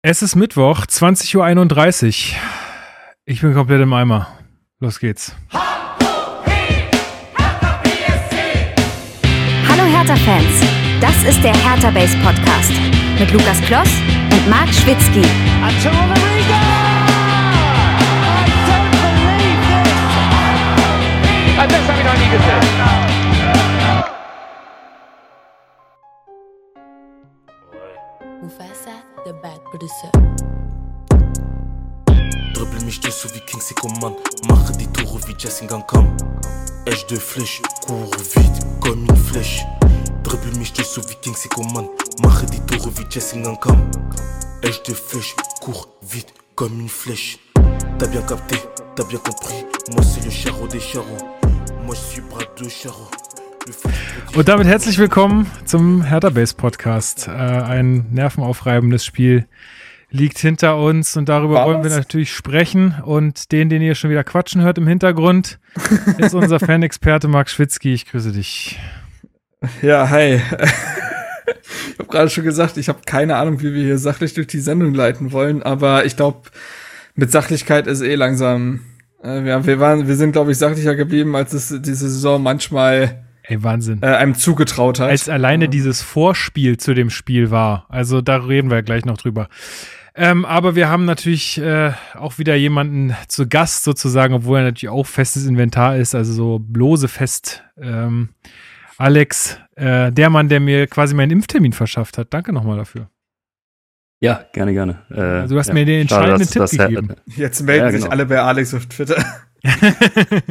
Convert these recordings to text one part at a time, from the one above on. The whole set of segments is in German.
Es ist Mittwoch, 20.31 Uhr. Ich bin komplett im Eimer. Los geht's. Hallo Hertha-Fans, das ist der Hertha Base Podcast mit Lukas Kloss und Marc Schwitzky. Das habe ich noch nie gesehen. Producer. Dribbel mich durch so wie Kingsley Coman Mache die Tore wie Jessingan Kam Echt de flèche, cours vite comme une flèche. Dribbel mich durch so wie Kingsley Coman Mache die Tore wie Jessingan Kam Echt de flèche, cours vite comme une flèche. T'as bien capté, t'as bien compris. Moi c'est le charreau des charreaux Moi je suis bras de charreau Und damit herzlich willkommen zum Hertha Base Podcast. Äh, ein nervenaufreibendes Spiel liegt hinter uns und darüber War wollen wir das? natürlich sprechen. Und den, den ihr schon wieder quatschen hört im Hintergrund, ist unser Fanexperte Marc Schwitzky. Ich grüße dich. Ja, hi. ich habe gerade schon gesagt, ich habe keine Ahnung, wie wir hier sachlich durch die Sendung leiten wollen, aber ich glaube, mit Sachlichkeit ist eh langsam. Äh, wir, wir, waren, wir sind, glaube ich, sachlicher geblieben, als es diese Saison manchmal Ey, Wahnsinn. äh, einem zugetraut hat. Als alleine dieses Vorspiel zu dem Spiel war. Also da reden wir gleich noch drüber. Ähm, aber wir haben natürlich äh, auch wieder jemanden zu Gast sozusagen, obwohl er natürlich auch festes Inventar ist, also so lose fest. Ähm, Alex, äh, der Mann, der mir quasi meinen Impftermin verschafft hat. Danke nochmal dafür. Ja, gerne, gerne. Äh, Also du hast ja. mir den Schade, entscheidenden dass- Tipp dass gegeben. Jetzt melden Ja, sich genau. alle bei Alex auf Twitter.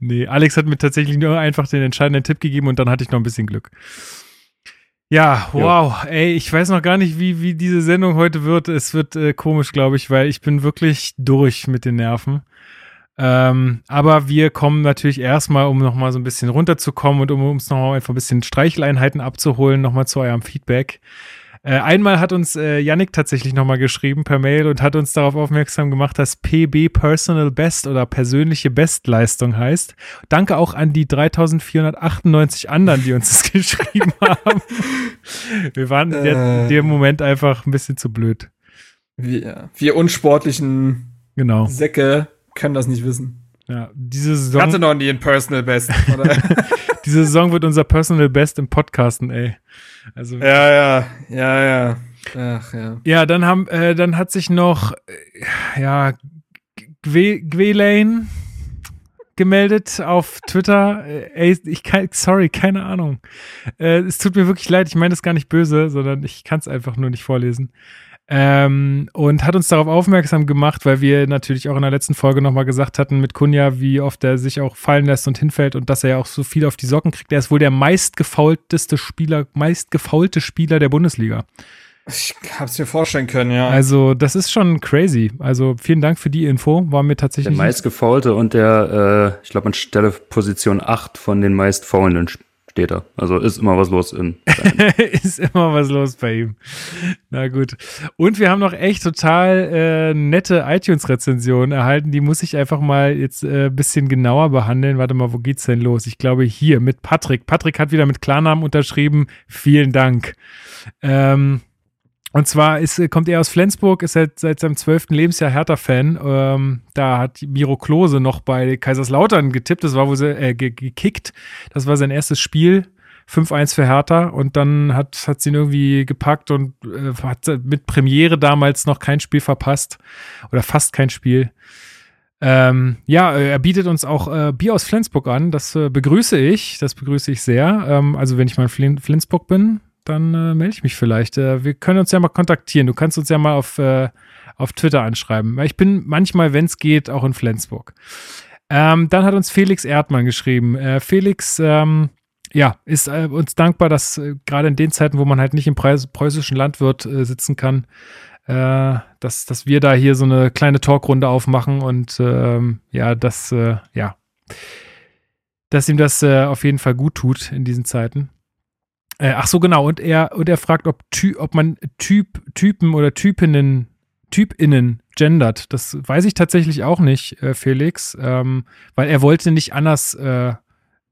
nee, Alex hat mir tatsächlich nur einfach den entscheidenden Tipp gegeben und dann hatte ich noch ein bisschen Glück. Ja, wow, ey, ich weiß noch gar nicht, wie, wie diese Sendung heute wird. Es wird äh, komisch, glaube ich, weil ich bin wirklich durch mit den Nerven. Ähm, aber wir kommen natürlich erstmal, um nochmal so ein bisschen runterzukommen und um uns nochmal einfach ein bisschen Streicheleinheiten abzuholen, nochmal zu eurem Feedback. Äh, einmal hat uns äh, Yannick tatsächlich nochmal geschrieben per Mail und hat uns darauf aufmerksam gemacht, dass PB Personal Best oder persönliche Bestleistung heißt. Danke auch an die 3498 anderen, die uns das geschrieben haben. Wir waren in, Äh. dem Moment einfach ein bisschen zu blöd. Wir, wir unsportlichen Genau. Säcke können das nicht wissen. Ja, diese Ich hatte Saison, noch nie einen Personal Best. Oder? diese Saison wird unser Personal Best im Podcasten, ey. Also ja, ja, ja, ja. Ach ja. Ja, dann haben, äh, dann hat sich noch, äh, ja, Gwe- Gwelane gemeldet auf Twitter. Äh, ich kann, sorry, keine Ahnung. Äh, es tut mir wirklich leid, ich meine das gar nicht böse, sondern ich kann es einfach nur nicht vorlesen. Ähm, und hat uns darauf aufmerksam gemacht, weil wir natürlich auch in der letzten Folge nochmal gesagt hatten mit Kunja, wie oft er sich auch fallen lässt und hinfällt und dass er ja auch so viel auf die Socken kriegt. Er ist wohl der meistgefaulteste Spieler, meistgefaulte Spieler der Bundesliga. Ich hab's mir vorstellen können, ja. Also, das ist schon crazy. Also, vielen Dank für die Info. War mir Der tatsächlich. meistgefaulte und der, äh, ich glaube, an Stelle Position 8 von den meist faulenden steht da. Also ist immer was los in. ist immer was los bei ihm. Na gut. Und wir haben noch echt total äh, nette iTunes-Rezensionen erhalten. Die muss ich einfach mal jetzt äh, ein bisschen genauer behandeln. Warte mal, wo geht's denn los? Ich glaube hier mit Patrick. Patrick hat wieder mit Klarnamen unterschrieben. Vielen Dank. Ähm, und zwar ist, kommt er aus Flensburg, ist seit, seit seinem zwölften Lebensjahr Hertha-Fan. Ähm, da hat Miro Klose noch bei Kaiserslautern getippt, das war wohl äh, ge- gekickt. Das war sein erstes Spiel. 5-1 für Hertha und dann hat, hat sie ihn irgendwie gepackt und äh, hat mit Premiere damals noch kein Spiel verpasst oder fast kein Spiel. Ähm, ja, äh, er bietet uns auch äh, Bier aus Flensburg an. Das äh, begrüße ich. Das begrüße ich sehr. Ähm, also, wenn ich mal in Flensburg bin, dann äh, melde ich mich vielleicht. Äh, wir können uns ja mal kontaktieren. Du kannst uns ja mal auf, äh, auf Twitter anschreiben. Ich bin manchmal, wenn es geht, auch in Flensburg. Ähm, dann hat uns Felix Erdmann geschrieben. Äh, Felix, ähm, ja, ist äh, uns dankbar, dass gerade in den Zeiten, wo man halt nicht im preußischen Landwirt sitzen kann, dass, dass wir da hier so eine kleine Talkrunde aufmachen und ähm, ja, dass, äh, ja, dass ihm das äh, auf jeden Fall gut tut in diesen Zeiten. Äh, ach so, genau. Und er, und er fragt, ob, Ty ob man Typ, Typen oder Typinnen, Typinnen gendert. Das weiß ich tatsächlich auch nicht, äh, Felix, ähm, weil er wollte nicht anders äh,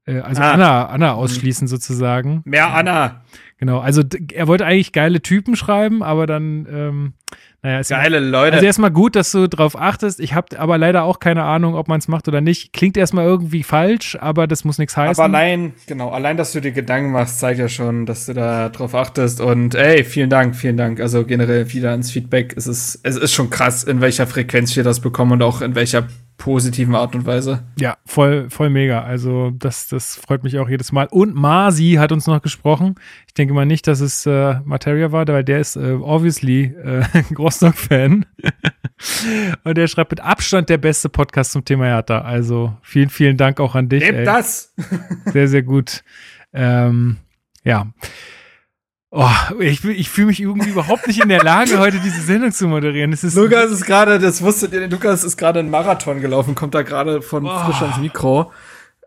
äh, also Ah. Anna, Anna ausschließen sozusagen. Mehr Anna. Genau, also er wollte eigentlich geile Typen schreiben, aber dann, ähm, naja, ist ja Geile Leute. Also erstmal gut, dass du drauf achtest. Ich habe aber leider auch keine Ahnung, ob man es macht oder nicht. Klingt erstmal irgendwie falsch, aber das muss nichts heißen. Aber allein, genau, allein, dass du dir Gedanken machst, zeigt ja schon, dass du da drauf achtest. Und ey, vielen Dank, vielen Dank. Also generell wieder ans Feedback. Es ist, es ist schon krass, in welcher Frequenz wir das bekommen und auch in welcher positiven Art und Weise. Ja, voll, voll mega. Also das, das freut mich auch jedes Mal. Und Masi hat uns noch gesprochen. Ich denke mal nicht, dass es äh, Materia war, weil der ist äh, obviously äh, Rostock-Fan. Und der schreibt mit Abstand der beste Podcast zum Thema Hertha. Also vielen, vielen Dank auch an dich. Nehmt das! Sehr, sehr gut. Ähm, ja. Oh, ich, ich fühle mich irgendwie überhaupt nicht in der Lage, heute diese Sendung zu moderieren. Es ist Lukas ist gerade, das wusstet ihr, Lukas ist gerade einen Marathon gelaufen, kommt da gerade von Oh. frisch ans Mikro.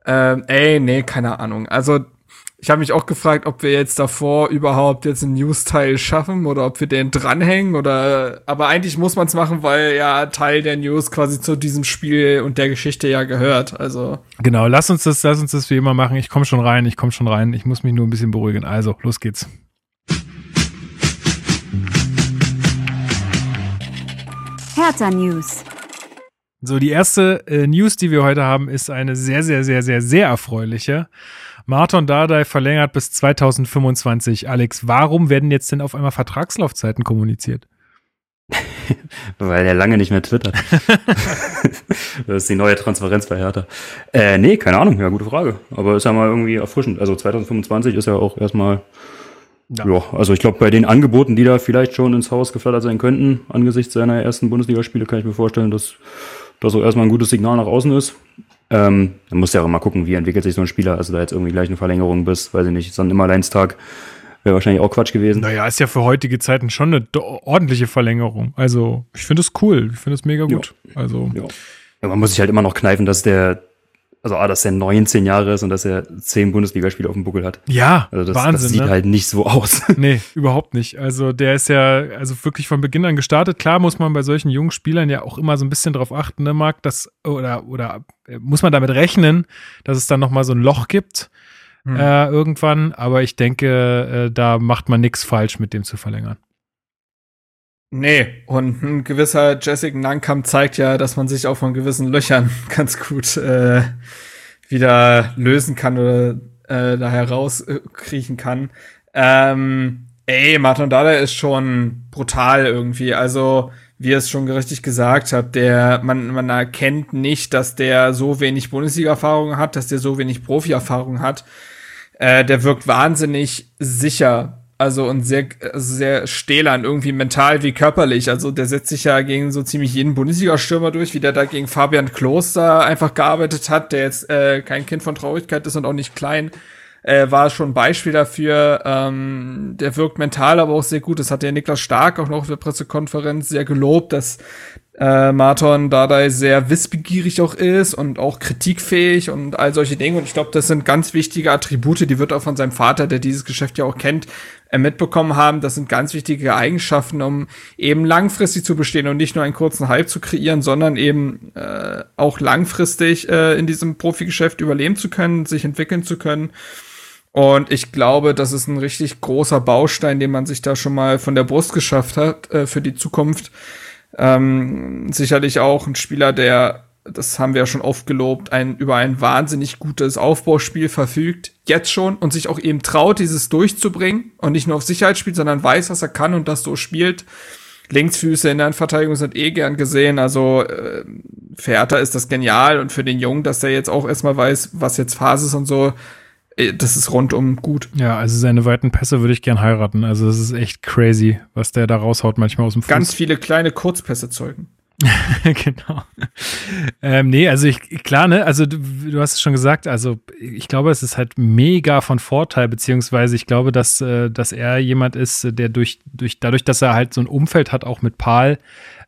Ähm, ey, nee, keine Ahnung. Also, ich habe mich auch gefragt, ob wir jetzt davor überhaupt jetzt einen News-Teil schaffen oder ob wir den dranhängen oder, aber eigentlich muss man es machen, weil ja Teil der News quasi zu diesem Spiel und der Geschichte ja gehört. Also, Genau, lass uns das, lass uns das wie immer machen. Ich komme schon rein, ich komme schon rein. Ich muss mich nur ein bisschen beruhigen. Also, los geht's. Hertha News. So, die erste äh, News, die wir heute haben, ist eine sehr, sehr, sehr, sehr, sehr erfreuliche. Martin Dardai verlängert bis 2025. Alex, warum werden jetzt denn auf einmal Vertragslaufzeiten kommuniziert? Weil er lange nicht mehr twittert. das ist die neue Transparenz bei Hertha. Äh, nee, keine Ahnung, ja, gute Frage. Aber ist ja mal irgendwie erfrischend. Also 2025 ist ja auch erstmal, Ja. ja, also ich glaube, bei den Angeboten, die da vielleicht schon ins Haus geflattert sein könnten, angesichts seiner ersten Bundesligaspiele, kann ich mir vorstellen, dass das auch erstmal ein gutes Signal nach außen ist. Ähm, dann musst du ja auch mal gucken, wie entwickelt sich so ein Spieler. Also da jetzt irgendwie gleich eine Verlängerung bis, weiß ich nicht, so ein Immerleinstag wäre wahrscheinlich auch Quatsch gewesen. Naja, ist ja für heutige Zeiten schon eine ordentliche Verlängerung. Also, ich finde es cool. Ich finde es mega gut. Also, Ja. ja, man muss sich halt immer noch kneifen, dass der, also A, dass der 19 Jahre ist und dass er 10 Bundesligaspiele auf dem Buckel hat. ja, Also das, Wahnsinn. das sieht ne? halt nicht so aus. Nee, überhaupt nicht. Also der ist ja also wirklich von Beginn an gestartet. Klar muss man bei solchen jungen Spielern ja auch immer so ein bisschen drauf achten, ne, Marc, dass oder oder äh, muss man damit rechnen, dass es dann noch mal so ein Loch gibt Hm. äh, irgendwann. Aber ich denke, äh, da macht man nichts falsch mit dem zu verlängern. Nee. Und ein gewisser Jessica Nankam zeigt ja, dass man sich auch von gewissen Löchern ganz gut äh, wieder lösen kann oder äh, da herauskriechen kann. Ähm, ey, Martin Dada ist schon brutal irgendwie. Also, wie ihr es schon richtig gesagt habt, der, man, man erkennt nicht, dass der so wenig Bundesliga-Erfahrung hat, dass der so wenig Profi-Erfahrung hat. Äh, der wirkt wahnsinnig sicher. Also und sehr, also sehr stählern, irgendwie mental wie körperlich. Also der setzt sich ja gegen so ziemlich jeden Bundesliga-Stürmer durch, wie der da gegen Fabian Klos da einfach gearbeitet hat, der jetzt äh, kein Kind von Traurigkeit ist und auch nicht klein. Äh, war schon ein Beispiel dafür. Ähm, der wirkt mental aber auch sehr gut. Das hat der Niklas Stark auch noch auf der Pressekonferenz sehr gelobt, dass äh, Marton Dardai sehr wissbegierig auch ist und auch kritikfähig und all solche Dinge. Und ich glaube, das sind ganz wichtige Attribute, die wird auch von seinem Vater, der dieses Geschäft ja auch kennt, mitbekommen haben. Das sind ganz wichtige Eigenschaften, um eben langfristig zu bestehen und nicht nur einen kurzen Hype zu kreieren, sondern eben äh, auch langfristig äh, in diesem Profigeschäft überleben zu können, sich entwickeln zu können. Und ich glaube, das ist ein richtig großer Baustein, den man sich da schon mal von der Brust geschafft hat äh, für die Zukunft. Ähm, sicherlich auch ein Spieler, der, das haben wir ja schon oft gelobt, ein, über ein wahnsinnig gutes Aufbauspiel verfügt, jetzt schon, und sich auch eben traut, dieses durchzubringen und nicht nur auf Sicherheit spielt, sondern weiß, was er kann und das so spielt. Linksfüße in der Verteidigung sind eh gern gesehen, also äh, für Hertha ist das genial und für den Jungen, dass der jetzt auch erstmal weiß, was jetzt Phase ist und so, äh, das ist rundum gut. Ja, also seine weiten Pässe würde ich gern heiraten. Also das ist echt crazy, was der da raushaut manchmal aus dem Fuß. Ganz viele kleine Kurzpässe zeugen. genau. Ähm, nee, also ich, klar, ne, also du, du hast es schon gesagt, also ich glaube, es ist halt mega von Vorteil, beziehungsweise ich glaube, dass, äh, dass er jemand ist, der durch, durch, dadurch, dass er halt so ein Umfeld hat, auch mit Paul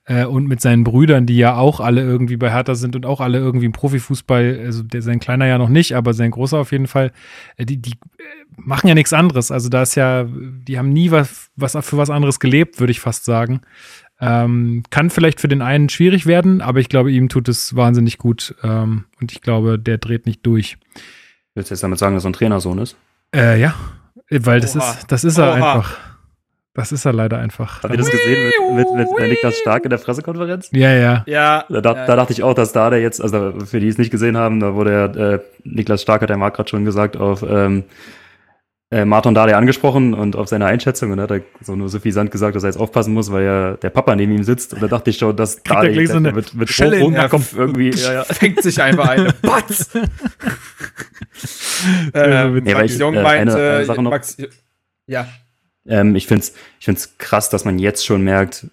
äh, und mit seinen Brüdern, die ja auch alle irgendwie bei Hertha sind und auch alle irgendwie im Profifußball, also der, sein kleiner ja noch nicht, aber sein großer auf jeden Fall, äh, die, die äh, machen ja nichts anderes. Also da ist ja, die haben nie was, was für was anderes gelebt, würde ich fast sagen. Ähm, kann vielleicht für den einen schwierig werden, aber ich glaube, ihm tut es wahnsinnig gut ähm, und ich glaube, der dreht nicht durch. Willst du jetzt damit sagen, dass er ein Trainersohn ist? Äh, ja, weil das Oha. ist, das ist er Oha. einfach. Das ist er leider einfach. Habt ihr das gesehen mit, mit, mit Niklas Stark in der Pressekonferenz? Ja, ja. Ja. Da, da, ja. da dachte ich auch, dass da der jetzt, also für die es nicht gesehen haben, da wurde ja, äh, Niklas Stark hat der Marc gerade schon gesagt, auf ähm, äh, Martin Dade angesprochen und auf seine Einschätzung und hat er so nur so viel Sand gesagt, dass er jetzt aufpassen muss, weil ja der Papa neben ihm sitzt und da dachte ich schon, dass Dade gleich so eine mit, mit Schelle in Kopf irgendwie, ja, ja. Fängt sich einfach eine. Batz! äh, weil ich, Max Jung äh, meinte, eine- eine Sache noch. Max, ja. Ähm, ich find's, ich find's krass, dass man jetzt schon merkt,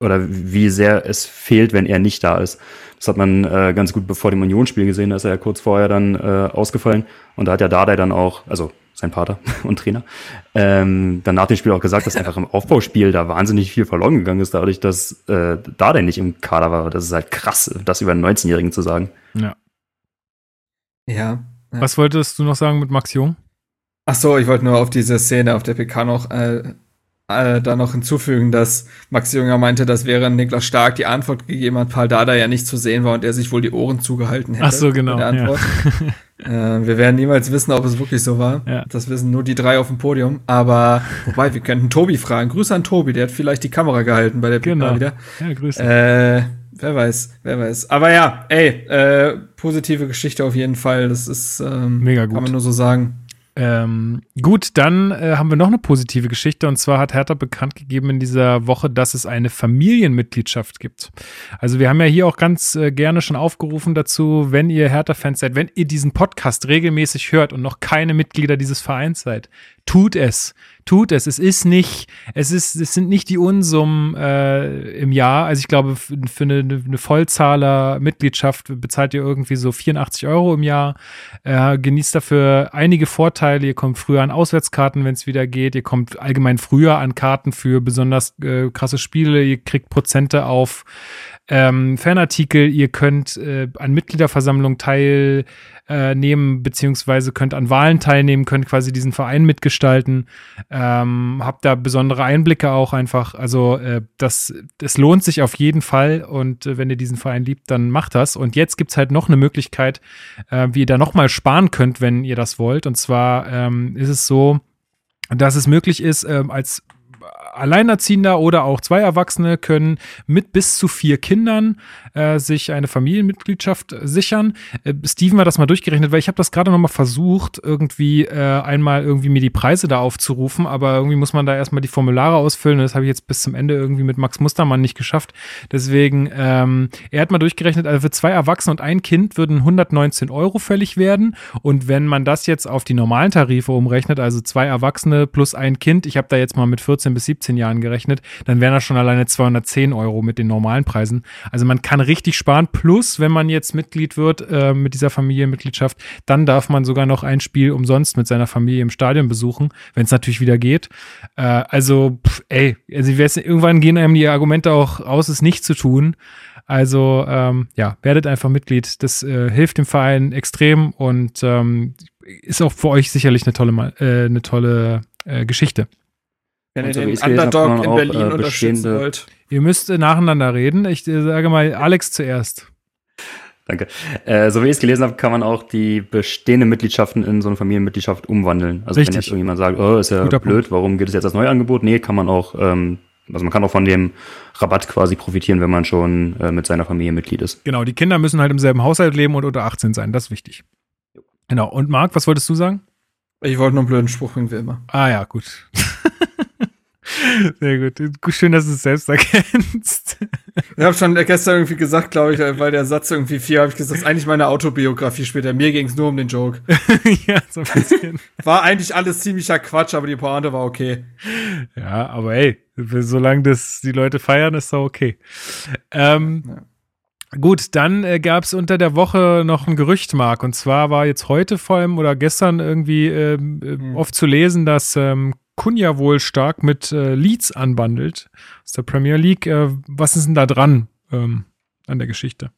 oder wie sehr es fehlt, wenn er nicht da ist. Das hat man äh, ganz gut bevor dem Unionsspiel gesehen, da ist er ja kurz vorher dann äh, ausgefallen. Und da hat ja Dardai dann auch, also sein Vater und Trainer, ähm, dann nach dem Spiel auch gesagt, dass einfach im Aufbauspiel da wahnsinnig viel verloren gegangen ist, dadurch, dass äh, Dardai nicht im Kader war. Das ist halt krass, das über einen 19-Jährigen zu sagen. ja. Ja. Was wolltest du noch sagen mit Max Jung? Ach so, ich wollte nur auf diese Szene auf der PK noch äh, äh, da noch hinzufügen, dass Max Jünger meinte, dass während Niklas Stark die Antwort gegeben hat, Paul Dada ja nicht zu sehen war und er sich wohl die Ohren zugehalten hätte. Ach so, genau, Antwort. äh, wir werden niemals wissen, ob es wirklich so war. Ja. Das wissen nur die drei auf dem Podium. Aber wobei, wir könnten Tobi fragen. Grüße an Tobi, der hat vielleicht die Kamera gehalten bei der PK Genau. wieder. Ja, grüß dich. Äh, wer weiß, wer weiß. Aber ja, ey, äh, positive Geschichte auf jeden Fall. Das ist ähm, Mega gut. Kann man nur so sagen. Ähm, gut, dann äh, haben wir noch eine positive Geschichte und zwar hat Hertha bekannt gegeben in dieser Woche, dass es eine Familienmitgliedschaft gibt. Also wir haben ja hier auch ganz äh, gerne schon aufgerufen dazu, wenn ihr Hertha-Fans seid, wenn ihr diesen Podcast regelmäßig hört und noch keine Mitglieder dieses Vereins seid, tut es. Tut es. Es ist nicht, es ist, es sind nicht die Unsummen äh, im Jahr. Also ich glaube, für eine, eine Vollzahler-Mitgliedschaft bezahlt ihr irgendwie so 84 Euro im Jahr. Äh, genießt dafür einige Vorteile. Ihr kommt früher an Auswärtskarten, wenn es wieder geht. Ihr kommt allgemein früher an Karten für besonders äh, krasse Spiele. Ihr kriegt Prozente auf ähm, Fanartikel. Ihr könnt äh, an Mitgliederversammlungen teilnehmen, äh, beziehungsweise könnt an Wahlen teilnehmen, könnt quasi diesen Verein mitgestalten. Ähm, habt da besondere Einblicke auch einfach. Also äh, das, das lohnt sich auf jeden Fall. Und äh, wenn ihr diesen Verein liebt, dann macht das. Und jetzt gibt's halt noch eine Möglichkeit, äh, wie ihr da nochmal sparen könnt, wenn ihr das wollt. Und zwar ähm, ist es so, dass es möglich ist, ähm, als Alleinerziehender oder auch zwei Erwachsene können mit bis zu vier Kindern äh, sich eine Familienmitgliedschaft sichern. Äh, Steven hat das mal durchgerechnet, weil ich habe das gerade noch mal versucht, irgendwie äh, einmal irgendwie mir die Preise da aufzurufen, aber irgendwie muss man da erstmal die Formulare ausfüllen und das habe ich jetzt bis zum Ende irgendwie mit Max Mustermann nicht geschafft. Deswegen, ähm, er hat mal durchgerechnet, also für zwei Erwachsene und ein Kind würden 119 Euro fällig werden und wenn man das jetzt auf die normalen Tarife umrechnet, also zwei Erwachsene plus ein Kind, ich habe da jetzt mal mit 14 bis 17 Jahren gerechnet, dann wären das schon alleine 210 Euro mit den normalen Preisen. Also man kann richtig sparen. Plus, wenn man jetzt Mitglied wird äh, mit dieser Familienmitgliedschaft, dann darf man sogar noch ein Spiel umsonst mit seiner Familie im Stadion besuchen, wenn es natürlich wieder geht. Äh, also, pff, ey, also weiß, irgendwann gehen einem die Argumente auch aus, es nicht zu tun. Also ähm, ja, werdet einfach Mitglied. Das äh, hilft dem Verein extrem und ähm, ist auch für euch sicherlich eine tolle, äh, eine tolle äh, Geschichte. Wenn ihr so den Underdog in auch, Berlin äh, unterstützen wollt. Ihr müsst äh, nacheinander reden. Ich äh, sage mal Alex zuerst. Danke. Äh, so wie ich es gelesen habe, kann man auch die bestehenden Mitgliedschaften in so eine Familienmitgliedschaft umwandeln. Also Richtig. wenn jetzt irgendjemand sagt, oh, ist ja Guter blöd, warum gibt es jetzt das neue Angebot? Nee, kann man auch, ähm, also man kann auch von dem Rabatt quasi profitieren, wenn man schon äh, mit seiner Familie Mitglied ist. Genau, die Kinder müssen halt im selben Haushalt leben und unter 18 sein. Das ist wichtig. Genau. Und Marc, was wolltest du sagen? Ich wollte nur einen blöden Spruch bringen, wie immer. Ah ja, gut. Sehr gut. Schön, dass du es selbst erkennst. Ich habe schon gestern irgendwie gesagt, glaube ich, weil der Satz irgendwie vier, habe ich gesagt, das ist eigentlich meine Autobiografie später. Mir ging es nur um den Joke. ja, so ein bisschen. War eigentlich alles ziemlicher Quatsch, aber die Pointe war okay. Ja, aber ey, solange das die Leute feiern, ist doch okay. Ähm, Gut, dann äh, gab es unter der Woche noch ein Gerücht, Marc. Und zwar war jetzt heute vor allem oder gestern irgendwie ähm, äh, oft zu lesen, dass ähm, Kunja wohl stark mit äh, Leeds anbandelt aus der Premier League. Äh, was ist denn da dran ähm, an der Geschichte?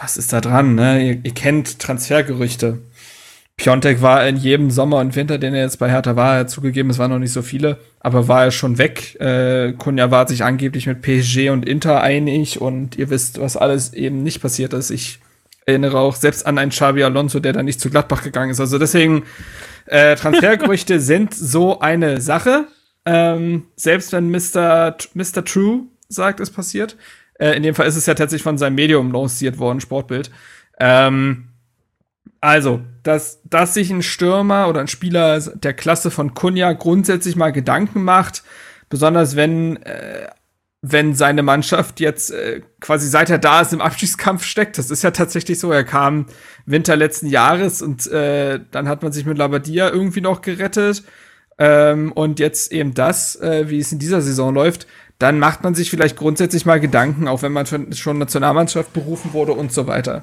Was ist da dran, ne? Ihr, ihr kennt Transfergerüchte. Piontek war in jedem Sommer und Winter, den er jetzt bei Hertha war, zugegeben, es waren noch nicht so viele, aber war er schon weg. Äh, Kunja war sich angeblich mit PSG und Inter einig und ihr wisst, was alles eben nicht passiert ist. Ich erinnere auch selbst an einen Xabi Alonso, der dann nicht zu Gladbach gegangen ist. Also deswegen, äh, Transfergerüchte sind so eine Sache. Ähm, selbst wenn Mr. T- Mr. True sagt, es passiert. Äh, in dem Fall ist es ja tatsächlich von seinem Medium lanciert worden, Sportbild. Ähm, also, dass, dass sich ein Stürmer oder ein Spieler der Klasse von Kunja grundsätzlich mal Gedanken macht, besonders wenn, äh, wenn seine Mannschaft jetzt äh, quasi seit er da ist im Abstiegskampf steckt. Das ist ja tatsächlich so. Er kam Winter letzten Jahres und äh, dann hat man sich mit Labadia irgendwie noch gerettet. Ähm, und jetzt eben das, äh, wie es in dieser Saison läuft, dann macht man sich vielleicht grundsätzlich mal Gedanken, auch wenn man schon, schon Nationalmannschaft berufen wurde und so weiter.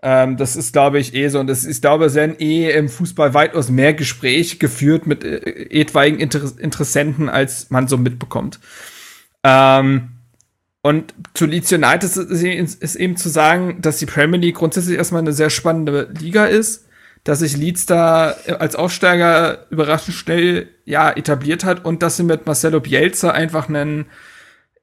Ähm, das ist, glaube ich, eh so. Und das, ich glaube, es werden eh im Fußball weitaus mehr Gespräche geführt mit äh, etwaigen Inter Interessenten, als man so mitbekommt. Ähm, und zu Leeds United ist, eben zu sagen, dass die Premier League grundsätzlich erstmal eine sehr spannende Liga ist, dass sich Leeds da als Aufsteiger überraschend schnell ja etabliert hat und dass sie mit Marcelo Bielsa einfach einen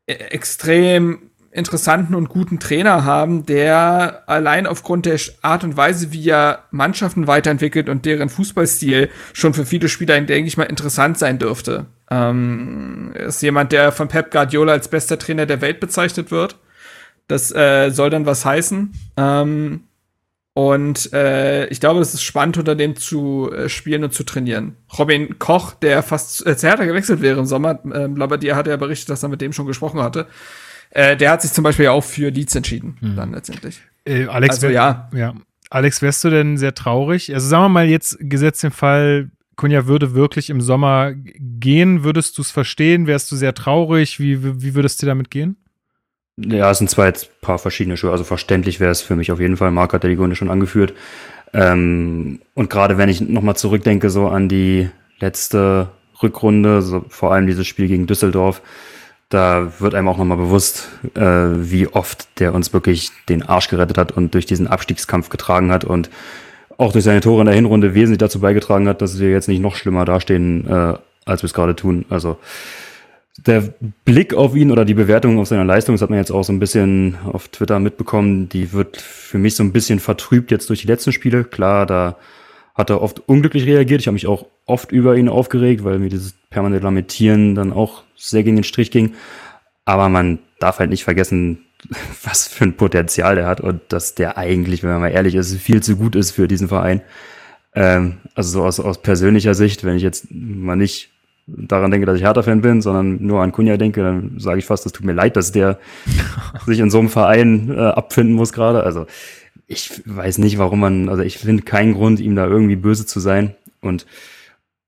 äh, extrem interessanten und guten Trainer haben, der allein aufgrund der Art und Weise, wie er Mannschaften weiterentwickelt und deren Fußballstil schon für viele Spieler, denke ich mal, interessant sein dürfte. Ähm, ist jemand, der von Pep Guardiola als bester Trainer der Welt bezeichnet wird. Das äh, soll dann was heißen. Ähm, und äh, ich glaube, es ist spannend, unter dem zu äh, spielen und zu trainieren. Robin Koch, der fast äh, zu Hertha gewechselt wäre im Sommer, äh, Labadia hat ja berichtet, dass er mit dem schon gesprochen hatte. Äh, der hat sich zum Beispiel auch für Leeds entschieden, Mhm. dann letztendlich. Äh, Alex, Also wär- ja. ja. Alex, wärst du denn sehr traurig? Also sagen wir mal jetzt, gesetzt den Fall, Kunja würde wirklich im Sommer gehen, würdest du es verstehen? Wärst du sehr traurig? Wie, wie wie würdest du damit gehen? Ja, es sind zwar jetzt ein paar verschiedene Schuhe, also verständlich wäre es für mich auf jeden Fall. Marc hat ja die Gründe schon angeführt. Ähm, und gerade wenn ich nochmal zurückdenke, so an die letzte Rückrunde, so vor allem dieses Spiel gegen Düsseldorf, da wird einem auch nochmal bewusst, äh, wie oft der uns wirklich den Arsch gerettet hat und durch diesen Abstiegskampf getragen hat und auch durch seine Tore in der Hinrunde wesentlich dazu beigetragen hat, dass wir jetzt nicht noch schlimmer dastehen, äh, als wir es gerade tun. Also der Blick auf ihn oder die Bewertung auf seine Leistung, das hat man jetzt auch so ein bisschen auf Twitter mitbekommen, die wird für mich so ein bisschen vertrübt jetzt durch die letzten Spiele. Klar, da hat er oft unglücklich reagiert. Ich habe mich auch oft über ihn aufgeregt, weil mir dieses permanente Lamentieren dann auch sehr gegen den Strich ging. Aber man darf halt nicht vergessen, was für ein Potenzial der hat und dass der eigentlich, wenn man mal ehrlich ist, viel zu gut ist für diesen Verein. Ähm, also so aus, aus persönlicher Sicht, wenn ich jetzt mal nicht daran denke, dass ich Hertha-Fan bin, sondern nur an Kunja denke, dann sage ich fast, es tut mir leid, dass der sich in so einem Verein äh, abfinden muss gerade. Also ich weiß nicht, warum man, also ich finde keinen Grund, ihm da irgendwie böse zu sein. Und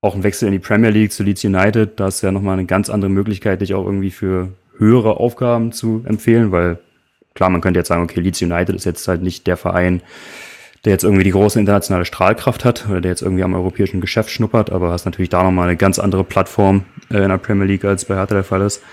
auch ein Wechsel in die Premier League zu Leeds United, da ist ja nochmal eine ganz andere Möglichkeit, dich auch irgendwie für höhere Aufgaben zu empfehlen, weil klar, man könnte jetzt sagen, okay, Leeds United ist jetzt halt nicht der Verein, der jetzt irgendwie die große internationale Strahlkraft hat oder der jetzt irgendwie am europäischen Geschäft schnuppert, aber hast natürlich da nochmal eine ganz andere Plattform äh, in der Premier League, als bei Hertha der Fall ist.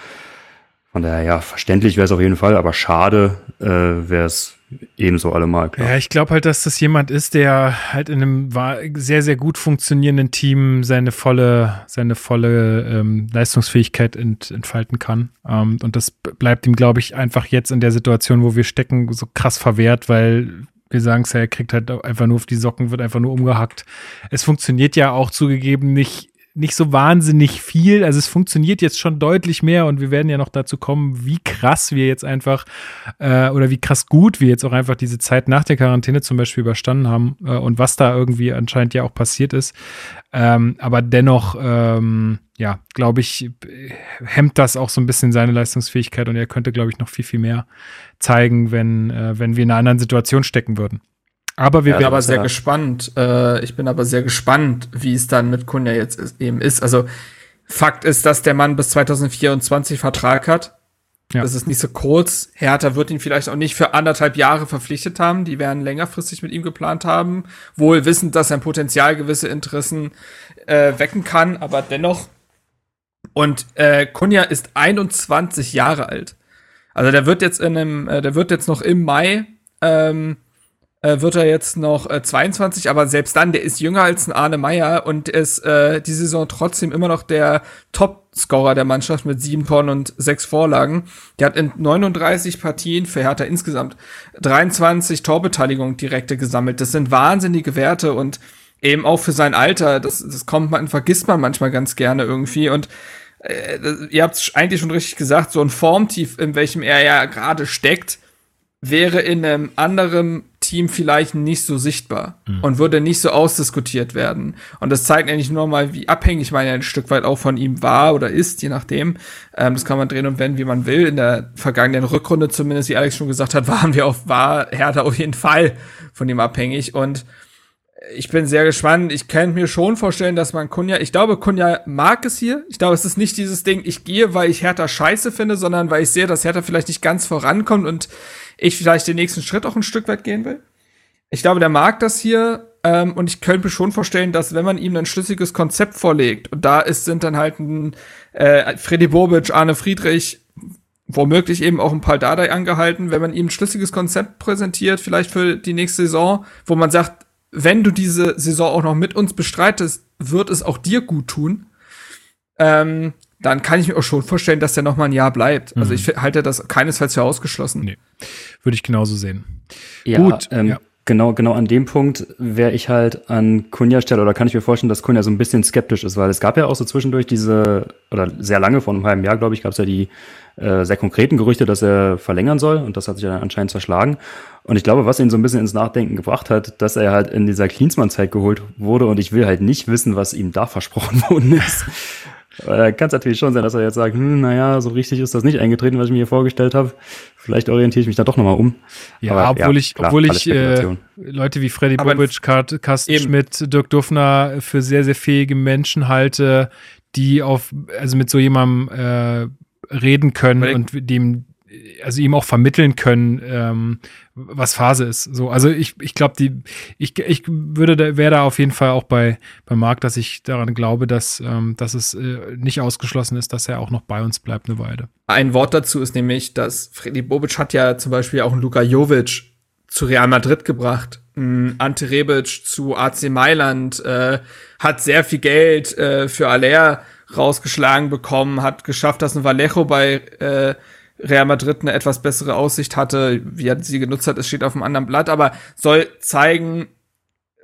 Von daher, ja, verständlich wäre es auf jeden Fall, aber schade äh, wäre es ebenso allemal, klar. Ja, ich glaube halt, dass das jemand ist, der halt in einem sehr, sehr gut funktionierenden Team seine volle, seine volle ähm, Leistungsfähigkeit ent, entfalten kann. Ähm, und das bleibt ihm, glaube ich, einfach jetzt in der Situation, wo wir stecken, so krass verwehrt, weil wir sagen es ja, er kriegt halt einfach nur auf die Socken, wird einfach nur umgehackt. Es funktioniert ja auch zugegeben nicht nicht so wahnsinnig viel. Also es funktioniert jetzt schon deutlich mehr und wir werden ja noch dazu kommen, wie krass wir jetzt einfach äh, oder wie krass gut wir jetzt auch einfach diese Zeit nach der Quarantäne zum Beispiel überstanden haben äh, und was da irgendwie anscheinend ja auch passiert ist. Ähm, aber dennoch, ähm, ja, glaube ich, hemmt das auch so ein bisschen seine Leistungsfähigkeit und er könnte, glaube ich, noch viel, viel mehr zeigen, wenn, äh, wenn wir in einer anderen Situation stecken würden. Aber wir Ich bin werden aber sehr ja. gespannt. Äh, ich bin aber sehr gespannt, wie es dann mit Kunja jetzt ist, eben ist. Also Fakt ist, dass der Mann bis 2024 Vertrag hat. Ja. Das ist nicht so kurz. Hertha wird ihn vielleicht auch nicht für anderthalb Jahre verpflichtet haben. Die werden längerfristig mit ihm geplant haben. Wohl wissend, dass sein Potenzial gewisse Interessen äh, wecken kann, aber dennoch. Und äh, Kunja ist 21 Jahre alt. Also der wird jetzt in einem, äh, der wird jetzt noch im Mai ähm, äh, wird er jetzt noch äh, 22, aber selbst dann, der ist jünger als ein Arne Meyer und ist äh, die Saison trotzdem immer noch der Top-Scorer der Mannschaft mit sieben Toren und sechs Vorlagen. Der hat in 39 Partien für Hertha insgesamt 23 Torbeteiligungen direkte gesammelt. Das sind wahnsinnige Werte und eben auch für sein Alter, das, das kommt man, vergisst man manchmal ganz gerne irgendwie und äh, ihr habt es eigentlich schon richtig gesagt, so ein Formtief, in welchem er ja gerade steckt, wäre in einem anderen Team vielleicht nicht so sichtbar mhm. und würde nicht so ausdiskutiert werden. Und das zeigt eigentlich nur mal, wie abhängig man ja ein Stück weit auch von ihm war oder ist, je nachdem. Ähm, das kann man drehen und wenden, wie man will. In der vergangenen Rückrunde zumindest, wie Alex schon gesagt hat, waren wir auf, war Hertha auf jeden Fall von ihm abhängig. Und ich bin sehr gespannt. Ich kann mir schon vorstellen, dass man Kunja, ich glaube, Kunja mag es hier. Ich glaube, es ist nicht dieses Ding, ich gehe, weil ich Hertha scheiße finde, sondern weil ich sehe, dass Hertha vielleicht nicht ganz vorankommt und ich vielleicht den nächsten Schritt auch ein Stück weit gehen will. Ich glaube, der mag das hier ähm, und ich könnte mir schon vorstellen, dass wenn man ihm ein schlüssiges Konzept vorlegt und da ist, sind dann halt ein äh, Freddy Bobic, Arne Friedrich, womöglich eben auch ein Paul Dardai angehalten, wenn man ihm ein schlüssiges Konzept präsentiert, vielleicht für die nächste Saison, wo man sagt, wenn du diese Saison auch noch mit uns bestreitest, wird es auch dir gut tun. Ähm, dann kann ich mir auch schon vorstellen, dass der noch mal ein Jahr bleibt. Also mhm. ich halte das keinesfalls für ausgeschlossen. Nee, würde ich genauso sehen. Ja, Gut, ähm, ja. Genau, genau an dem Punkt wäre ich halt an Kunja Stelle oder kann ich mir vorstellen, dass Kunja so ein bisschen skeptisch ist, weil es gab ja auch so zwischendurch diese, oder sehr lange, vor einem halben Jahr, glaube ich, gab es ja die äh, sehr konkreten Gerüchte, dass er verlängern soll und das hat sich ja anscheinend zerschlagen. Und ich glaube, was ihn so ein bisschen ins Nachdenken gebracht hat, dass er halt in dieser Klinsmann-Zeit geholt wurde und ich will halt nicht wissen, was ihm da versprochen worden ist. Äh, Kann es natürlich schon sein, dass er jetzt sagt, hm, naja, so richtig ist das nicht eingetreten, was ich mir hier vorgestellt habe. Vielleicht orientiere ich mich da doch nochmal um. Ja, Aber, obwohl ja, ich, klar, obwohl ich äh, Leute wie Freddy Bobic, Carsten Schmidt, Dirk Duffner für sehr, sehr fähige Menschen halte, die auf, also mit so jemandem äh, reden können und dem also ihm auch vermitteln können, ähm, was Phase ist. So, also ich, ich glaube, die, ich, ich würde da, wäre da auf jeden Fall auch bei, bei Marc, dass ich daran glaube, dass, ähm, dass es äh, nicht ausgeschlossen ist, dass er auch noch bei uns bleibt eine Weile. Ein Wort dazu ist nämlich, dass Freddy Bobic hat ja zum Beispiel auch einen Luka Jovic zu Real Madrid gebracht. Ante Rebic zu AC Mailand, äh, hat sehr viel Geld äh, für Aller rausgeschlagen bekommen, hat geschafft, dass ein Vallejo bei äh, Real Madrid eine etwas bessere Aussicht hatte. Wie er sie genutzt hat, es steht auf einem anderen Blatt, aber soll zeigen,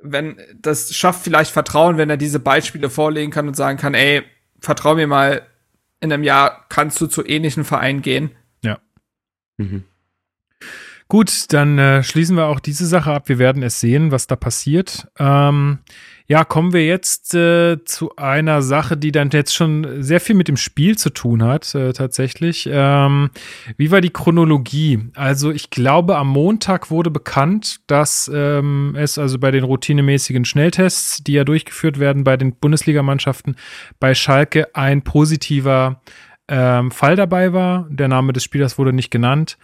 wenn das schafft vielleicht Vertrauen, wenn er diese Beispiele vorlegen kann und sagen kann, ey, vertrau mir mal, in einem Jahr kannst du zu ähnlichen Vereinen gehen. Ja. Mhm. Gut, dann äh, schließen wir auch diese Sache ab. Wir werden es sehen, was da passiert. Ähm, ja, kommen wir jetzt äh, zu einer Sache, die dann jetzt schon sehr viel mit dem Spiel zu tun hat, äh, tatsächlich. Ähm, wie war die Chronologie? Also ich glaube, am Montag wurde bekannt, dass ähm, es also bei den routinemäßigen Schnelltests, die ja durchgeführt werden bei den Bundesligamannschaften, bei Schalke ein positiver ähm, Fall dabei war. Der Name des Spielers wurde nicht genannt.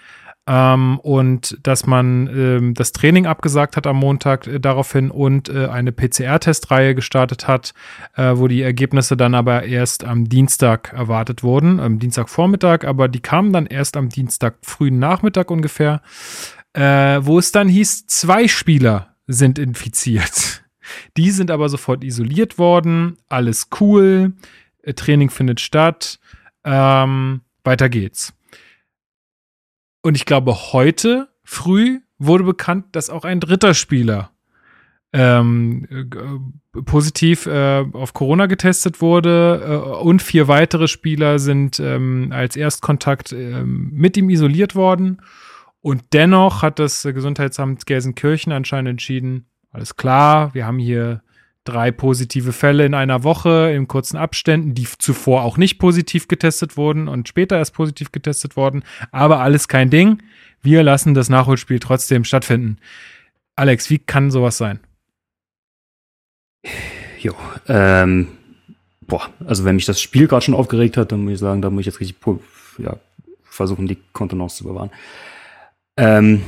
Ähm, und dass man ähm, das Training abgesagt hat am Montag äh, daraufhin und äh, eine PCR-Testreihe gestartet hat, äh, wo die Ergebnisse dann aber erst am Dienstag erwartet wurden, am Dienstagvormittag, aber die kamen dann erst am Dienstag frühen Nachmittag ungefähr, äh, wo es dann hieß, zwei Spieler sind infiziert. Die sind aber sofort isoliert worden, alles cool, äh, Training findet statt, ähm, weiter geht's. Und ich glaube, heute früh wurde bekannt, dass auch ein dritter Spieler ähm, äh, positiv äh, auf Corona getestet wurde äh, und vier weitere Spieler sind ähm, als Erstkontakt ähm, mit ihm isoliert worden. Und dennoch hat das Gesundheitsamt Gelsenkirchen anscheinend entschieden, alles klar, wir haben hier drei positive Fälle in einer Woche in kurzen Abständen, die zuvor auch nicht positiv getestet wurden und später erst positiv getestet wurden. Aber alles kein Ding. Wir lassen das Nachholspiel trotzdem stattfinden. Alex, wie kann sowas sein? Jo, ähm, boah, also wenn mich das Spiel gerade schon aufgeregt hat, dann muss ich sagen, da muss ich jetzt richtig ja, versuchen, die Kontenance zu bewahren. Ähm,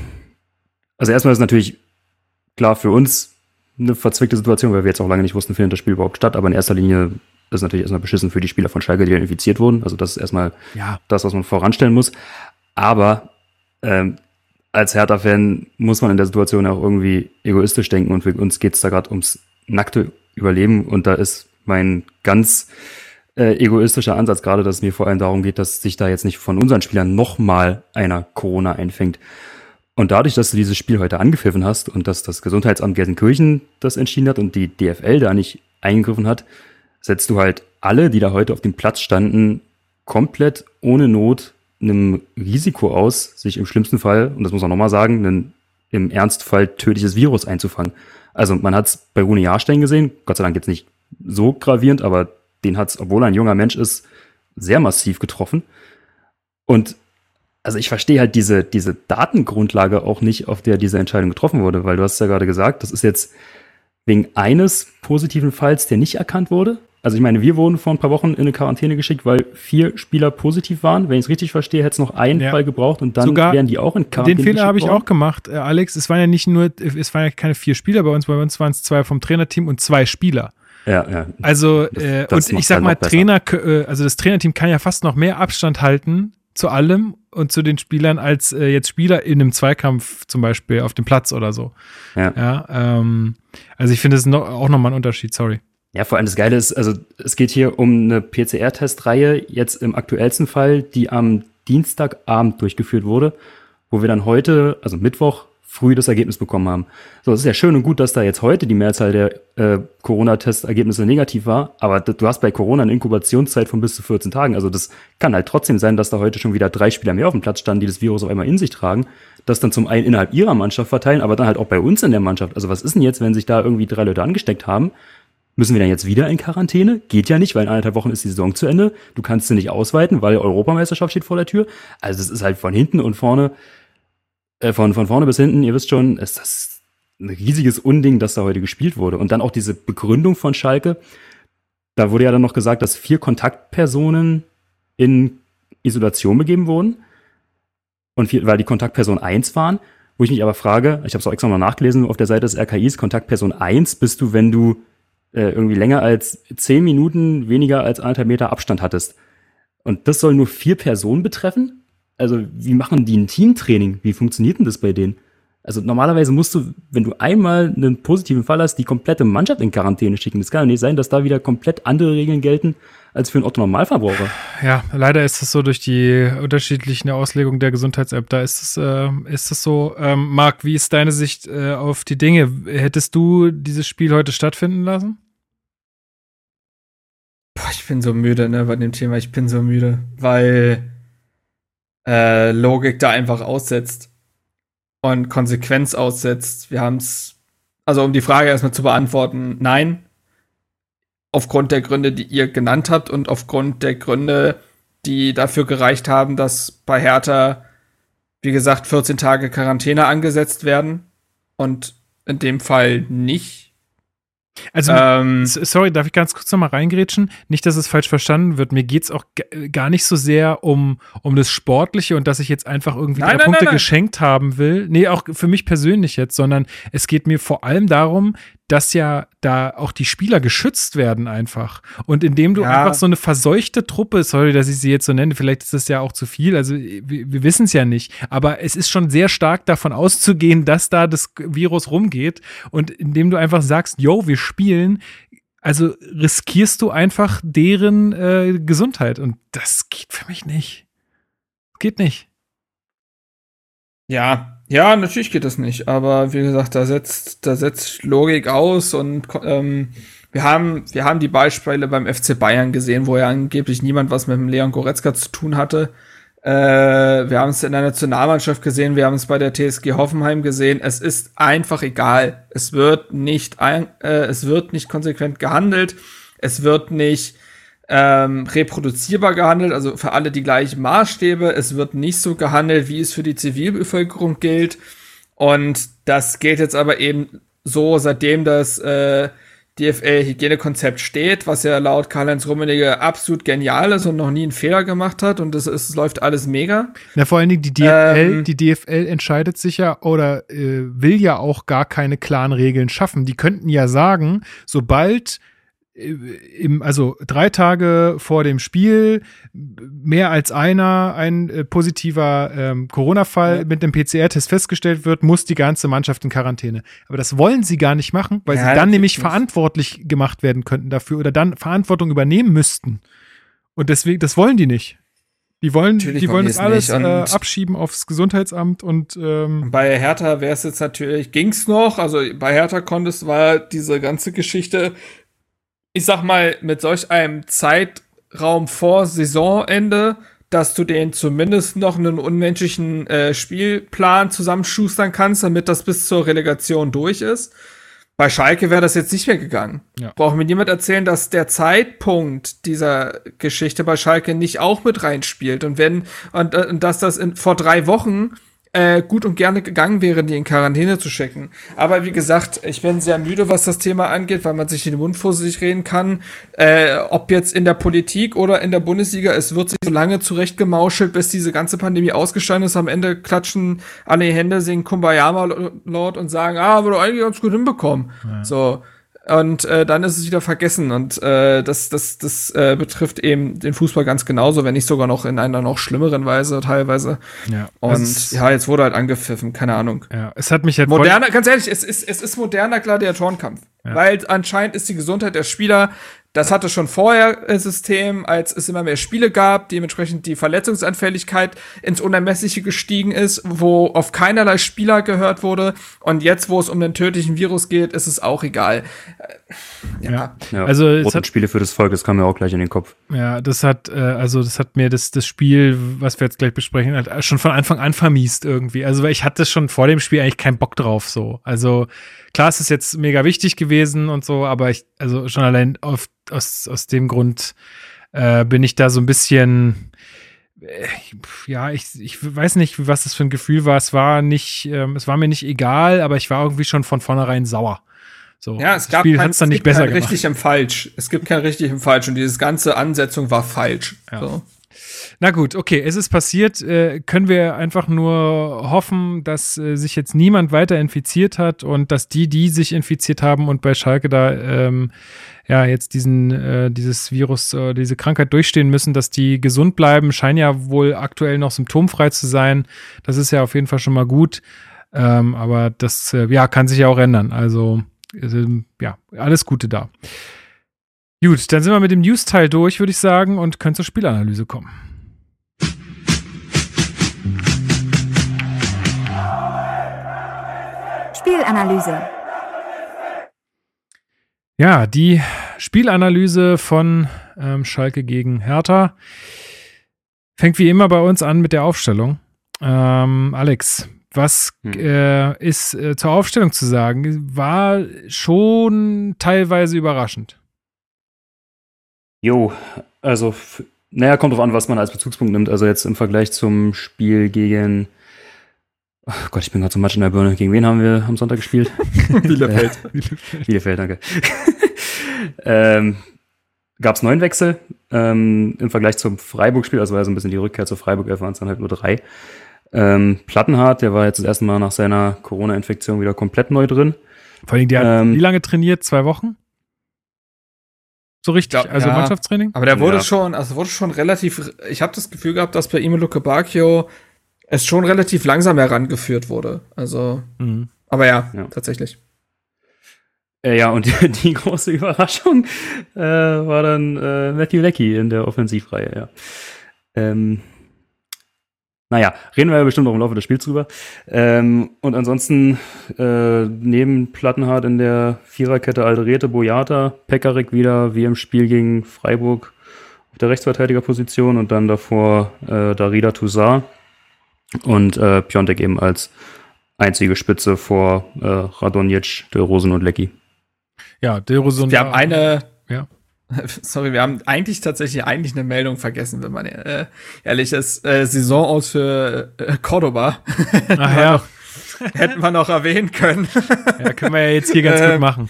also erstmal ist natürlich klar für uns eine verzwickte Situation, weil wir jetzt auch lange nicht wussten, findet das Spiel überhaupt statt. Aber in erster Linie ist es natürlich erstmal beschissen für die Spieler von Schalke, die infiziert wurden. Also das ist erstmal ja. das, was man voranstellen muss. Aber ähm, als Hertha-Fan muss man in der Situation auch irgendwie egoistisch denken und für uns geht's da gerade ums nackte Überleben und da ist mein ganz äh, egoistischer Ansatz gerade, dass es mir vor allem darum geht, dass sich da jetzt nicht von unseren Spielern nochmal einer Corona einfängt. Und dadurch, dass du dieses Spiel heute angepfiffen hast und dass das Gesundheitsamt Gelsenkirchen das entschieden hat und die DFL da nicht eingegriffen hat, setzt du halt alle, die da heute auf dem Platz standen, komplett ohne Not einem Risiko aus, sich im schlimmsten Fall, und das muss man nochmal sagen, einen im Ernstfall tödliches Virus einzufangen. Also man hat es bei Rune Jahrstein gesehen, Gott sei Dank jetzt nicht so gravierend, aber den hat es, obwohl er ein junger Mensch ist, sehr massiv getroffen. Und also ich verstehe halt diese, diese Datengrundlage auch nicht, auf der diese Entscheidung getroffen wurde, weil du hast ja gerade gesagt, das ist jetzt wegen eines positiven Falls, der nicht erkannt wurde. Also ich meine, wir wurden vor ein paar Wochen in eine Quarantäne geschickt, weil vier Spieler positiv waren. Wenn ich es richtig verstehe, hätte es noch einen ja. Fall gebraucht und dann Sogar wären die auch in Quarantäne. Den Fehler habe ich auch gemacht, äh, Alex. Es waren ja nicht nur, es waren ja keine vier Spieler bei uns, bei uns waren es zwei vom Trainerteam und zwei Spieler. Ja, ja. Also, das, äh, das und ich sag mal, Trainer, äh, also das Trainerteam kann ja fast noch mehr Abstand halten zu allem und zu den Spielern als äh, jetzt Spieler in einem Zweikampf zum Beispiel auf dem Platz oder so. Ja. ja ähm, also ich finde es no, auch nochmal ein Unterschied, sorry. Ja, vor allem das Geile ist, also es geht hier um eine PCR-Testreihe, jetzt im aktuellsten Fall, die am Dienstagabend durchgeführt wurde, wo wir dann heute, also Mittwoch, früh das Ergebnis bekommen haben. So, es ist ja schön und gut, dass da jetzt heute die Mehrzahl der äh, Corona-Testergebnisse negativ war, aber du hast bei Corona eine Inkubationszeit von bis zu 14 Tagen. Also das kann halt trotzdem sein, dass da heute schon wieder drei Spieler mehr auf dem Platz standen, die das Virus auf einmal in sich tragen, das dann zum einen innerhalb ihrer Mannschaft verteilen, aber dann halt auch bei uns in der Mannschaft. Also was ist denn jetzt, wenn sich da irgendwie drei Leute angesteckt haben? Müssen wir dann jetzt wieder in Quarantäne? Geht ja nicht, weil in anderthalb Wochen ist die Saison zu Ende. Du kannst sie nicht ausweiten, weil Europameisterschaft steht vor der Tür. Also es ist halt von hinten und vorne äh, von, von vorne bis hinten, ihr wisst schon, ist das ein riesiges Unding, das da heute gespielt wurde. Und dann auch diese Begründung von Schalke. Da wurde ja dann noch gesagt, dass vier Kontaktpersonen in Isolation begeben wurden. Und vier, weil die Kontaktperson eins waren. Wo ich mich aber frage, ich habe es auch extra mal nachgelesen auf der Seite des RKIs, Kontaktperson eins bist du, wenn du äh, irgendwie länger als zehn Minuten weniger als anderthalb Meter Abstand hattest. Und das soll nur vier Personen betreffen? Also wie machen die ein Teamtraining? Wie funktioniert denn das bei denen? Also normalerweise musst du, wenn du einmal einen positiven Fall hast, die komplette Mannschaft in Quarantäne schicken. Das kann ja nicht sein, dass da wieder komplett andere Regeln gelten als für einen Otto Normalverbraucher. Ja, leider ist es so durch die unterschiedlichen Auslegung der Gesundheits-App. Da ist es, äh, ist es so. Ähm, Marc, wie ist deine Sicht äh, auf die Dinge? Hättest du dieses Spiel heute stattfinden lassen? Boah, ich bin so müde, ne, bei dem Thema. Ich bin so müde, weil äh, Logik da einfach aussetzt und Konsequenz aussetzt. Wir haben es, also um die Frage erstmal zu beantworten, nein. Aufgrund der Gründe, die ihr genannt habt und aufgrund der Gründe, die dafür gereicht haben, dass bei Hertha, wie gesagt, 14 Tage Quarantäne angesetzt werden und in dem Fall nicht also, ähm, sorry, darf ich ganz kurz nochmal reingrätschen? Nicht, dass es falsch verstanden wird. Mir geht es auch gar nicht so sehr um, um das Sportliche und dass ich jetzt einfach irgendwie nein, drei nein, Punkte nein, geschenkt haben will. Nee, auch für mich persönlich jetzt, sondern es geht mir vor allem darum, dass ja da auch die Spieler geschützt werden einfach. Und indem du ja. einfach so eine verseuchte Truppe, sorry, dass ich sie jetzt so nenne, vielleicht ist das ja auch zu viel, also wir, wir wissen es ja nicht, aber es ist schon sehr stark davon auszugehen, dass da das Virus rumgeht. Und indem du einfach sagst, yo, wir spielen, also riskierst du einfach deren äh, Gesundheit. Und das geht für mich nicht. Geht nicht. Ja, ja, natürlich geht das nicht, aber wie gesagt, da setzt, da setzt Logik aus und ähm, wir haben, wir haben die Beispiele beim FC Bayern gesehen, wo ja angeblich niemand was mit dem Leon Goretzka zu tun hatte. Äh, wir haben es in der Nationalmannschaft gesehen, wir haben es bei der TSG Hoffenheim gesehen. Es ist einfach egal. Es wird nicht, ein, äh, es wird nicht konsequent gehandelt. Es wird nicht ähm, reproduzierbar gehandelt, also für alle die gleichen Maßstäbe. Es wird nicht so gehandelt, wie es für die Zivilbevölkerung gilt. Und das gilt jetzt aber eben so, seitdem das äh, DFL-Hygienekonzept steht, was ja laut Karl-Heinz Rummenigge absolut genial ist und noch nie einen Fehler gemacht hat und es, es läuft alles mega. Na, vor allen Dingen die DFL, ähm, die DFL entscheidet sich ja oder äh, will ja auch gar keine klaren Regeln schaffen. Die könnten ja sagen, sobald im, also drei Tage vor dem Spiel mehr als einer ein äh, positiver ähm, Corona-Fall Ja. mit einem PCR-Test festgestellt wird, muss die ganze Mannschaft in Quarantäne. Aber das wollen sie gar nicht machen, weil Ja, sie dann nämlich verantwortlich gemacht werden könnten dafür oder dann Verantwortung übernehmen müssten. Und deswegen, das wollen die nicht. Die wollen, Natürlich die wollen das es alles äh, abschieben aufs Gesundheitsamt und ähm, Bei Hertha wäre es jetzt natürlich, ging's noch, also bei Hertha konntest, war diese ganze Geschichte, ich sag mal, mit solch einem Zeitraum vor Saisonende, dass du den zumindest noch einen unmenschlichen äh, Spielplan zusammenschustern kannst, damit das bis zur Relegation durch ist. Bei Schalke wäre das jetzt nicht mehr gegangen. Ja. Braucht mir niemand erzählen, dass der Zeitpunkt dieser Geschichte bei Schalke nicht auch mit reinspielt und wenn und, äh, und dass das in, vor drei Wochen äh, gut und gerne gegangen wäre, die in Quarantäne zu schicken. Aber wie gesagt, ich bin sehr müde, was das Thema angeht, weil man sich in den Mund vor sich reden kann. Äh, ob jetzt in der Politik oder in der Bundesliga, es wird sich so lange zurechtgemauschelt, bis diese ganze Pandemie ausgestanden ist. Am Ende klatschen alle Hände, singen Kumbaya mal laut und sagen, ah, wurde eigentlich ganz gut hinbekommen. So. Und äh, dann ist es wieder vergessen. Und äh, das, das, das äh, betrifft eben den Fußball ganz genauso, wenn nicht sogar noch in einer noch schlimmeren Weise teilweise. ja. Und Also es- ja, jetzt wurde halt angepfiffen, keine Ahnung. ja, es hat mich voll- Moderner, ganz ehrlich, es ist, es ist moderner Gladiatorenkampf. Weil anscheinend ist die Gesundheit der Spieler, das hatte schon vorher ein System, als es immer mehr Spiele gab, dementsprechend die Verletzungsanfälligkeit ins Unermessliche gestiegen ist, wo auf keinerlei Spieler gehört wurde. Und jetzt, wo es um den tödlichen Virus geht, ist es auch egal. Äh, Ja. Ja, Also, es hat- Spiele für das Volk, das kam mir auch gleich in den Kopf. Ja, das hat, äh, also das hat mir das, das Spiel, was wir jetzt gleich besprechen, halt schon von Anfang an vermiest irgendwie. Also weil ich hatte schon vor dem Spiel eigentlich keinen Bock drauf so. Also klar, es ist jetzt mega wichtig gewesen und so, aber ich, also schon allein auf, aus, aus dem Grund äh, bin ich da so ein bisschen, äh, ja, ich, ich weiß nicht, was das für ein Gefühl war. Es war nicht, ähm, es war mir nicht egal, aber ich war irgendwie schon von vornherein sauer. So, Ja, es gab Spiel kein, hat's dann es nicht besser kein richtig im Falsch. Es gibt kein richtig im Falsch und dieses ganze Ansetzung war falsch. Ja. So. Na gut, okay, es ist passiert. Äh, können wir einfach nur hoffen, dass äh, sich jetzt niemand weiter infiziert hat und dass die, die sich infiziert haben und bei Schalke da ähm, ja jetzt diesen äh, dieses Virus, äh, diese Krankheit durchstehen müssen, dass die gesund bleiben. Scheinen ja wohl aktuell noch symptomfrei zu sein. Das ist ja auf jeden Fall schon mal gut. Ähm, aber das äh, ja kann sich ja auch ändern. Also äh, ja, alles Gute da. Gut, dann sind wir mit dem News-Teil durch, würde ich sagen, und können zur Spielanalyse kommen. Spielanalyse. Ja, die Spielanalyse von ähm, Schalke gegen Hertha fängt wie immer bei uns an mit der Aufstellung. Ähm, Alex, was Hm. äh, ist äh, zur Aufstellung zu sagen? War schon teilweise überraschend. Jo, also, naja, kommt drauf an, was man als Bezugspunkt nimmt. Also jetzt im Vergleich zum Spiel gegen, Ach Gott, ich bin gerade so matsch in der Birne. Gegen wen haben wir am Sonntag gespielt? Bielefeld. Bielefeld, danke. ähm, Gab es neun Wechsel ähm, im Vergleich zum Freiburg-Spiel, also war ja so ein bisschen die Rückkehr zur Freiburg, waren es dann halt nur drei. Ähm, Plattenhardt, der war jetzt das erste Mal nach seiner Corona-Infektion wieder komplett neu drin. Vor allem, der hat Ähm, wie lange trainiert? Zwei Wochen? So richtig, Ja, also ja. Mannschaftstraining? Aber der wurde Ja. schon, also wurde schon relativ, ich habe das Gefühl gehabt, dass bei ihm und Luke Bacchio es schon relativ langsam herangeführt wurde. Also, Mhm. aber ja, Ja. tatsächlich. Äh, ja, und die, die große Überraschung äh, war dann äh, Matthew Leckie in der Offensivreihe, ja. Ähm, naja, reden wir ja bestimmt auch im Laufe des Spiels drüber. Ähm, und ansonsten äh, neben Plattenhardt in der Viererkette Alderete, Boyata, Pekarik wieder wie im Spiel gegen Freiburg auf der Rechtsverteidigerposition und dann davor äh, Darida Toussaint und äh, Piontek eben als einzige Spitze vor äh, Radonjic, De Rosen und Leckie. Ja, Derosun. Wir haben eine, Ja. sorry, wir haben eigentlich tatsächlich eigentlich eine Meldung vergessen, wenn man äh, ehrlich ist. Äh, Saison aus für äh, Cordoba. Ach ja, Hätten wir noch erwähnen können. ja, können wir ja jetzt hier ganz gut Ähm, machen.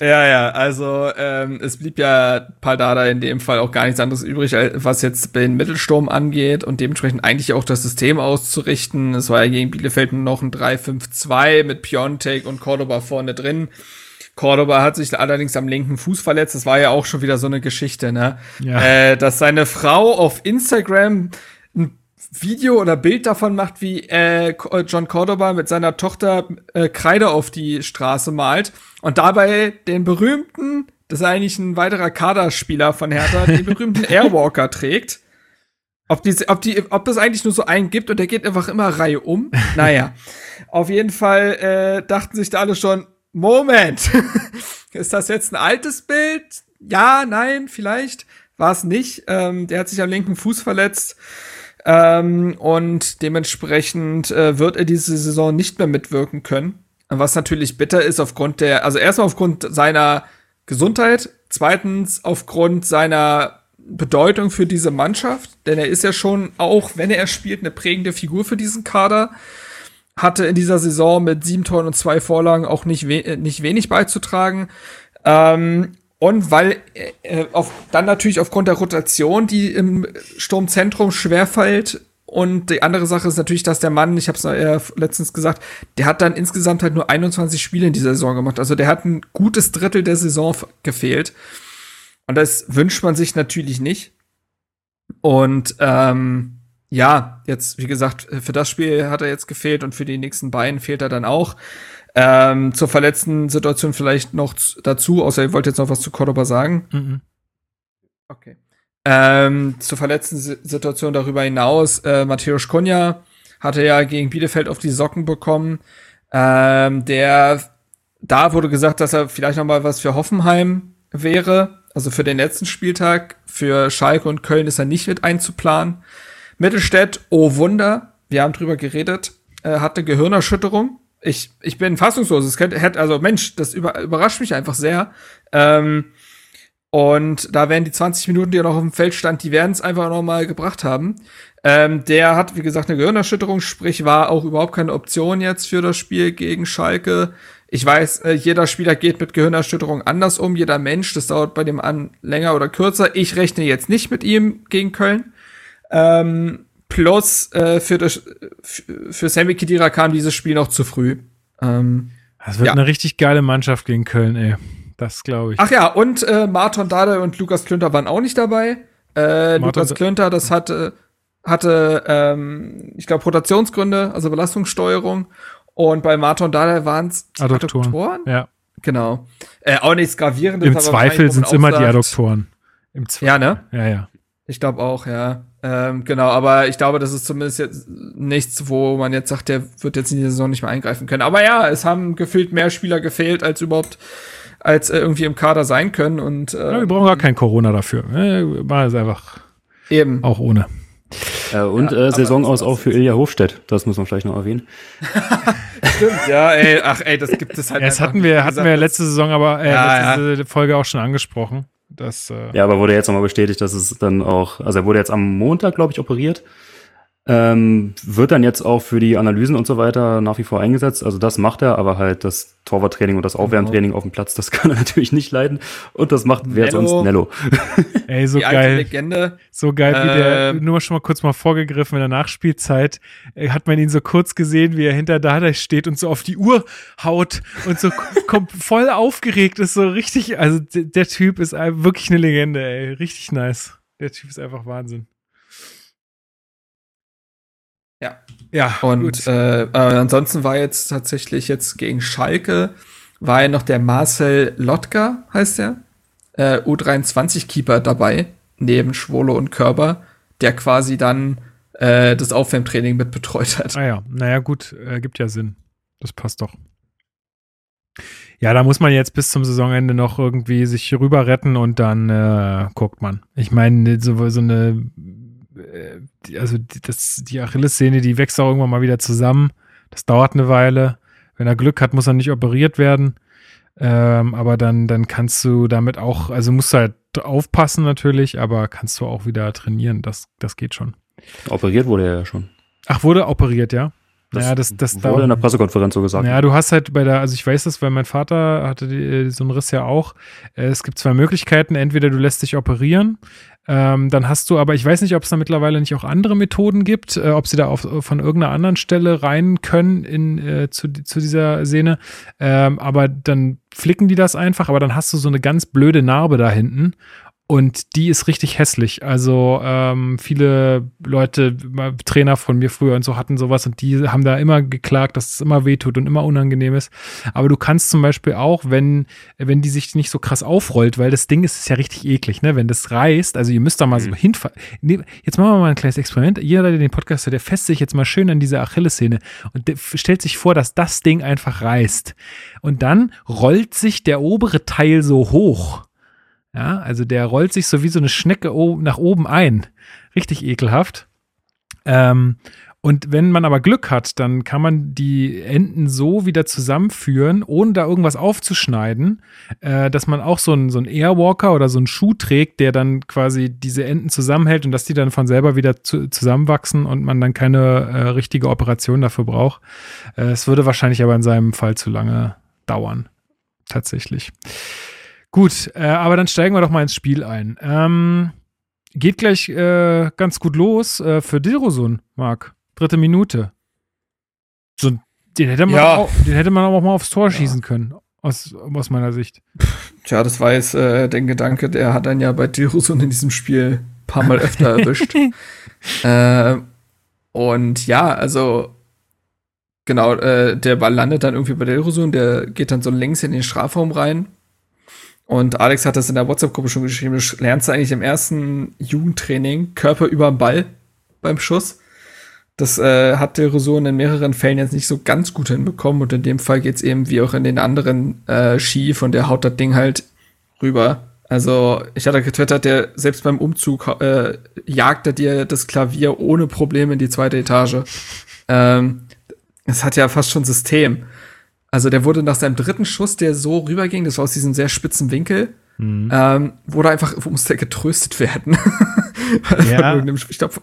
Ja, ja, also ähm, es blieb ja Paldada in dem Fall auch gar nichts anderes übrig, was jetzt den Mittelsturm angeht und dementsprechend eigentlich auch das System auszurichten. Es war ja gegen Bielefeld noch ein 3-5-2 mit Piontek und Cordoba vorne drin. Cordoba hat sich allerdings am linken Fuß verletzt. Das war ja auch schon wieder so eine Geschichte, ne? Ja. Äh, dass seine Frau auf Instagram ein Video oder Bild davon macht, wie äh, Co- John Cordoba mit seiner Tochter äh, Kreide auf die Straße malt und dabei den berühmten, das ist eigentlich ein weiterer Kaderspieler von Hertha, den berühmten Airwalker trägt. Ob, die, ob, die, ob das eigentlich nur so einen gibt und der geht einfach immer Reihe um. Naja, auf jeden Fall äh, dachten sich da alle schon, Moment, ist das jetzt ein altes Bild? Ja, nein, vielleicht. War es nicht. Ähm, der hat sich am linken Fuß verletzt. Ähm, und dementsprechend äh, wird er diese Saison nicht mehr mitwirken können. Was natürlich bitter ist aufgrund der, also erstmal aufgrund seiner Gesundheit, zweitens aufgrund seiner Bedeutung für diese Mannschaft, denn er ist ja schon auch, wenn er spielt, eine prägende Figur für diesen Kader. Hatte in dieser Saison mit sieben Toren und zwei Vorlagen auch nicht, we äh, nicht wenig beizutragen. Ähm, und weil äh, äh, auf, dann natürlich aufgrund der Rotation, die im Sturmzentrum schwerfällt. Und die andere Sache ist natürlich, dass der Mann, ich habe es ja letztens gesagt, der hat dann insgesamt halt nur 21 Spiele in dieser Saison gemacht. Also der hat ein gutes Drittel der Saison gefehlt. Und das wünscht man sich natürlich nicht. Und ähm, ja, jetzt, wie gesagt, für das Spiel hat er jetzt gefehlt und für die nächsten beiden fehlt er dann auch. Ähm, zur verletzten Situation vielleicht noch dazu, außer ihr wollt jetzt noch was zu Cordoba sagen. Mhm. Okay. Ähm, zur verletzten Si- Situation darüber hinaus, äh, Matthäus Kunja hatte ja gegen Bielefeld auf die Socken bekommen. Ähm, der, da wurde gesagt, dass er vielleicht noch mal was für Hoffenheim wäre, also für den letzten Spieltag. Für Schalke und Köln ist er nicht mit einzuplanen. Mittelstädt, oh Wunder, wir haben drüber geredet, äh, hatte Gehirnerschütterung. Ich, ich bin fassungslos. Es könnte, hätte, also Mensch, das über, überrascht mich einfach sehr. Ähm, und da werden die 20 Minuten, die er noch auf dem Feld stand, die werden es einfach noch mal gebracht haben. Ähm, der hat, wie gesagt, eine Gehirnerschütterung, sprich war auch überhaupt keine Option jetzt für das Spiel gegen Schalke. Ich weiß, äh, jeder Spieler geht mit Gehirnerschütterung anders um, jeder Mensch. Das dauert bei dem an länger oder kürzer. Ich rechne jetzt nicht mit ihm gegen Köln. Ähm, plus äh, für, das, für, Sammy Khedira kam dieses Spiel noch zu früh. Ähm, Das wird Ja. eine richtig geile Mannschaft gegen Köln, ey. Das glaube ich. Ach ja, und äh, Martin Dade und Lukas Klünter waren auch nicht dabei. Äh, Lukas Klünter, das hatte, hatte ähm, ich glaube, Rotationsgründe, also Belastungssteuerung. Und bei Martin Dade waren es Adduktoren. Ja. Genau. Äh, auch nichts Gravierendes. Im Zweifel sind es immer die Adduktoren. Im Zweifel. Ja, ne? Ja, ja. Ich glaube auch, ja. Ähm, genau, aber ich glaube, das ist zumindest jetzt nichts, wo man jetzt sagt, der wird jetzt in die Saison nicht mehr eingreifen können. Aber ja, es haben gefühlt mehr Spieler gefehlt, als überhaupt als äh, irgendwie im Kader sein können. Und ja. äh, Wir brauchen gar kein Corona dafür. Äh, Machen es einfach eben. auch ohne. Äh, und Ja, äh, Saison aus auch für. Ilja Hofstedt. Das muss man vielleicht noch erwähnen. Stimmt, ja, ey, ach ey, das gibt es halt. Ja, das hatten wir, hatten wir letzte Saison aber, äh, Ja, letzte Folge auch schon angesprochen. Das, äh, Ja, aber wurde jetzt nochmal bestätigt, dass es dann auch, also er wurde jetzt am Montag, glaube ich, operiert. Ähm, wird dann jetzt auch für die Analysen und so weiter nach wie vor eingesetzt. Also das macht er, aber halt das Torwarttraining und das Aufwärmtraining auf dem Platz, das kann er natürlich nicht leiden. Und das macht wer Nello. sonst Nello. ey, so die alte geil. Legende. So geil, wie der, Ähm. nur schon mal kurz mal vorgegriffen in der Nachspielzeit, äh, hat man ihn so kurz gesehen, wie er hinter Dada steht und so auf die Uhr haut und so kommt voll aufgeregt ist, so richtig, also der Typ ist wirklich eine Legende, ey, richtig nice. Der Typ ist einfach Wahnsinn. Ja. Ja, Und gut. äh, äh, ansonsten war jetzt tatsächlich jetzt gegen Schalke, war ja noch der Marcel Lotka, heißt der, äh, U23-Keeper dabei, neben Schwolo und Körber, der quasi dann äh, das Aufwärmtraining mit betreut hat. Ah ja, naja, gut, äh, gibt ja Sinn. Das passt doch. Ja, da muss man jetzt bis zum Saisonende noch irgendwie sich rüber retten und dann äh, guckt man. Ich meine, so, so eine, also die, das, die Achillessehne, die wächst auch irgendwann mal wieder zusammen. Das dauert eine Weile. Wenn er Glück hat, muss er nicht operiert werden. Ähm, aber dann, dann kannst du damit auch, also musst du halt aufpassen natürlich, aber kannst du auch wieder trainieren. Das, das geht schon. Operiert wurde er ja schon. Ach, wurde operiert, ja? Das ja, das, das wurde in der Pressekonferenz so gesagt. Ja, du hast halt bei der, also ich weiß das, weil mein Vater hatte die, so einen Riss ja auch. Äh, Es gibt zwei Möglichkeiten. Entweder du lässt dich operieren, ähm, dann hast du, aber ich weiß nicht, ob es da mittlerweile nicht auch andere Methoden gibt, äh, ob sie da auf, von irgendeiner anderen Stelle rein können in, äh, zu, zu dieser Sehne. Ähm, aber dann flicken die das einfach, aber dann hast du so eine ganz blöde Narbe da hinten. Und die ist richtig hässlich. Also ähm, viele Leute, Trainer von mir früher und so hatten sowas und die haben da immer geklagt, dass es immer wehtut und immer unangenehm ist. Aber du kannst zum Beispiel auch, wenn, wenn die sich nicht so krass aufrollt, weil das Ding ist, ist ja richtig eklig, ne? Wenn das reißt, also ihr müsst da mal so hinfahren. Nee, jetzt machen wir mal ein kleines Experiment. Jeder, der den Podcast hört, der fässt sich jetzt mal schön an diese Achillessehne und stellt sich vor, dass das Ding einfach reißt. Und dann rollt sich der obere Teil so hoch. Ja, also der rollt sich so wie so eine Schnecke nach oben ein. Richtig ekelhaft. Ähm, und wenn man aber Glück hat, dann kann man die Enden so wieder zusammenführen, ohne da irgendwas aufzuschneiden, äh, dass man auch so einen so einen Airwalker oder so einen Schuh trägt, der dann quasi diese Enden zusammenhält und dass die dann von selber wieder zu, zusammenwachsen und man dann keine äh, richtige Operation dafür braucht. Äh, Es würde wahrscheinlich aber in seinem Fall zu lange dauern. Tatsächlich. Gut, äh, aber dann steigen wir doch mal ins Spiel ein. Ähm, geht gleich äh, ganz gut los äh, für Dilrosun, Marc. Dritte Minute. So, den hätte man, Ja. auch, den hätte man auch mal aufs Tor schießen können, aus, aus meiner Sicht. Tja, das war jetzt äh, der Gedanke, der hat dann ja bei Dilrosun in diesem Spiel ein paar Mal öfter erwischt. äh, und ja, also genau, äh, der Ball landet dann irgendwie bei Dilrosun, der geht dann so längs in den Strafraum rein. Und Alex hat das in der WhatsApp-Gruppe schon geschrieben, du lernst eigentlich im ersten Jugendtraining Körper über den Ball beim Schuss. Das äh, hat Dilrosun in mehreren Fällen jetzt nicht so ganz gut hinbekommen und in dem Fall geht's eben wie auch in den anderen äh, schief und der haut das Ding halt rüber. Also ich hatte getwittert, der selbst beim Umzug äh, jagt er dir das Klavier ohne Probleme in die zweite Etage. Ähm, es hat ja fast schon System. Also der wurde nach seinem dritten Schuss, der so rüberging, das war aus diesem sehr spitzen Winkel, ähm, wurde einfach, musste er getröstet werden. Ja. glaub,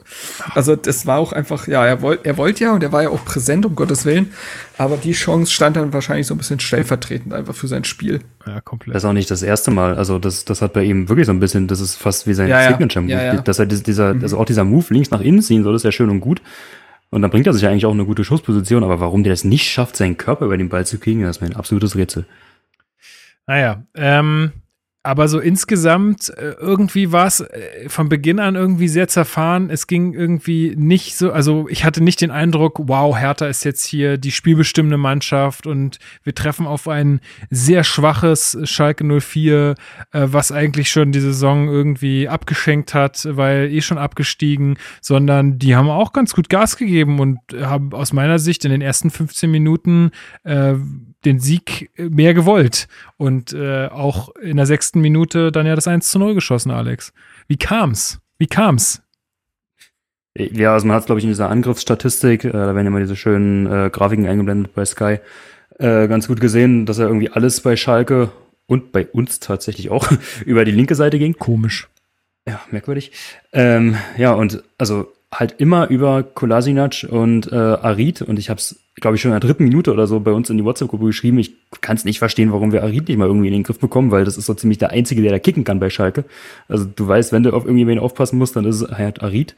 also das war auch einfach, ja, er wollte er wollte ja und er war ja auch präsent, um Gottes Willen. Aber die Chance stand dann wahrscheinlich so ein bisschen stellvertretend einfach für sein Spiel. Ja, komplett. Das ist auch nicht das erste Mal. Also das, das hat bei ihm wirklich so ein bisschen, das ist fast wie sein Ja. Signature-Move. Ja, ja. Dass er dieser, also auch dieser Move links nach innen ziehen soll, ist ja schön und gut. Und dann bringt er sich ja eigentlich auch in eine gute Schussposition. Aber warum der es nicht schafft, seinen Körper über den Ball zu kriegen, das ist mir ein absolutes Rätsel. Naja, ähm, aber so insgesamt, äh, irgendwie war es äh, von Beginn an irgendwie sehr zerfahren. Es ging irgendwie nicht so, also ich hatte nicht den Eindruck, wow, Hertha ist jetzt hier die spielbestimmende Mannschaft und wir treffen auf ein sehr schwaches Schalke 04, äh, was eigentlich schon die Saison irgendwie abgeschenkt hat, weil eh schon abgestiegen, sondern die haben auch ganz gut Gas gegeben und haben aus meiner Sicht in den ersten 15 Minuten äh, den Sieg mehr gewollt. Und äh, auch in der sechsten Minute dann ja das 1 zu 0 geschossen, Alex. Wie kam's? Wie kam's? Ja, also man hat es, glaube ich, in dieser Angriffsstatistik, äh, da werden immer diese schönen äh, Grafiken eingeblendet bei Sky, äh, ganz gut gesehen, dass er irgendwie alles bei Schalke und bei uns tatsächlich auch über die linke Seite ging. Komisch. Ja, merkwürdig. Ähm, ja, und also halt immer über Kolasinac und äh, Arid und ich habe es, glaube ich, schon in der dritten Minute oder so bei uns in die WhatsApp-Gruppe geschrieben. Ich kann es nicht verstehen, warum wir Arid nicht mal irgendwie in den Griff bekommen, weil das ist so ziemlich der Einzige, der da kicken kann bei Schalke. Also du weißt, wenn du auf irgendjemanden aufpassen musst, dann ist es halt Arid.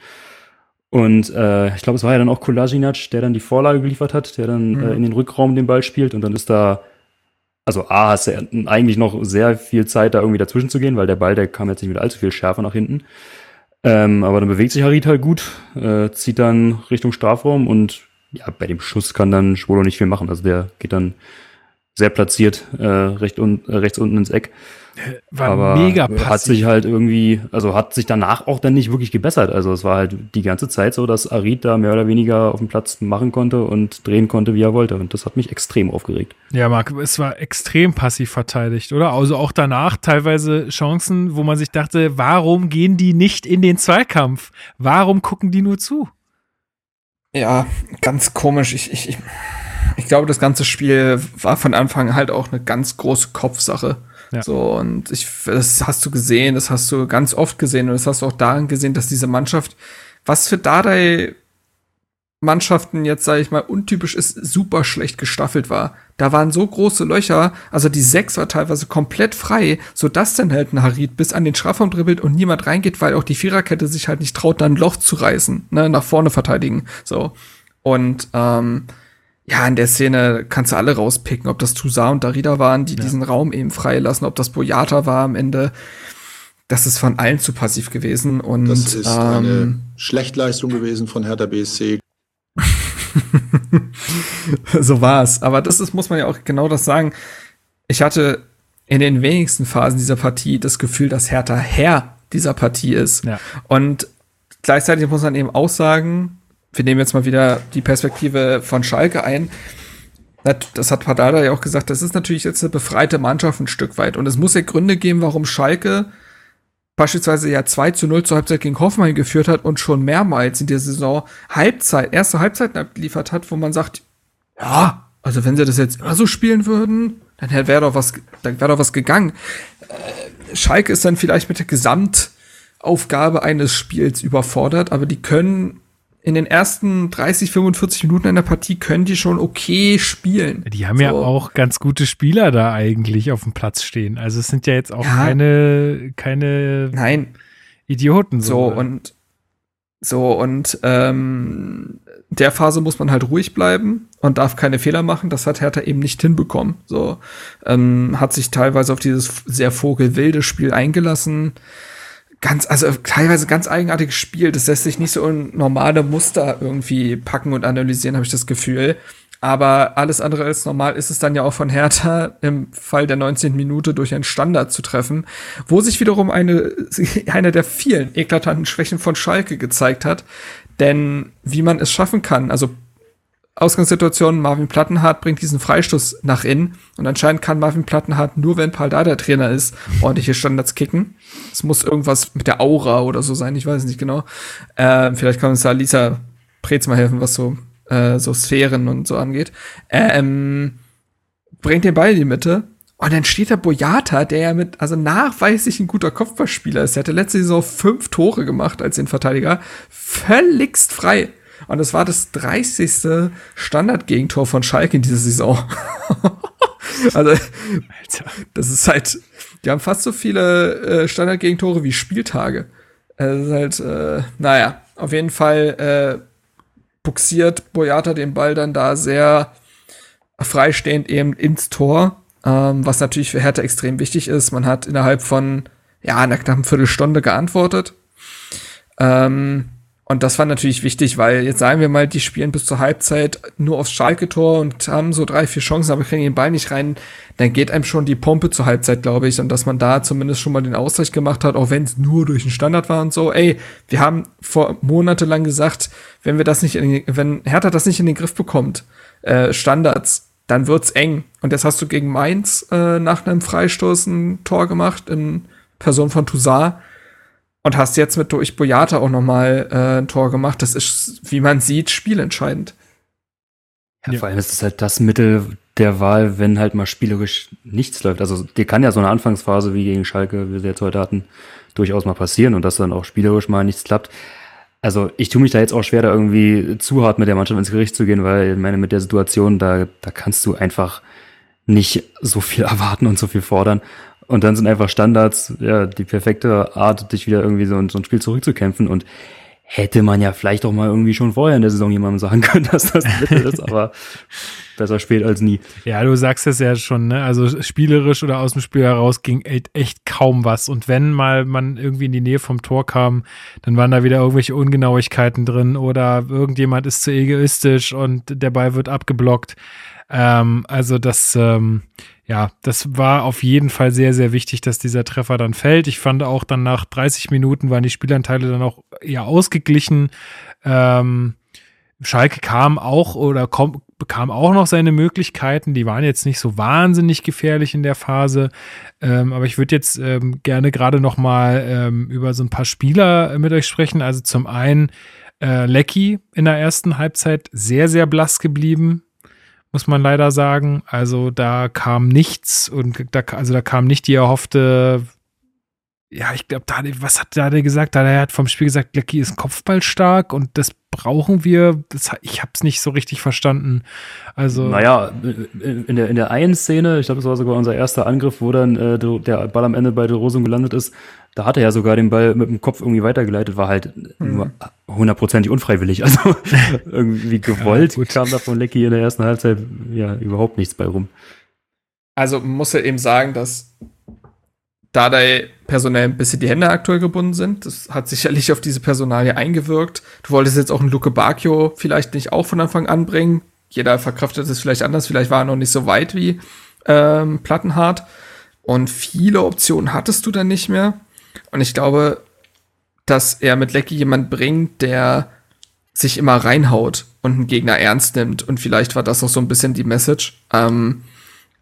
Und äh, ich glaube, es war ja dann auch Kolasinac, der dann die Vorlage geliefert hat, der dann äh, in den Rückraum den Ball spielt und dann ist da also A, hast du eigentlich noch sehr viel Zeit, da irgendwie dazwischen zu gehen, weil der Ball, der kam jetzt nicht mit allzu viel Schärfe nach hinten. Ähm, aber dann bewegt sich Harit halt gut, äh, zieht dann Richtung Strafraum und ja, bei dem Schuss kann dann Schwolo nicht viel machen. Also der geht dann sehr platziert äh, recht un äh, rechts unten ins Eck. War aber mega hat passiv. sich halt irgendwie, also hat sich danach auch dann nicht wirklich gebessert. Also es war halt die ganze Zeit so, dass Arid da mehr oder weniger auf dem Platz machen konnte und drehen konnte, wie er wollte. Und das hat mich extrem aufgeregt. Ja, Marc, es war extrem passiv verteidigt, oder? Also auch danach teilweise Chancen, wo man sich dachte, warum gehen die nicht in den Zweikampf? Warum gucken die nur zu? Ja, ganz komisch. Ich, ich, ich, ich glaube, das ganze Spiel war von Anfang halt auch eine ganz große Kopfsache. Ja. So, und ich, das hast du gesehen, das hast du ganz oft gesehen und das hast du auch daran gesehen, dass diese Mannschaft, was für Dardai Mannschaften jetzt, sage ich mal, untypisch ist, super schlecht gestaffelt war. Da waren so große Löcher, also die Sechs war teilweise komplett frei, sodass dann halt ein Harid bis an den Strafraum dribbelt und niemand reingeht, weil auch die Viererkette sich halt nicht traut, dann ein Loch zu reißen, ne, nach vorne verteidigen. So. Und ähm, ja, in der Szene kannst du alle rauspicken, ob das Toussaint und Darida waren, die ja. diesen Raum eben freilassen, ob das Boyata war am Ende. Das ist von allen zu passiv gewesen. Und, das ist ähm, eine Schlechtleistung gewesen von Hertha BSC. so war es. Aber das ist, muss man ja auch genau das sagen. Ich hatte in den wenigsten Phasen dieser Partie das Gefühl, dass Hertha Herr dieser Partie ist. Ja. Und gleichzeitig muss man eben auch sagen, wir nehmen jetzt mal wieder die Perspektive von Schalke ein. Das hat Padada ja auch gesagt, das ist natürlich jetzt eine befreite Mannschaft ein Stück weit. Und es muss ja Gründe geben, warum Schalke beispielsweise ja 2 zu 0 zur Halbzeit gegen Hoffenheim geführt hat und schon mehrmals in der Saison Halbzeit, erste Halbzeiten abgeliefert hat, wo man sagt, ja, also wenn sie das jetzt immer so spielen würden, dann wäre doch was, dann wäre doch was gegangen. Äh, Schalke ist dann vielleicht mit der Gesamtaufgabe eines Spiels überfordert, aber die können in den ersten 30, 45 Minuten einer Partie können die schon okay spielen. Die haben so. ja auch ganz gute Spieler da eigentlich auf dem Platz stehen. Also es sind ja jetzt auch ja. keine, keine Nein. Idioten. So, so und so und ähm, der Phase muss man halt ruhig bleiben und darf keine Fehler machen. Das hat Hertha eben nicht hinbekommen. So ähm, hat sich teilweise auf dieses sehr vogelwilde Spiel eingelassen ganz, also teilweise ganz eigenartiges Spiel. Das lässt sich nicht so in normale Muster irgendwie packen und analysieren, habe ich das Gefühl. Aber alles andere als normal ist es dann ja auch von Hertha im Fall der 19. Minute durch einen Standard zu treffen, wo sich wiederum eine, eine der vielen eklatanten Schwächen von Schalke gezeigt hat. Denn wie man es schaffen kann, also Ausgangssituation, Marvin Plattenhardt bringt diesen Freistoß nach innen und anscheinend kann Marvin Plattenhardt nur, wenn Paul Dada Trainer ist, ordentliche Standards kicken. Es muss irgendwas mit der Aura oder so sein, ich weiß nicht genau. Äh, vielleicht kann uns da Lisa Preetz mal helfen, was so, äh, so Sphären und so angeht. Ähm, bringt den Ball in die Mitte und dann steht da Boyata, der ja mit, also nachweislich ein guter Kopfballspieler ist. Er hatte letzte Saison fünf Tore gemacht als Innenverteidiger. Völligst frei. Und es war das 30. Standardgegentor von Schalke in dieser Saison. also, Alter. das ist halt, die haben fast so viele äh, Standardgegentore wie Spieltage. Es ist halt, äh, naja, auf jeden Fall äh, buxiert Boyata den Ball dann da sehr freistehend eben ins Tor, ähm, was natürlich für Hertha extrem wichtig ist. Man hat innerhalb von, ja, einer knappen Viertelstunde geantwortet. Ähm, und das war natürlich wichtig, weil jetzt sagen wir mal, die spielen bis zur Halbzeit nur aufs Schalke-Tor und haben so drei, vier Chancen, aber kriegen den Ball nicht rein. Dann geht einem schon die Pumpe zur Halbzeit, glaube ich. Und dass man da zumindest schon mal den Ausgleich gemacht hat, auch wenn es nur durch den Standard war und so. Ey, wir haben vor monatelang gesagt, wenn wir das nicht, in, wenn Hertha das nicht in den Griff bekommt, äh, Standards, dann wird's eng. Und jetzt hast du gegen Mainz äh, nach einem Freistoß ein Tor gemacht in Person von Toussaint und hast jetzt mit durch Boyata auch noch mal äh, ein Tor gemacht. Das ist, wie man sieht, spielentscheidend. Ja, ja, vor allem ist es halt das Mittel der Wahl, wenn halt mal spielerisch nichts läuft. Also dir kann ja so eine Anfangsphase wie gegen Schalke, wie wir jetzt heute hatten, durchaus mal passieren und dass dann auch spielerisch mal nichts klappt. Also ich tue mich da jetzt auch schwer, da irgendwie zu hart mit der Mannschaft ins Gericht zu gehen, weil ich meine, mit der Situation, da, da kannst du einfach nicht so viel erwarten und so viel fordern. Und dann sind einfach Standards, ja, die perfekte Art, dich wieder irgendwie so, so ein Spiel zurückzukämpfen. Und hätte man ja vielleicht auch mal irgendwie schon vorher in der Saison jemandem sagen können, dass das Mittel ist, aber besser spät als nie. Ja, du sagst es ja schon, ne? Also spielerisch oder aus dem Spiel heraus ging echt kaum was. Und wenn mal man irgendwie in die Nähe vom Tor kam, dann waren da wieder irgendwelche Ungenauigkeiten drin oder irgendjemand ist zu egoistisch und der Ball wird abgeblockt. Ähm, also das, ähm, ja, das war auf jeden Fall sehr, sehr wichtig, dass dieser Treffer dann fällt. Ich fand auch dann nach 30 Minuten waren die Spielanteile dann auch eher ausgeglichen. Ähm, Schalke kam auch oder kom bekam auch noch seine Möglichkeiten. Die waren jetzt nicht so wahnsinnig gefährlich in der Phase. Ähm, aber ich würde jetzt ähm, gerne gerade noch mal ähm, über so ein paar Spieler mit euch sprechen. Also zum einen äh, Lecky in der ersten Halbzeit sehr, sehr blass geblieben muss man leider sagen. Also da kam nichts und da, also da kam nicht die erhoffte ja, ich glaube, was hat Dade gesagt? Dade hat vom Spiel gesagt, Lecky ist kopfballstark und das brauchen wir. Das, ich habe es nicht so richtig verstanden. Also naja, in der, in der einen Szene, ich glaube, das war sogar unser erster Angriff, wo dann äh, der Ball am Ende bei der Rosung gelandet ist, da hat er ja sogar den Ball mit dem Kopf irgendwie weitergeleitet, war halt mhm. nur hundertprozentig unfreiwillig. Also irgendwie gewollt ja, kam da von Lecky in der ersten Halbzeit ja überhaupt nichts bei rum. Also muss er eben sagen, dass Dardai personell ein bisschen die Hände aktuell gebunden sind. Das hat sicherlich auf diese Personalie eingewirkt. Du wolltest jetzt auch einen Luke Bacchio vielleicht nicht auch von Anfang an bringen. Jeder verkraftet es vielleicht anders. Vielleicht war er noch nicht so weit wie ähm, Plattenhardt. Und viele Optionen hattest du dann nicht mehr. Und ich glaube, dass er mit Lecky jemand bringt, der sich immer reinhaut und einen Gegner ernst nimmt. Und vielleicht war das auch so ein bisschen die Message. Ähm,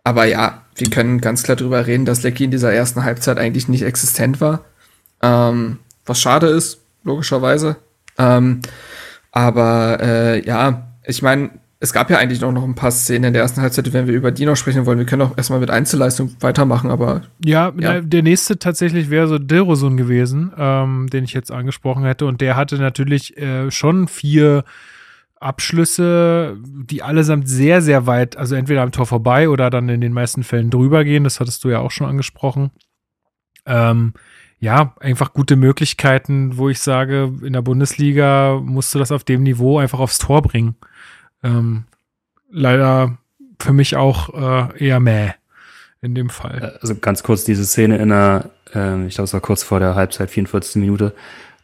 aber ja, wir können ganz klar darüber reden, dass Lecky in dieser ersten Halbzeit eigentlich nicht existent war. Ähm, was schade ist, logischerweise. Ähm, aber äh, ja, ich meine, es gab ja eigentlich noch, noch ein paar Szenen in der ersten Halbzeit, wenn wir über die noch sprechen wollen. Wir können auch erstmal mit Einzelleistung weitermachen, aber. Ja, ja. der nächste tatsächlich wäre so Dilrosun gewesen, ähm, den ich jetzt angesprochen hätte. Und der hatte natürlich äh, schon vier Abschlüsse, die allesamt sehr, sehr weit, also entweder am Tor vorbei oder dann in den meisten Fällen drüber gehen. Das hattest du ja auch schon angesprochen. Ähm, ja, einfach gute Möglichkeiten, wo ich sage, in der Bundesliga musst du das auf dem Niveau einfach aufs Tor bringen. Ähm, leider für mich auch äh, eher mäh in dem Fall. Also ganz kurz diese Szene in der, äh, ich glaube, es war kurz vor der Halbzeit, 44. Minute.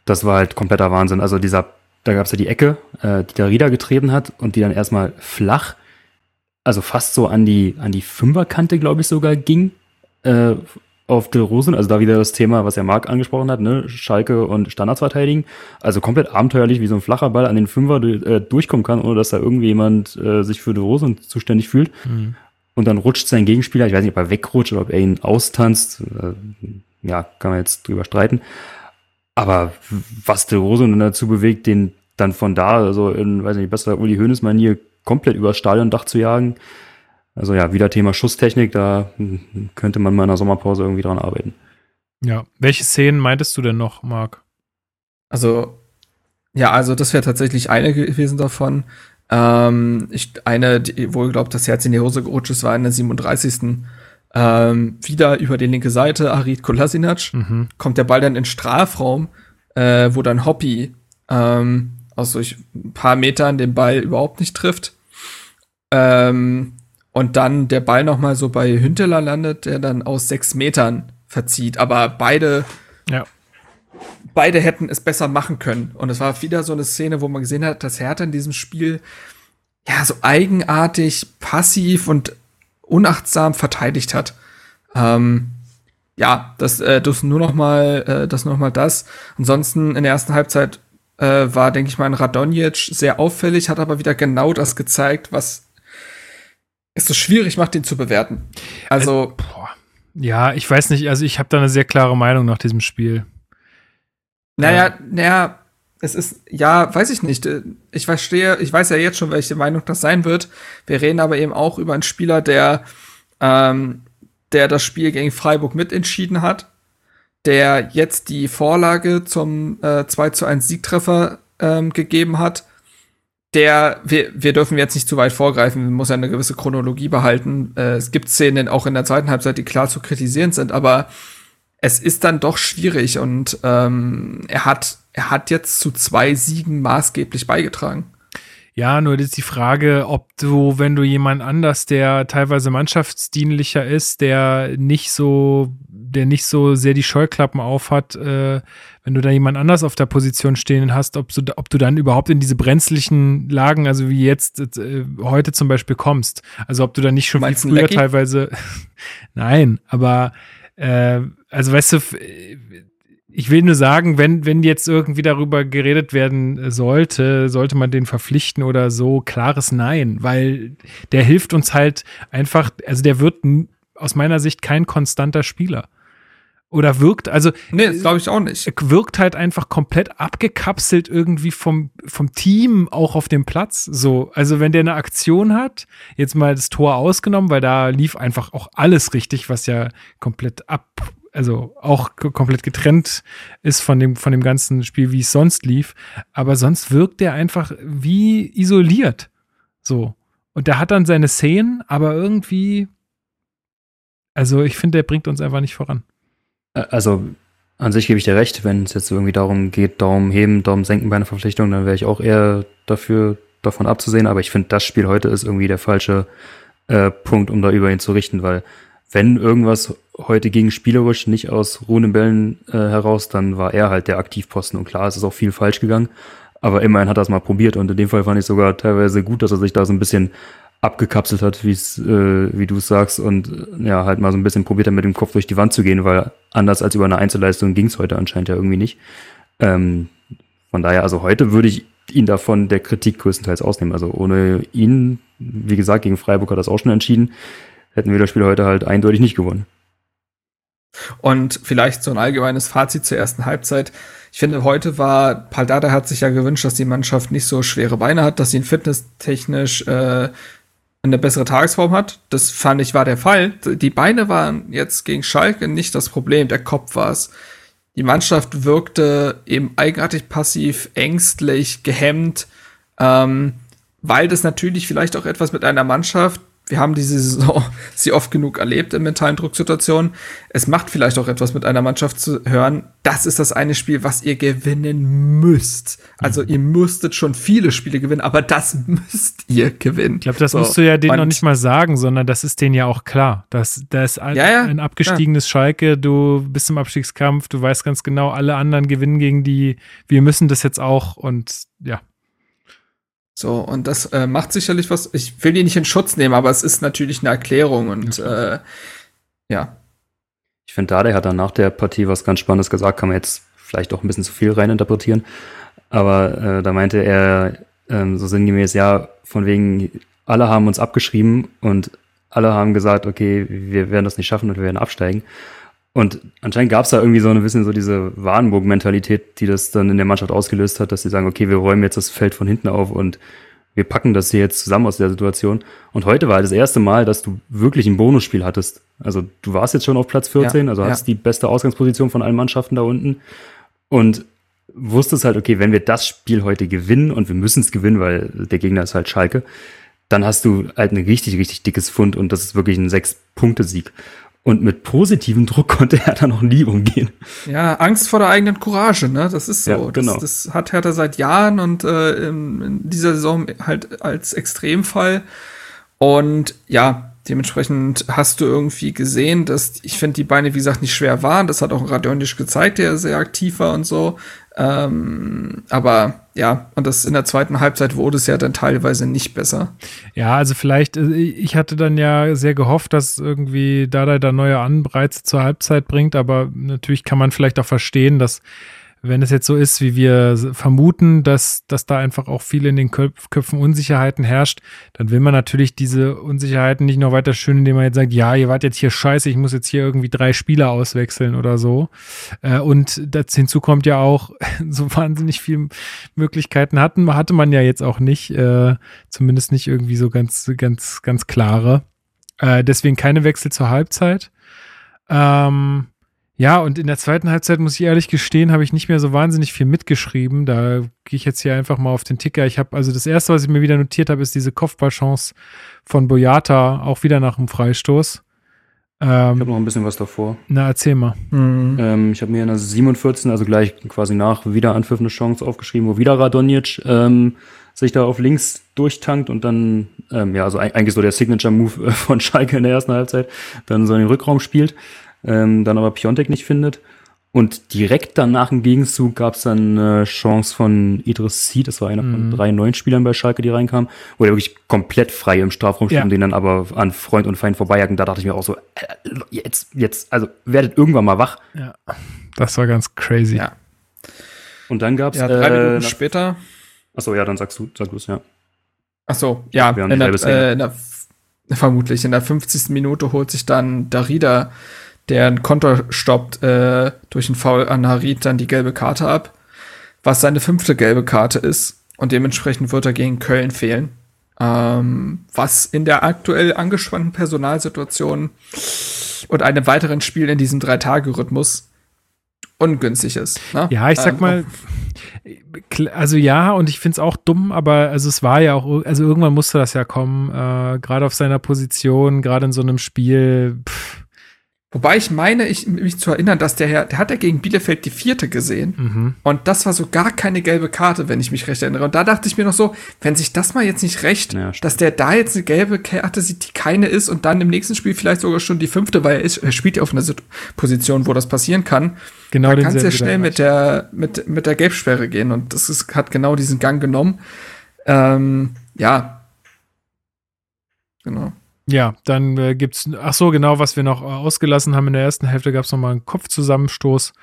Das war halt kompletter Wahnsinn. Also dieser da gab es ja die Ecke, äh, die der Rieder getreten hat und die dann erstmal flach, also fast so an die, an die Fünferkante, glaube ich, sogar ging, äh, auf Del Rosen. Also da wieder das Thema, was ja Marc angesprochen hat, ne? Schalke und Standards verteidigen. Also komplett abenteuerlich, wie so ein flacher Ball an den Fünfer äh, durchkommen kann, ohne dass da irgendjemand äh, sich für Del Rosen zuständig fühlt. Mhm. Und dann rutscht sein Gegenspieler, ich weiß nicht, ob er wegrutscht oder ob er ihn austanzt. Äh, ja, kann man jetzt drüber streiten. Aber was De Rose dann dazu bewegt, den dann von da, also in, weiß nicht, besser Uli Hoeneß-Manier komplett übers Stadiondach zu jagen. Also ja, wieder Thema Schusstechnik, da könnte man mal in der Sommerpause irgendwie dran arbeiten. Ja, welche Szenen meintest du denn noch, Marc? Also, ja, also das wäre tatsächlich eine gewesen davon. Ähm, ich, eine, die, wo ich glaube, das Herz in die Hose gerutscht ist, war in der 37. Ähm, wieder über die linke Seite, Arid Kolasinac. Mhm. Kommt der Ball dann in Strafraum, äh, wo dann Hoppy ähm, aus solch ein paar Metern den Ball überhaupt nicht trifft. Ähm, und dann der Ball noch mal so bei Hünteler landet, der dann aus sechs Metern verzieht. Aber beide, ja. beide hätten es besser machen können. Und es war wieder so eine Szene, wo man gesehen hat, dass Hertha in diesem Spiel ja so eigenartig, passiv und unachtsam verteidigt hat. Ähm, ja, das, äh, das nur noch mal, äh, das nur noch mal das. Ansonsten in der ersten Halbzeit äh, war, denke ich mal, ein Radonjic sehr auffällig, hat aber wieder genau das gezeigt, was es so schwierig macht, den zu bewerten. Also, äh, ja, ich weiß nicht, also ich habe da eine sehr klare Meinung nach diesem Spiel. Naja, ja. naja, es ist, ja, weiß ich nicht. Ich verstehe, ich weiß ja jetzt schon, welche Meinung das sein wird. Wir reden aber eben auch über einen Spieler, der, ähm, der das Spiel gegen Freiburg mitentschieden hat, der jetzt die Vorlage zum äh, 2 zu 1 Siegtreffer ähm, gegeben hat. Der, wir, wir dürfen jetzt nicht zu weit vorgreifen, man muss ja eine gewisse Chronologie behalten. Äh, es gibt Szenen auch in der zweiten Halbzeit, die klar zu kritisieren sind, aber es ist dann doch schwierig und ähm, er hat er hat jetzt zu zwei Siegen maßgeblich beigetragen. Ja, nur ist die Frage, ob du, wenn du jemand anders, der teilweise mannschaftsdienlicher ist, der nicht so, der nicht so sehr die Scheuklappen aufhat, äh, wenn du da jemand anders auf der Position stehen hast, ob du, ob du dann überhaupt in diese brenzlichen Lagen, also wie jetzt äh, heute zum Beispiel kommst. Also ob du dann nicht schon Meinst viel früher teilweise. Nein, aber äh, also weißt du, ich will nur sagen, wenn, wenn jetzt irgendwie darüber geredet werden sollte, sollte man den verpflichten oder so, klares Nein, weil der hilft uns halt einfach, also der wird aus meiner Sicht kein konstanter Spieler. Oder wirkt, also. Nee, glaube ich auch nicht. Wirkt halt einfach komplett abgekapselt irgendwie vom, vom Team auch auf dem Platz. So, also wenn der eine Aktion hat, jetzt mal das Tor ausgenommen, weil da lief einfach auch alles richtig, was ja komplett ab, also auch komplett getrennt ist von dem, von dem ganzen Spiel, wie es sonst lief. Aber sonst wirkt der einfach wie isoliert. So. Und der hat dann seine Szenen, aber irgendwie, also ich finde, der bringt uns einfach nicht voran. Also an sich gebe ich dir recht, wenn es jetzt irgendwie darum geht, Daumen heben, Daumen senken bei einer Verpflichtung, dann wäre ich auch eher dafür, davon abzusehen. Aber ich finde, das Spiel heute ist irgendwie der falsche äh, Punkt, um da über ihn zu richten, weil wenn irgendwas heute gegen spielerisch nicht aus ruhenden Bällen äh, heraus, dann war er halt der Aktivposten. Und klar, es ist auch viel falsch gegangen, aber immerhin hat er es mal probiert. Und in dem Fall fand ich sogar teilweise gut, dass er sich da so ein bisschen abgekapselt hat, wie es, äh, wie du es sagst, und äh, ja, halt mal so ein bisschen probiert hat, mit dem Kopf durch die Wand zu gehen, weil anders als über eine Einzelleistung ging es heute anscheinend ja irgendwie nicht. Ähm, von daher, also heute würde ich ihn davon der Kritik größtenteils ausnehmen. Also ohne ihn, wie gesagt, gegen Freiburg hat das auch schon entschieden, hätten wir das Spiel heute halt eindeutig nicht gewonnen. Und vielleicht so ein allgemeines Fazit zur ersten Halbzeit. Ich finde, heute war, Paldada hat sich ja gewünscht, dass die Mannschaft nicht so schwere Beine hat, dass sie ihn fitnesstechnisch äh, eine bessere Tagesform hat. Das fand ich war der Fall. Die Beine waren jetzt gegen Schalke nicht das Problem, der Kopf war es. Die Mannschaft wirkte eben eigenartig passiv, ängstlich, gehemmt, ähm, weil das natürlich vielleicht auch etwas mit einer Mannschaft wir haben diese Saison sie oft genug erlebt in mentalen Drucksituationen. Es macht vielleicht auch etwas mit einer Mannschaft zu hören. Das ist das eine Spiel, was ihr gewinnen müsst. Also mhm. ihr müsstet schon viele Spiele gewinnen, aber das müsst ihr gewinnen. Ich glaube, das so. musst du ja denen noch nicht mal sagen, sondern das ist denen ja auch klar. Das, das ist ein, ja, ja, ein abgestiegenes ja. Schalke, du bist im Abstiegskampf, du weißt ganz genau, alle anderen gewinnen gegen die, wir müssen das jetzt auch und ja. So, und das äh, macht sicherlich was. Ich will die nicht in Schutz nehmen, aber es ist natürlich eine Erklärung und okay. äh, ja. Ich finde, Dade hat dann nach der Partie was ganz Spannendes gesagt, kann man jetzt vielleicht auch ein bisschen zu viel reininterpretieren. Aber äh, da meinte er ähm, so sinngemäß, ja, von wegen, alle haben uns abgeschrieben und alle haben gesagt, okay, wir werden das nicht schaffen und wir werden absteigen. Und anscheinend gab es da irgendwie so ein bisschen so diese Warenburg-Mentalität, die das dann in der Mannschaft ausgelöst hat, dass sie sagen, okay, wir räumen jetzt das Feld von hinten auf und wir packen das hier jetzt zusammen aus der Situation. Und heute war das erste Mal, dass du wirklich ein Bonusspiel hattest. Also du warst jetzt schon auf Platz 14, ja, also hast ja. die beste Ausgangsposition von allen Mannschaften da unten und wusstest halt, okay, wenn wir das Spiel heute gewinnen und wir müssen es gewinnen, weil der Gegner ist halt Schalke, dann hast du halt ein richtig, richtig dickes Fund und das ist wirklich ein Sechs-Punkte-Sieg. Und mit positivem Druck konnte er dann noch nie umgehen. Ja, Angst vor der eigenen Courage, ne? Das ist so. Ja, genau. das, das hat Hertha seit Jahren und äh, in, in dieser Saison halt als Extremfall. Und ja, dementsprechend hast du irgendwie gesehen, dass ich finde, die Beine, wie gesagt, nicht schwer waren. Das hat auch Radonjic gezeigt, der sehr aktiv war und so. Ähm, aber ja, und das in der zweiten Halbzeit wurde es ja dann teilweise nicht besser. Ja, also vielleicht, äh, ich hatte dann ja sehr gehofft, dass irgendwie Dada da neue Anreize zur Halbzeit bringt, aber natürlich kann man vielleicht auch verstehen, dass wenn es jetzt so ist, wie wir vermuten, dass, dass da einfach auch viel in den Köpfen Unsicherheiten herrscht, dann will man natürlich diese Unsicherheiten nicht noch weiter schön, indem man jetzt sagt, ja, ihr wart jetzt hier scheiße, ich muss jetzt hier irgendwie drei Spieler auswechseln oder so. Äh, und dazu hinzu kommt ja auch, so wahnsinnig viele Möglichkeiten hatten, hatte man ja jetzt auch nicht, äh, zumindest nicht irgendwie so ganz, ganz, ganz klare. Äh, deswegen keine Wechsel zur Halbzeit. Ähm, ja, und in der zweiten Halbzeit, muss ich ehrlich gestehen, habe ich nicht mehr so wahnsinnig viel mitgeschrieben. Da gehe ich jetzt hier einfach mal auf den Ticker. Ich habe, also das erste, was ich mir wieder notiert habe, ist diese Kopfballchance von Boyata, auch wieder nach dem Freistoß. Ähm, ich habe noch ein bisschen was davor. Na, erzähl mal. Mhm. Ähm, ich habe mir in der 47, also gleich quasi nach Wiederanpfiff eine Chance aufgeschrieben, wo wieder Radonjic ähm, sich da auf links durchtankt und dann, ähm, ja, also eigentlich so der Signature-Move von Schalke in der ersten Halbzeit, dann so in den Rückraum spielt ähm, dann aber Piontek nicht findet. Und direkt danach im Gegenzug gab es dann eine Chance von Idris C, das war einer von mhm. drei neuen Spielern bei Schalke, die reinkamen, wo er wirklich komplett frei im Strafraum steht ja. und den dann aber an Freund und Feind vorbeijagen. Da dachte ich mir auch so, äh, jetzt, jetzt, also werdet irgendwann mal wach. Ja, das war ganz crazy. Ja. Und dann gab's ja, drei äh, Minuten später. Achso, ja, dann sagst du, sag du es, ja. Achso, ja, in der, äh, in der, vermutlich in der 50. Minute holt sich dann Darida der einen Konter stoppt äh, durch einen Foul an Harit dann die gelbe Karte ab, was seine fünfte gelbe Karte ist und dementsprechend wird er gegen Köln fehlen. Ähm, was in der aktuell angespannten Personalsituation und einem weiteren Spiel in diesem Drei-Tage-Rhythmus ungünstig ist. Ne? Ja, ich sag Ähm, mal, also ja, und ich find's auch dumm, aber also es war ja auch, also irgendwann musste das ja kommen, äh, gerade auf seiner Position, gerade in so einem Spiel. Pff, Wobei ich meine, ich, mich zu erinnern, dass der Herr, der hat ja gegen Bielefeld die vierte gesehen. mhm. Und das war so gar keine gelbe Karte, wenn ich mich recht erinnere. Und da dachte ich mir noch so, wenn sich das mal jetzt nicht recht, Ja, dass der da jetzt eine gelbe Karte sieht, die keine ist und dann im nächsten Spiel vielleicht sogar schon die fünfte, weil er, ist, er spielt ja auf einer Sit- Position, wo das passieren kann. genau da den kannst du ja schnell mit der, mit, mit der Gelbsperre gehen. Und das ist, hat genau diesen Gang genommen. Ähm, ja. Genau. Ja, dann äh, gibt's, ach so, genau, was wir noch äh, ausgelassen haben in der ersten Hälfte, gab's noch mal einen Kopfzusammenstoß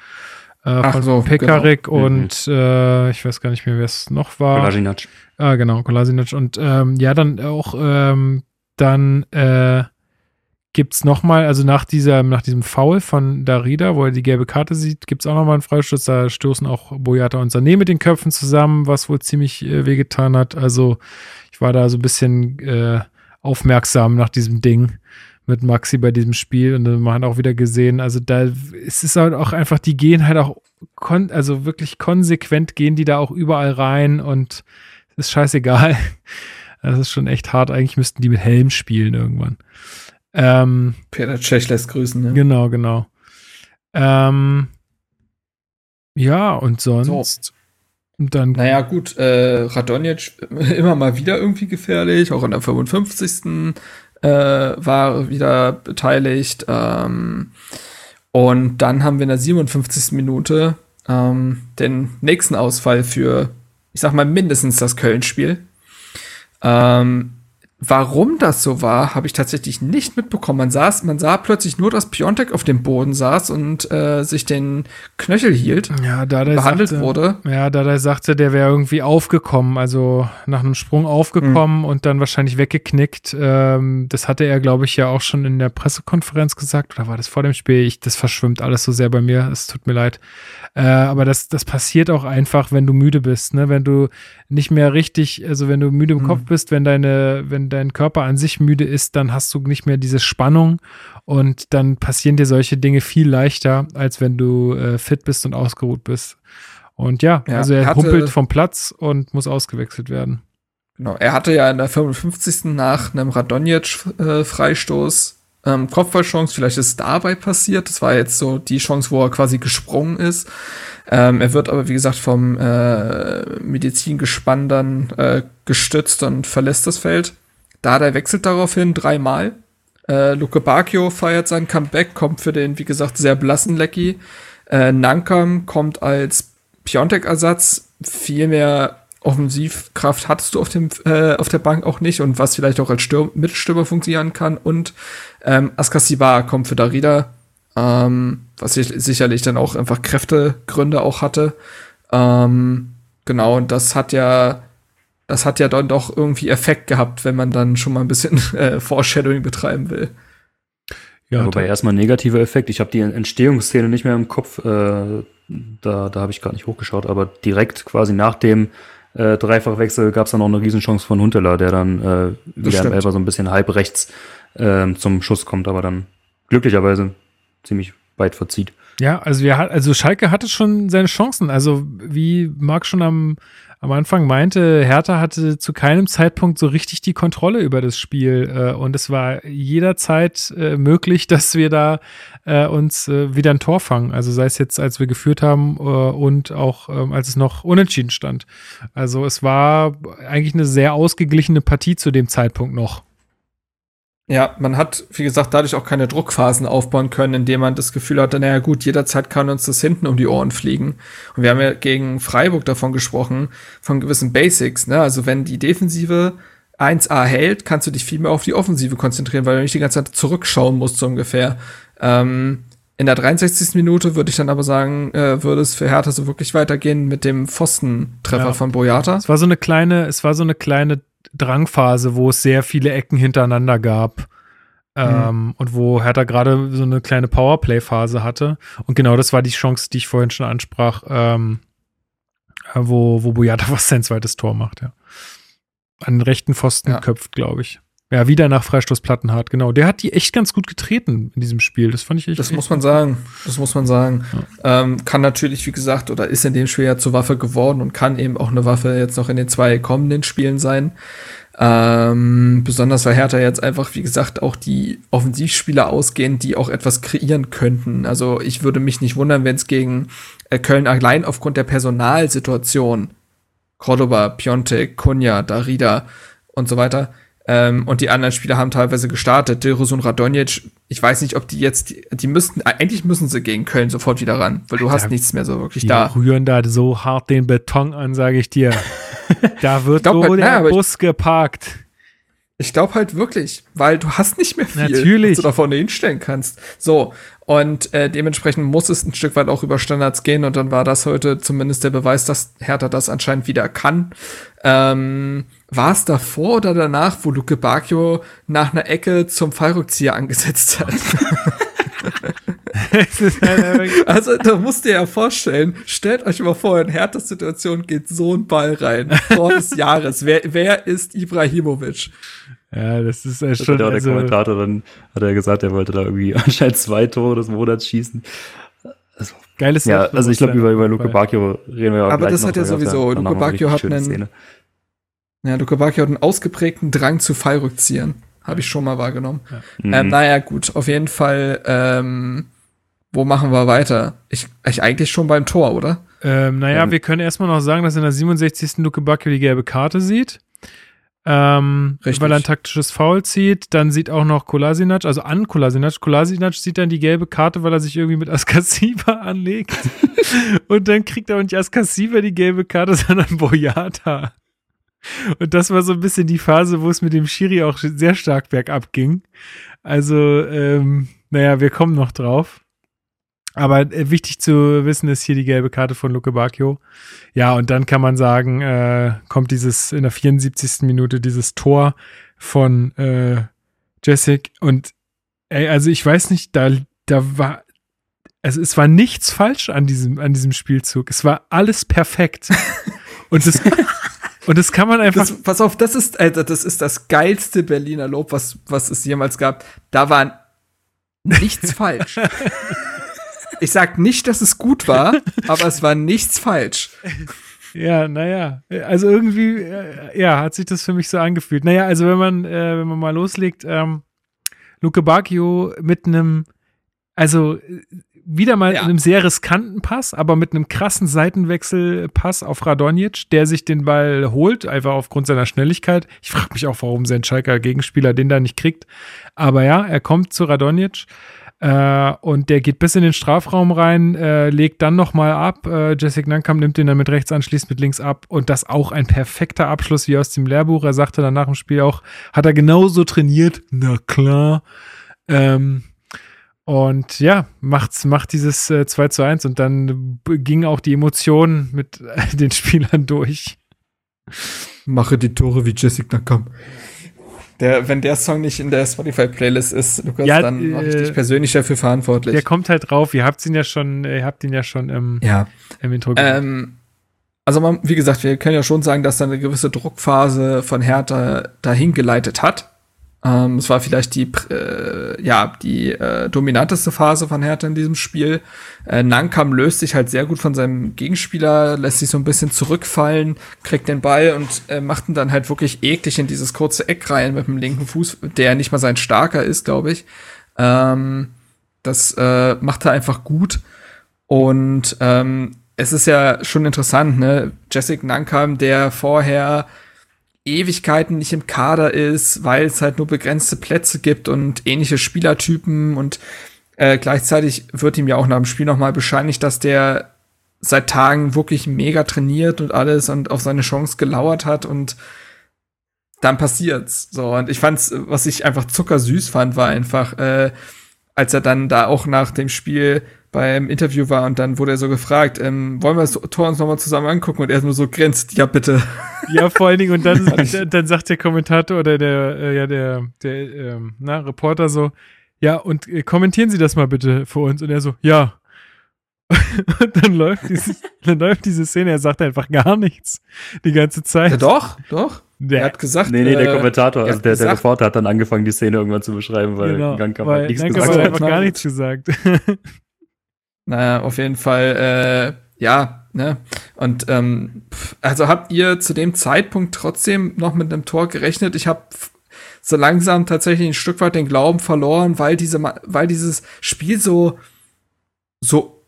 äh, von so, Pekarik genau. und äh, ich weiß gar nicht mehr, wer es noch war. Kolasinac. Ah, genau, Kolasinac. Und ähm, ja, dann auch, ähm, dann äh, gibt's noch mal, also nach dieser, nach diesem Foul von Darida, wo er die gelbe Karte sieht, gibt's auch noch mal einen Freistoß. Da stoßen auch Boyata und Sané mit den Köpfen zusammen, was wohl ziemlich äh, wehgetan hat. Also ich war da so ein bisschen äh, aufmerksam nach diesem Ding mit Maxi bei diesem Spiel und dann man hat auch wieder gesehen, also da es ist halt auch einfach, die gehen halt auch kon also wirklich konsequent gehen die da auch überall rein und es ist scheißegal. Das ist schon echt hart. Eigentlich müssten die mit Helm spielen irgendwann. Ähm, Peter Cech lässt grüßen. Ne? genau, genau. Ähm, ja, und sonst. Und dann Naja, gut, äh, Radonjic immer mal wieder irgendwie gefährlich, auch in der 55. Äh, war wieder beteiligt. Ähm, und dann haben wir in der 57. Minute ähm, den nächsten Ausfall für, ich sag mal, mindestens das Köln-Spiel. Ähm, warum das so war, habe ich tatsächlich nicht mitbekommen. Man saß, man sah plötzlich nur, dass Piontek auf dem Boden saß und äh, sich den Knöchel hielt, ja, da der behandelt sagte, wurde. Ja, da der sagte, der wäre irgendwie aufgekommen, also nach einem Sprung aufgekommen und dann wahrscheinlich weggeknickt. Ähm, das hatte er, glaube ich, ja auch schon in der Pressekonferenz gesagt. Oder war das vor dem Spiel? Ich, das verschwimmt alles so sehr bei mir. Es tut mir leid. Äh, aber das, das passiert auch einfach, wenn du müde bist, ne? Wenn du nicht mehr richtig, also wenn du müde im Mhm. Kopf bist, wenn deine, wenn dein Körper an sich müde ist, dann hast du nicht mehr diese Spannung und dann passieren dir solche Dinge viel leichter, als wenn du äh, fit bist und ausgeruht bist. Und ja, Ja, also er hatte- humpelt vom Platz und muss ausgewechselt werden. Genau, er hatte ja in der 55. nach einem Radonjic-Freistoß ähm, Kopfballchance. Vielleicht ist es dabei passiert. Das war jetzt so die Chance, wo er quasi gesprungen ist. Ähm, er wird aber, wie gesagt, vom äh, Medizingespann dann äh, gestützt und verlässt das Feld. Dada wechselt daraufhin dreimal. Äh, Luke Bacchio feiert sein Comeback, kommt für den, wie gesagt, sehr blassen Lecky. Äh, Nankam kommt als Piontek-Ersatz. Viel mehr Offensivkraft hattest du auf, dem, äh, auf der Bank auch nicht und was vielleicht auch als Stür Mitstürmer funktionieren kann. Und ähm, Askasiba kommt für Darida, ähm, was sich sicherlich dann auch einfach Kräftegründe auch hatte. Ähm, genau, und das hat ja, das hat ja dann doch irgendwie Effekt gehabt, wenn man dann schon mal ein bisschen äh, Foreshadowing betreiben will. Ja, Wobei erstmal ein negativer Effekt. Ich habe die Entstehungsszene nicht mehr im Kopf. Äh, da da habe ich gar nicht hochgeschaut. Aber direkt quasi nach dem äh, Dreifachwechsel gab es dann noch eine Riesenchance von Hunteler, der dann äh, wieder im stimmt. Elfer so ein bisschen halb rechts ähm, zum Schuss kommt, aber dann glücklicherweise ziemlich weit verzieht. Ja, also wir also Schalke hatte schon seine Chancen. Also wie Marc schon am, am Anfang meinte, Hertha hatte zu keinem Zeitpunkt so richtig die Kontrolle über das Spiel äh, und es war jederzeit äh, möglich, dass wir da äh, uns äh, wieder ein Tor fangen. Also sei es jetzt, als wir geführt haben äh, und auch ähm, als es noch unentschieden stand. Also es war eigentlich eine sehr ausgeglichene Partie zu dem Zeitpunkt noch. Ja, man hat, wie gesagt, dadurch auch keine Druckphasen aufbauen können, indem man das Gefühl hatte, naja gut, jederzeit kann uns das hinten um die Ohren fliegen. Und wir haben ja gegen Freiburg davon gesprochen, von gewissen Basics. Ne? Also wenn die Defensive 1A hält, kannst du dich viel mehr auf die Offensive konzentrieren, weil du nicht die ganze Zeit zurückschauen musst, so ungefähr. Ähm, in der 63. Minute würde ich dann aber sagen, äh, würde es für Hertha so wirklich weitergehen mit dem Pfostentreffer Ja. von Boyata. Es war so eine kleine, es war so eine kleine Drangphase, wo es sehr viele Ecken hintereinander gab. Ähm, und wo Hertha gerade so eine kleine Powerplay-Phase hatte. Und genau das war die Chance, die ich vorhin schon ansprach, ähm, äh, wo, wo Boyata was sein zweites Tor macht, ja. An den rechten Pfosten Ja. köpft, glaube ich. Ja, wieder nach Freistoß Plattenhardt, genau. Der hat die echt ganz gut getreten in diesem Spiel. Das fand ich echt. Das muss man sagen. Das muss man sagen. Ähm, kann natürlich, wie gesagt, oder ist in dem Spiel ja zur Waffe geworden und kann eben auch eine Waffe jetzt noch in den zwei kommenden Spielen sein. Ähm, besonders weil Hertha jetzt einfach, wie gesagt, auch die Offensivspieler ausgehen, die auch etwas kreieren könnten. Also ich würde mich nicht wundern, wenn es gegen äh, Köln allein aufgrund der Personalsituation Cordoba, Piontek, Kunja, Darida und so weiter. Ähm, und die anderen Spieler haben teilweise gestartet. Dilrosun Radonjic, ich weiß nicht, ob die jetzt, die müssten, eigentlich müssen sie gegen Köln sofort wieder ran, weil du Alter, hast nichts mehr so wirklich die da. rühren da so hart den Beton an, sage ich dir. da wird glaub so halt, der naja, Bus geparkt. Ich glaube halt wirklich, weil du hast nicht mehr viel, Natürlich. was du da vorne hinstellen kannst. So, und äh, dementsprechend muss es ein Stück weit auch über Standards gehen und dann war das heute zumindest der Beweis, dass Hertha das anscheinend wieder kann. Ähm, war es davor oder danach, wo Luke Bacchio nach einer Ecke zum Fallrückzieher angesetzt hat? Halt Also, da musst ihr ja vorstellen, stellt euch mal vor, in Herthas Situation geht so ein Ball rein. Tor des Jahres. Wer, wer ist Ibrahimovic? ja, das ist äh, Schon der Also, Kommentator dann hat er gesagt, er wollte da irgendwie anscheinend zwei Tore des Monats schießen. geiles Ja, also ich glaube, über, über Luke. Bacchio reden wir ja Aber gleich das hat gab's sowieso. Luke Bacchio hat einen- Szene. Ja, Luke Bacchio hat einen ausgeprägten Drang zu Fallrückziehen. Habe ich schon mal wahrgenommen. Mhm. Ähm, naja, gut, auf jeden Fall, ähm, wo machen wir weiter? Ich, ich eigentlich schon beim Tor, oder? Ähm, naja, Ähm, wir können erstmal noch sagen, dass in der 67. Luke Bacchio die gelbe Karte sieht. Ähm, Richtig. weil er ein taktisches Foul zieht. Dann sieht auch noch Kolasinac, also an Kolasinac. Kolasinac sieht dann die gelbe Karte, weil er sich irgendwie mit Askasiba anlegt. Und dann kriegt aber nicht Askasiba die gelbe Karte, sondern Boyata. Und das war so ein bisschen die Phase, wo es mit dem Schiri auch sehr stark bergab ging. Also, ähm, naja, wir kommen noch drauf. Aber äh, wichtig zu wissen ist hier die gelbe Karte von Luke Bacchio. Ja, und dann kann man sagen, äh, kommt dieses in der 74. Minute dieses Tor von äh, Jessic. Und ey, also ich weiß nicht, da, da war, also es war nichts falsch an diesem, an diesem Spielzug. Es war alles perfekt. und das, und das kann man einfach. Das, pass auf, das ist, Alter, das ist das geilste Berliner Lob, was, was es jemals gab. Da war nichts falsch. Ich sag nicht, dass es gut war, aber es war nichts falsch. Ja, naja, also irgendwie, äh, ja, hat sich das für mich so angefühlt. Naja, also wenn man, äh, wenn man mal loslegt, ähm, Luke Bacchio mit einem, also äh, wieder mal Ja. einem sehr riskanten Pass, aber mit einem krassen Seitenwechselpass auf Radonjic, der sich den Ball holt, einfach aufgrund seiner Schnelligkeit. Ich frage mich auch, warum sein Schalker Gegenspieler den da nicht kriegt. Aber ja, er kommt zu Radonjic. Äh, und der geht bis in den Strafraum rein, äh, legt dann nochmal ab. Äh, Jessic Nankam nimmt den dann mit rechts an, schließt mit links ab. Und das auch ein perfekter Abschluss wie aus dem Lehrbuch. Er sagte dann nach dem Spiel auch, hat er genauso trainiert. Na klar. Ähm, und ja, macht's, macht dieses äh, 2 zu 1 und dann ging auch die Emotion mit äh, den Spielern durch. Mache die Tore wie Jessica Nakam. Der, wenn der Song nicht in der Spotify-Playlist ist, Lukas, Ja, dann mache ich äh, dich persönlich dafür verantwortlich. Der kommt halt drauf. Ihr habt ihn ja schon, ihr habt ihn ja schon im, ja. im Intro. Ähm, also man, wie gesagt, wir können ja schon sagen, dass da eine gewisse Druckphase von Hertha dahin geleitet hat. Ähm, es war vielleicht die, äh, ja, die äh, dominanteste Phase von Hertha in diesem Spiel. Äh, Nankam löst sich halt sehr gut von seinem Gegenspieler, lässt sich so ein bisschen zurückfallen, kriegt den Ball und äh, macht ihn dann halt wirklich eklig in dieses kurze Eck rein mit dem linken Fuß, der nicht mal sein starker ist, glaube ich. Ähm, das äh, macht er einfach gut. Und ähm, es ist ja schon interessant, ne? Jessic Nankam, der vorher Ewigkeiten nicht im Kader ist, weil es halt nur begrenzte Plätze gibt und ähnliche Spielertypen und äh, gleichzeitig wird ihm ja auch nach dem Spiel nochmal bescheinigt, dass der seit Tagen wirklich mega trainiert und alles und auf seine Chance gelauert hat und dann passiert's. So, und ich fand's, was ich einfach zuckersüß fand, war einfach, äh, als er dann da auch nach dem Spiel beim Interview war und dann wurde er so gefragt, ähm, wollen wir das Tor uns nochmal zusammen angucken? Und er nur so grinst, ja bitte. Ja, vor allen Dingen, und dann, dann, dann sagt der Kommentator oder der, äh, ja, der, der ähm, na, Reporter so, ja, und äh, kommentieren Sie das mal bitte für uns. Und er so, ja. und dann läuft, dieses, dann läuft diese Szene, er sagt einfach gar nichts die ganze Zeit. Ja, doch, doch. er hat gesagt, Nee, nee, der äh, Kommentator, also hat der, der Reporter hat dann angefangen, die Szene irgendwann zu beschreiben, weil genau, Gang weil hat nichts Dank gesagt. hat hat. einfach gar nichts gesagt. Naja, auf jeden Fall, äh, ja, ne? Und ähm, also habt ihr zu dem Zeitpunkt trotzdem noch mit einem Tor gerechnet? Ich habe so langsam tatsächlich ein Stück weit den Glauben verloren, weil diese, weil dieses Spiel so, so,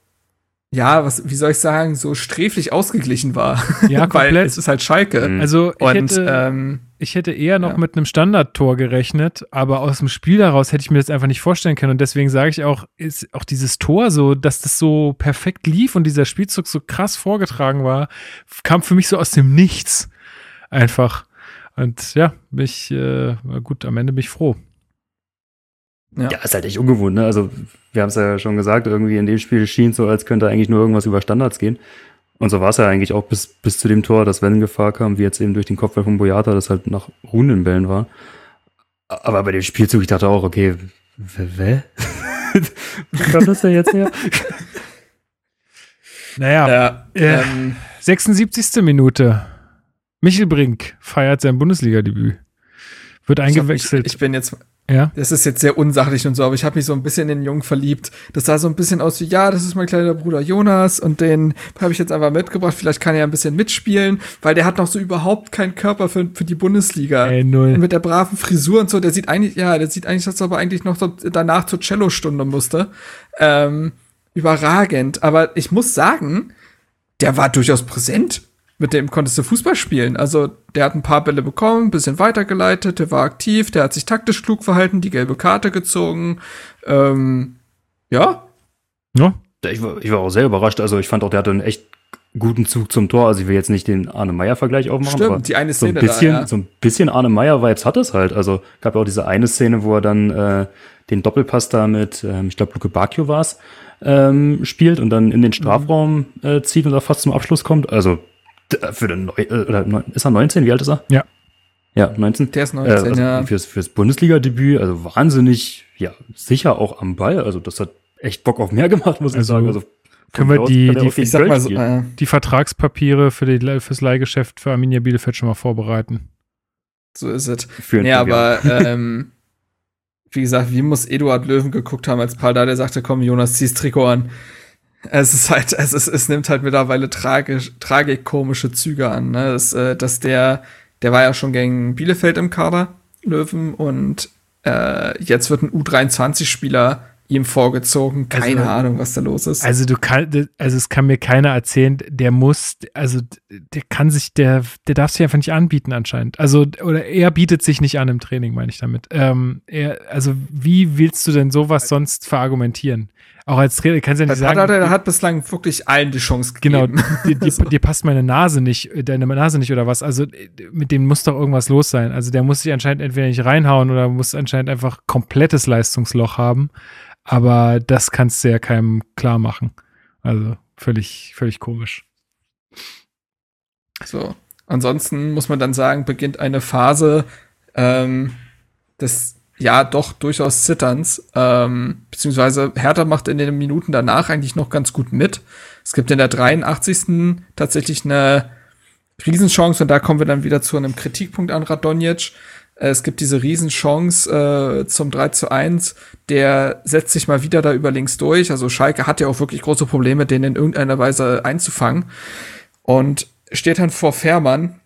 ja, was, wie soll ich sagen, so sträflich ausgeglichen war. Ja, weil komplett. es ist halt Schalke. Also ich Und hätte, ähm, ich hätte eher noch ja. mit einem Standardtor gerechnet, aber aus dem Spiel heraus hätte ich mir das einfach nicht vorstellen können. Und deswegen sage ich auch, ist auch dieses Tor so, dass das so perfekt lief und dieser Spielzug so krass vorgetragen war, kam für mich so aus dem Nichts. Einfach. Und ja, mich, äh, gut, am Ende bin ich froh. ja. Ja, ist halt echt ungewohnt, ne? Also, wir haben es ja schon gesagt, irgendwie in dem Spiel schien es so, als könnte eigentlich nur irgendwas über Standards gehen. Und so war es ja eigentlich auch bis, bis zu dem Tor, dass wenn Gefahr kam, wie jetzt eben durch den Kopfball von Boyata, das halt nach ruhenden Bällen war. Aber bei dem Spielzug, ich dachte auch, okay, w- wä? Wo kam das denn jetzt her? Naja, ja, Äh, ähm, 76. Minute. Michel Brink feiert sein Bundesliga-Debüt. Wird ich, hab mich, eingewechselt. ich bin jetzt ja. Das ist jetzt sehr unsachlich und so, aber ich habe mich so ein bisschen in den Jungen verliebt. Das sah so ein bisschen aus wie, ja, das ist mein kleiner Bruder Jonas und den habe ich jetzt einfach mitgebracht. Vielleicht kann er ein bisschen mitspielen, weil der hat noch so überhaupt keinen Körper für, für die Bundesliga. Ey, null. Und mit der braven Frisur und so, der sieht eigentlich, ja, der sieht eigentlich, dass er aber eigentlich noch so danach zur Cello-Stunde musste. Ähm, überragend. Aber ich muss sagen, der war durchaus präsent. Mit dem konntest du Fußball spielen. Also, der hat ein paar Bälle bekommen, ein bisschen weitergeleitet, der war aktiv, der hat sich taktisch klug verhalten, die gelbe Karte gezogen. Ähm, ja, Ja. Ich war, ich war auch sehr überrascht. Also, ich fand auch, der hatte einen echt guten Zug zum Tor. Also, ich will jetzt nicht den Arne Meyer-Vergleich aufmachen, aber stimmt, die eine so ein Szene bisschen, da, ja. so ein bisschen Arne Meyer-Vibes hat es halt. Also gab ja auch diese eine Szene, wo er dann äh, den Doppelpass da mit, ähm, ich glaube, Luke Bacchio war's, ähm, spielt und dann in den Strafraum äh, zieht und da fast zum Abschluss kommt. Also für den Neu äh, oder neun- ist er 19? Wie alt ist er? Ja. Ja, 19. Der ist 19, also ja. Fürs, fürs Bundesliga-Debüt, also wahnsinnig, ja, sicher auch am Ball. Also das hat echt Bock auf mehr gemacht, muss ich Also, sagen. Also können wir die- die- Ich sag mal so, äh, Die Vertragspapiere für die, fürs Leihgeschäft für Arminia Bielefeld schon mal vorbereiten. so ist es. für ein Nee, Trivia. aber ähm, wie gesagt, wie muss Eduard Löwen geguckt haben, als Paul da sagte, komm, Jonas, zieh's Trikot an. Es ist halt, es, ist, es nimmt halt mittlerweile tragisch, tragikomische Züge an. Ne? Das, äh, dass der, der war ja schon gegen Bielefeld im Kader, Löwen, und äh, jetzt wird ein U23-Spieler ihm vorgezogen. Keine Also- Ahnung, was da los ist. Also du kann, also es kann mir keiner erzählen, der muss, also der kann sich, der, der darf sich einfach nicht anbieten anscheinend. Also oder er bietet sich nicht an im Training, meine ich damit. Ähm, er, also wie willst du denn sowas sonst verargumentieren? Auch als Trainer kannst du ja nicht hat, sagen. hat, er hat bislang wirklich allen die Chance Genau, gegeben. dir, dir, dir passt meine Nase nicht, äh, deine Nase nicht oder was. Also äh, mit dem muss doch irgendwas los sein. Also der muss sich anscheinend entweder nicht reinhauen oder muss anscheinend einfach komplettes Leistungsloch haben. Aber das kannst du ja keinem klar machen. Also völlig, völlig komisch. So. Ansonsten muss man dann sagen, beginnt eine Phase ähm, des ja doch durchaus Zitterns. Ähm, beziehungsweise Hertha macht in den Minuten danach eigentlich noch ganz gut mit. Es gibt in der 83. tatsächlich eine Riesenchance und da kommen wir dann wieder zu einem Kritikpunkt an Radonjic. Es gibt diese Riesenchance äh, zum 3 zu 1. Der setzt sich mal wieder da über links durch. Also Schalke hat ja auch wirklich große Probleme, den in irgendeiner Weise einzufangen. Und steht dann vor Fährmann.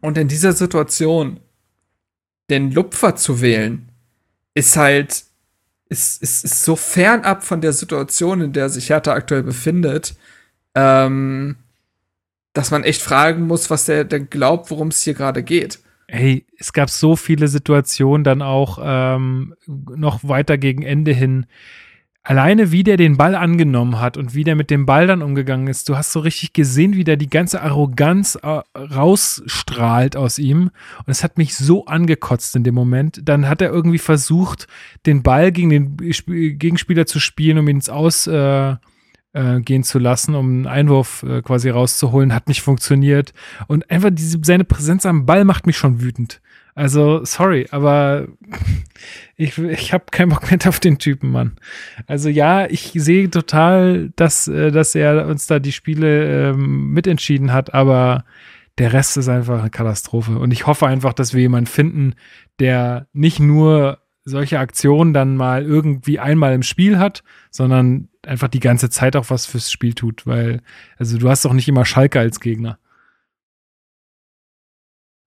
Und in dieser Situation den Lupfer zu wählen, ist halt, ist, ist, ist so fernab von der Situation, in der sich Hertha aktuell befindet, ähm, dass man echt fragen muss, was der denn glaubt, worum es hier gerade geht. Hey, es gab so viele Situationen dann auch ähm, noch weiter gegen Ende hin. Alleine wie der den Ball angenommen hat und wie der mit dem Ball dann umgegangen ist, du hast so richtig gesehen, wie der die ganze Arroganz äh, rausstrahlt aus ihm. Und es hat mich so angekotzt in dem Moment. Dann hat er irgendwie versucht, den Ball gegen den Sp Gegenspieler zu spielen, um ihn ins Aus äh, äh, gehen zu lassen, um einen Einwurf äh, quasi rauszuholen, hat nicht funktioniert. Und einfach diese, seine Präsenz am Ball macht mich schon wütend. Also, sorry, aber ich, ich habe keinen Bock mehr auf den Typen, Mann. Also ja, ich sehe total, dass, äh, dass er uns da die Spiele ähm, mitentschieden hat, aber Der Rest ist einfach eine Katastrophe. Und ich hoffe einfach, dass wir jemanden finden, der nicht nur solche Aktionen dann mal irgendwie einmal im Spiel hat, sondern einfach die ganze Zeit auch was fürs Spiel tut, weil, also du hast doch nicht immer Schalke als Gegner.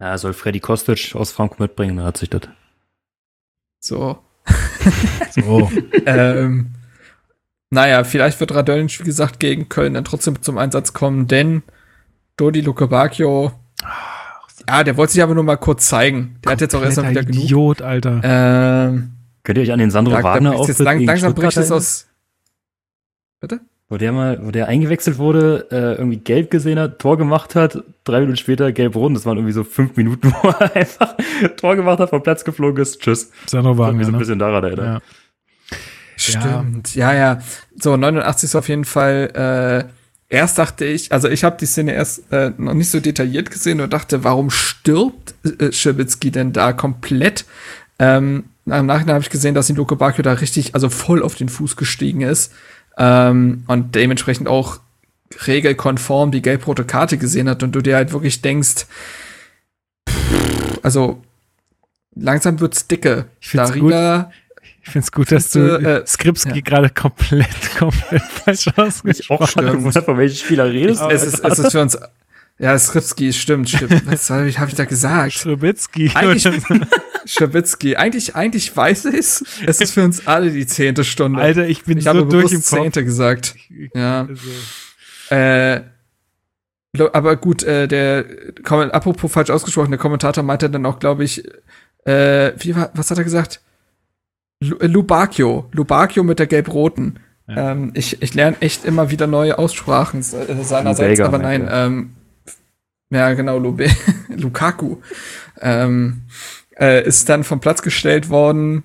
Ja, soll Freddy Kostic aus Frankfurt mitbringen, dann hat sich das. So. So. ähm, naja, vielleicht wird Radonic, wie gesagt, gegen Köln dann trotzdem zum Einsatz kommen, denn Dodi Luke Bacchio, ja, der wollte sich aber nur mal kurz zeigen. Der hat jetzt auch erstmal wieder genug. Idiot, Alter. Ähm, Könnt ihr euch an den Sandro da, da Wagner Auftritt lang, langsam Stuttgart bricht es aus. Bitte? Wo der mal, wo der eingewechselt wurde, äh, irgendwie gelb gesehen hat, Tor gemacht hat, drei Minuten später gelb-rot. Das waren irgendwie so fünf Minuten, wo er einfach Tor gemacht hat, vom Platz geflogen ist. Tschüss. Hat mich Wagner, so ein ne? bisschen daran erinnert. Ja. Stimmt, ja, ja. So, 89 ist auf jeden Fall, äh, erst dachte ich, also ich habe die Szene erst äh, noch nicht so detailliert gesehen und dachte, warum stirbt äh, Schibitzky denn da komplett? Ähm, im Nachhinein habe ich gesehen, dass ihn Luke Bakio da richtig, also voll auf den Fuß gestiegen ist ähm, und dementsprechend auch regelkonform die gelb-rote Karte gesehen hat und du dir halt wirklich denkst, pff, also langsam wird's dicke. Ich find's Darida, Ich finde es gut, dass du Äh, Skripski ja. gerade komplett, komplett falsch Ich auch ausgesprochen gewundert, von welchem Spieler redest. es ist, es ist für uns. Ja, Skripski, stimmt, stimmt. Was habe ich, hab ich da gesagt? Schrebitzky. Eigentlich, Schabitzky. Eigentlich, eigentlich weiß ich es. Es ist für uns alle die zehnte Stunde. Alter, ich bin ich so durch im Kopf. zehnte gesagt. Ja. Also, Äh, aber gut, äh, der, apropos falsch ausgesprochen, der Kommentator meinte dann auch, glaube ich, äh, wie war, was hat er gesagt? Äh, Lubakio. Lubakio mit der gelb-roten. Ja. Ähm, ich, ich lerne echt immer wieder neue Aussprachen äh, seinerseits, aber nein, ähm, ja, genau, Lube, Lukaku. Ähm, äh, ist dann vom Platz gestellt worden,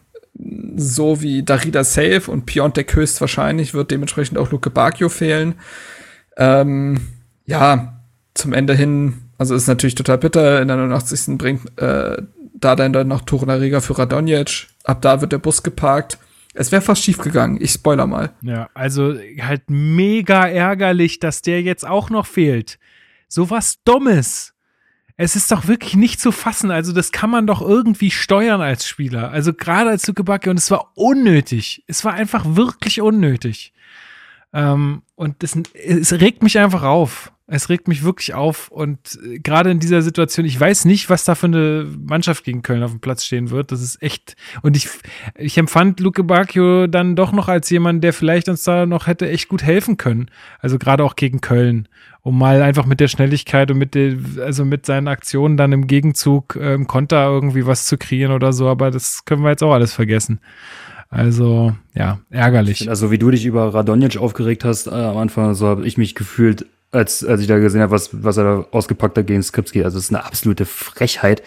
so wie Darida safe und Piontek höchstwahrscheinlich wird dementsprechend auch Luke Bacchio fehlen. Ähm, ja, zum Ende hin, also ist natürlich total bitter. In der 89. bringt äh, da dann, dann noch Torunariga für Radonjic. Ab da wird der Bus geparkt. Es wäre fast schief gegangen. Ich spoiler mal. Ja, also halt mega ärgerlich, dass der jetzt auch noch fehlt. So was Dummes. Es ist doch wirklich nicht zu fassen. Also, das kann man doch irgendwie steuern als Spieler. Also, gerade als Lukebacke. Und es war unnötig. Es war einfach wirklich unnötig. Ähm, und das, es regt mich einfach auf. Es regt mich wirklich auf. Und äh, gerade in dieser Situation, ich weiß nicht, was da für eine Mannschaft gegen Köln auf dem Platz stehen wird. Das ist echt. Und ich, ich empfand Luke Bacchio dann doch noch als jemand, der vielleicht uns da noch hätte echt gut helfen können. Also gerade auch gegen Köln. Um mal einfach mit der Schnelligkeit und mit der, also mit seinen Aktionen dann im Gegenzug äh, im Konter irgendwie was zu kreieren oder so. Aber das können wir jetzt auch alles vergessen. Also, ja, ärgerlich. Also wie du dich über Radonjic aufgeregt hast äh, am Anfang, so habe ich mich gefühlt, als, als ich da gesehen habe, was, was er da ausgepackt hat gegen Skripski. Also es ist eine absolute Frechheit,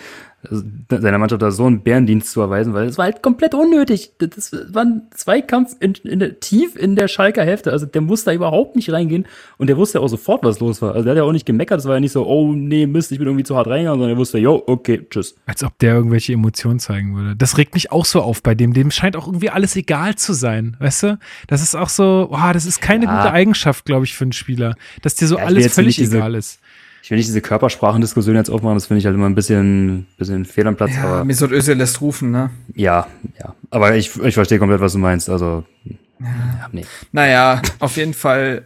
seiner Mannschaft da so einen Bärendienst zu erweisen, weil es war halt komplett unnötig. Das war ein Zweikampf in, in der, tief in der Schalker Hälfte. Also der musste da überhaupt nicht reingehen und der wusste ja auch sofort, was los war. Also der hat ja auch nicht gemeckert. Es war ja nicht so, oh nee, Mist, ich bin irgendwie zu hart reingegangen, sondern er wusste, yo, okay, tschüss. Als ob der irgendwelche Emotionen zeigen würde. Das regt mich auch so auf bei dem. Dem scheint auch irgendwie alles egal zu sein, weißt du? Das ist auch so, boah, das ist keine Ja. gute Eigenschaft, glaube ich, für einen Spieler. Dass dir so Ja, alles völlig egal ist. Ich will nicht diese Körpersprachendiskussion jetzt aufmachen, das finde ich halt immer ein bisschen, bisschen fehl am Platz, Ja, aber Mesut Özil lässt rufen, ne? ja, ja. Aber ich, ich verstehe komplett, was du meinst. Also, ja, nee. Naja, auf jeden Fall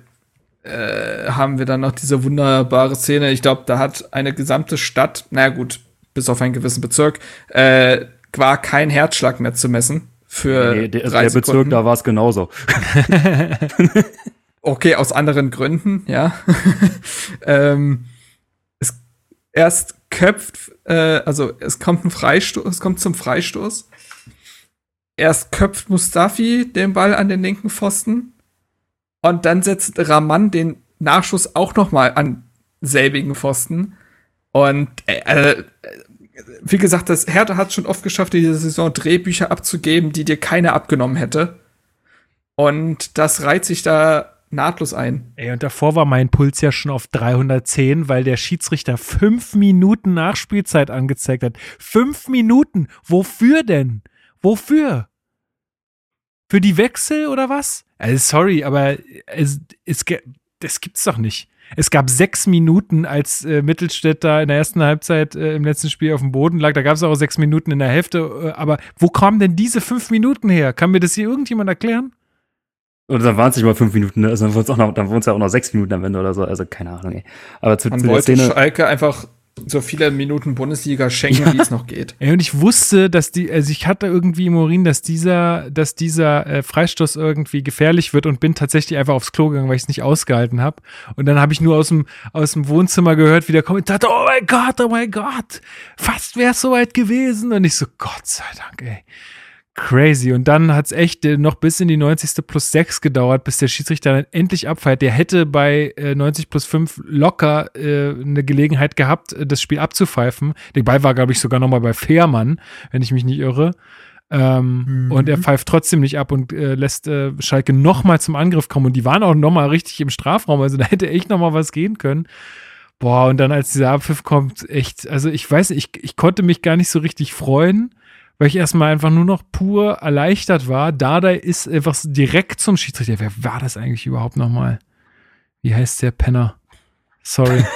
äh, haben wir dann noch diese wunderbare Szene. Ich glaube, da hat eine gesamte Stadt, naja gut, bis auf einen gewissen Bezirk, äh, war kein Herzschlag mehr zu messen. Für nee der, drei der Bezirk, da war es genauso. Okay, aus anderen Gründen, ja. ähm, erst köpft, äh, also es kommt ein Freistoß, es kommt zum Freistoß. Erst köpft Mustafi den Ball an den linken Pfosten und dann setzt Raman den Nachschuss auch noch mal an selbigen Pfosten. Und äh, äh, wie gesagt, das Hertha hat schon oft geschafft, diese Saison Drehbücher abzugeben, die dir keiner abgenommen hätte. Und das reiht sich da nahtlos ein. Ey, und davor war mein Puls ja schon auf 310, weil der Schiedsrichter fünf Minuten Nachspielzeit angezeigt hat. Fünf Minuten! Wofür denn? Wofür? Für die Wechsel oder was? Also sorry, aber es, es, das gibt's doch nicht. Es gab sechs Minuten, als äh, Mittelstädt in der ersten Halbzeit äh, im letzten Spiel auf dem Boden lag. Da gab es auch sechs Minuten in der Hälfte. Äh, aber wo kamen denn diese fünf Minuten her? Kann mir das hier irgendjemand erklären? Und dann waren es nicht mal fünf Minuten, ne? also dann waren es ja auch noch sechs Minuten am Ende oder so. Also keine Ahnung, ey. Aber zu, Man zu der wollte Szene. Schalke einfach so viele Minuten Bundesliga schenken, wie es noch geht. Ey, und ich wusste, dass die, also ich hatte irgendwie im Urin, dass dieser, dass dieser äh, Freistoß irgendwie gefährlich wird und bin tatsächlich einfach aufs Klo gegangen, weil ich es nicht ausgehalten habe. Und dann habe ich nur aus dem, aus dem Wohnzimmer gehört, wie der Kommentator, oh mein Gott, oh mein Gott, fast wäre es soweit gewesen. Und ich so, Gott sei Dank, ey. Crazy. Und dann hat es echt äh, noch bis in die 90. plus 6 gedauert, bis der Schiedsrichter dann endlich abfeiert. Der hätte bei äh, 90 plus 5 locker äh, eine Gelegenheit gehabt, äh, das Spiel abzupfeifen. Der Ball war, glaube ich, sogar nochmal bei Fährmann, wenn ich mich nicht irre. Ähm, Mhm. Und er pfeift trotzdem nicht ab und äh, lässt äh, Schalke nochmal zum Angriff kommen. Und die waren auch nochmal richtig im Strafraum. Also da hätte echt nochmal was gehen können. Boah, und dann als dieser Abpfiff kommt, echt, also ich weiß, nicht, ich, ich konnte mich gar nicht so richtig freuen, weil ich erstmal einfach nur noch pur erleichtert war. Dardai ist einfach direkt zum Schiedsrichter. Wer war das eigentlich überhaupt nochmal? Wie heißt der Penner? Sorry.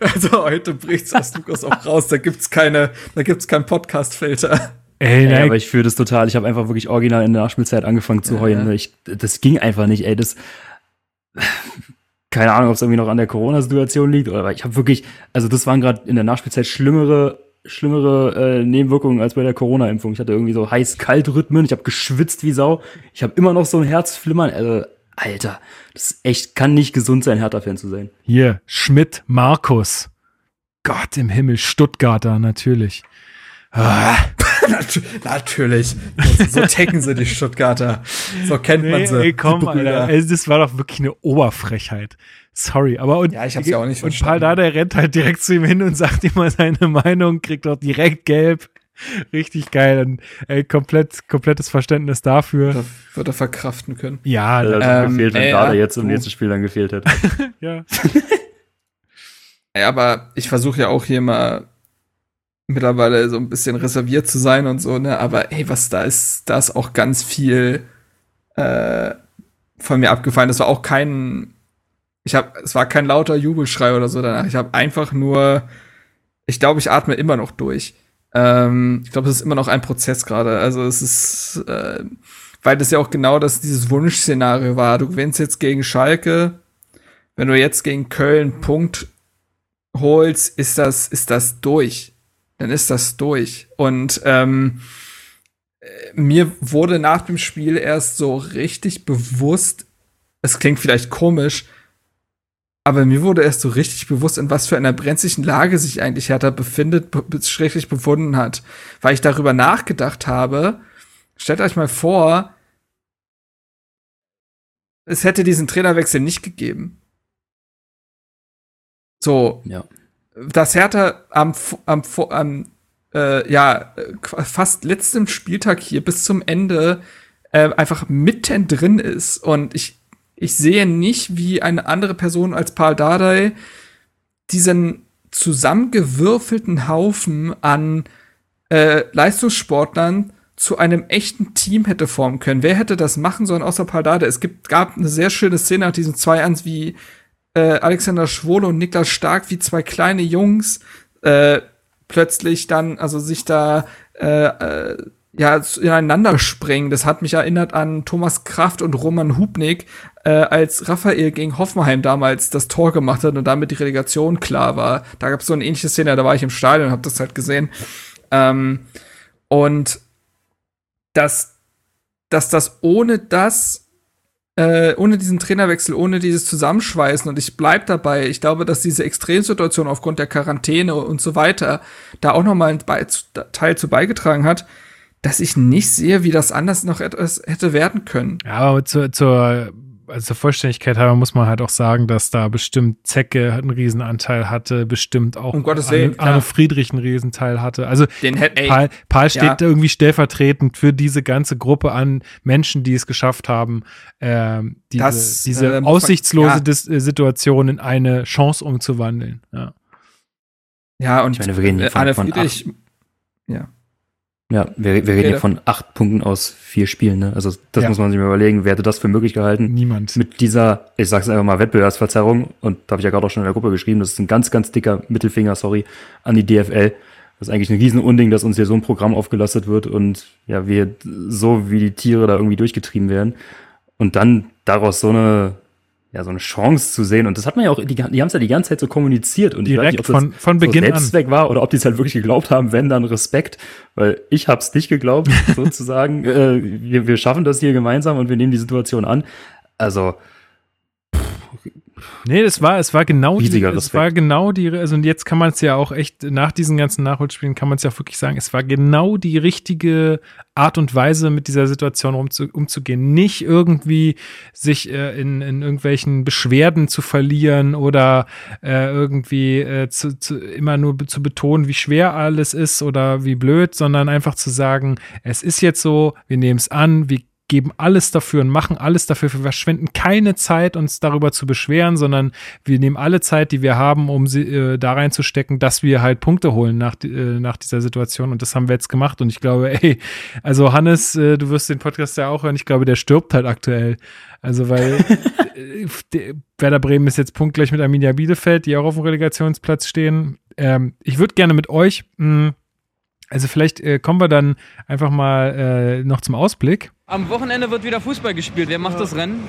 Also heute bricht's aus Lukas auch raus. Da gibt's keine, da gibt's keinen Podcast-Filter. Ey, Ey, nein, aber ich fühle das total. Ich habe einfach wirklich original in der Nachspielzeit angefangen zu heulen. ja. Ich, das ging einfach nicht, ey. Das. Keine Ahnung, ob es irgendwie noch an der Corona-Situation liegt, oder aber ich habe wirklich, also das waren gerade in der Nachspielzeit schlimmere, schlimmere äh, Nebenwirkungen als bei der Corona-Impfung. Ich hatte irgendwie so heiß-kalt-Rhythmen, ich habe geschwitzt wie Sau, ich habe immer noch so ein Herzflimmern. Also, Alter, das ist echt, kann nicht gesund sein, Hertha-Fan zu sein. hier, Schmidt, Markus. Gott im Himmel, Stuttgarter, natürlich. Ah. Natürlich. So, tacken sie die Stuttgarter. So kennt man Nee, sie. ey, komm. Alter. Also, das war doch wirklich eine Oberfrechheit. Sorry, aber und, Ja, ich hab's ja auch nicht Und verstanden. Paul Dardai rennt halt direkt zu ihm hin und sagt ihm mal seine Meinung, kriegt auch direkt gelb. Richtig geil. Und, ey, komplett, komplettes Verständnis dafür. Da wird er verkraften können. Ja, Äh, da, Ähm, gefehlt, wenn ey, Dada ja, jetzt im nächsten Spiel dann gefehlt hätte. ja. Ja, aber ich versuche ja auch hier mal mittlerweile so ein bisschen reserviert zu sein und so, ne? Aber ey, was da ist, da ist auch ganz viel äh, von mir abgefallen. Das war auch kein, ich habe, es war kein lauter Jubelschrei oder so danach. Ich habe einfach nur, ich glaube, ich atme immer noch durch. Ähm, ich glaube, es ist immer noch ein Prozess gerade. Also es ist, äh, weil das ja auch genau das dieses Wunschszenario war. Du gewinnst jetzt gegen Schalke, wenn du jetzt gegen Köln Punkt holst, ist das, ist das durch. Dann ist das durch. Und ähm, äh, mir wurde nach dem Spiel erst so richtig bewusst, es klingt vielleicht komisch, aber mir wurde erst so richtig bewusst, in was für einer brenzlichen Lage sich eigentlich Hertha befindet, be schrecklich befunden hat. Weil ich darüber nachgedacht habe, stellt euch mal vor, es hätte diesen Trainerwechsel nicht gegeben. So, Ja. Dass Hertha am, am, am äh, ja, äh, fast letztem Spieltag hier bis zum Ende äh, einfach mittendrin ist. Und ich, ich sehe nicht, wie eine andere Person als Paul Dardai diesen zusammengewürfelten Haufen an äh, Leistungssportlern zu einem echten Team hätte formen können. Wer hätte das machen sollen außer Paul Dardai? Es gibt, gab eine sehr schöne Szene nach diesen zwei Ans, wie äh, Alexander Schwole und Niklas Stark wie zwei kleine Jungs äh, plötzlich dann, also sich da äh, äh, ja ineinander springen. Das hat mich erinnert an Thomas Kraft und Roman Hubnik, äh, als Raphael gegen Hoffenheim damals das Tor gemacht hat und damit die Relegation klar war. Da gab es so eine ähnliche Szene, da war ich im Stadion und habe das halt gesehen. Ähm, und dass, dass das ohne das äh, ohne diesen Trainerwechsel, ohne dieses Zusammenschweißen und ich bleib dabei, ich glaube, dass diese Extremsituation aufgrund der Quarantäne und so weiter da auch nochmal einen Be Teil zu beigetragen hat, dass ich nicht sehe, wie das anders noch etwas hätte werden können. Ja, aber zur, zur, also zur Vollständigkeit halber muss man halt auch sagen, dass da bestimmt Zecke einen Riesenanteil hatte, bestimmt auch Um Gottes Arne, Willen, klar. Arne Friedrich einen Riesenteil hatte. Also Den hätte, ey, Paul, Paul steht ja. irgendwie stellvertretend für diese ganze Gruppe an Menschen, die es geschafft haben, ähm, diese, Das, diese ähm, aussichtslose ja. Dis äh, Situation in eine Chance umzuwandeln. Ja. ja, und Ich meine, wir reden äh, von- Arne von Friedrich, ja. Ja, wir, wir reden ja von acht Punkten aus vier Spielen, ne? Also das Ja. muss man sich mal überlegen, wer hätte das für möglich gehalten? Niemand. Mit dieser, ich sag's einfach mal, Wettbewerbsverzerrung, und da habe ich ja gerade auch schon in der Gruppe geschrieben, das ist ein ganz, ganz dicker Mittelfinger, sorry, an die DFL. Das ist eigentlich ein riesen Unding, dass uns hier so ein Programm aufgelastet wird und ja, wir so wie die Tiere da irgendwie durchgetrieben werden. Und dann daraus so eine, ja, so eine Chance zu sehen. Und das hat man ja auch, die, die haben es ja die ganze Zeit so kommuniziert. Und Direkt ich weiß nicht, ob von- das von Beginn so an. Selbstzweck war oder ob die es halt wirklich geglaubt haben, wenn dann Respekt. Weil ich hab's nicht geglaubt, sozusagen. äh, wir, wir schaffen das hier gemeinsam und wir nehmen die Situation an. Also, Nee, das war, es war genau die, es war genau die, also und jetzt kann man es ja auch echt, nach diesen ganzen Nachholspielen kann man es ja auch wirklich sagen, es war genau die richtige Art und Weise, mit dieser Situation umzu, umzugehen. Nicht irgendwie sich äh, in, in irgendwelchen Beschwerden zu verlieren oder äh, irgendwie äh, zu, zu, immer nur zu betonen, wie schwer alles ist oder wie blöd, sondern einfach zu sagen, es ist jetzt so, wir nehmen es an, wir geben alles dafür und machen alles dafür. Wir verschwenden keine Zeit, uns darüber zu beschweren, sondern wir nehmen alle Zeit, die wir haben, um sie äh, da reinzustecken, dass wir halt Punkte holen nach, äh, nach dieser Situation. Und das haben wir jetzt gemacht. Und ich glaube, ey, also Hannes, äh, du wirst den Podcast ja auch hören. Ich glaube, der stirbt halt aktuell. Also, weil äh, der- Werder Bremen ist jetzt punktgleich mit Arminia Bielefeld, die auch auf dem Relegationsplatz stehen. Ähm, ich würde gerne mit euch, mh, also vielleicht äh, kommen wir dann einfach mal äh, noch zum Ausblick. Am Wochenende wird wieder Fußball gespielt. Wer macht das Rennen?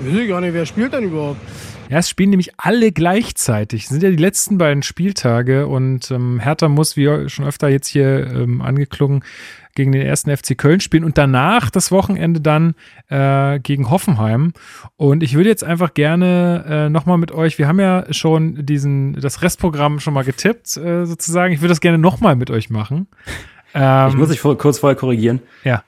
Weiß ich gar nicht, wer spielt denn überhaupt? Ja, es spielen nämlich alle gleichzeitig. Es sind ja die letzten beiden Spieltage und ähm, Hertha muss, wie schon öfter jetzt hier ähm, angeklungen, gegen den ersten FC Köln spielen und danach das Wochenende dann äh, gegen Hoffenheim. Und ich würde jetzt einfach gerne äh, nochmal mit euch, wir haben ja schon diesen, das Restprogramm schon mal getippt, äh, sozusagen. Ich würde das gerne nochmal mit euch machen. Ähm, ich muss dich vor, kurz vorher korrigieren. Ja.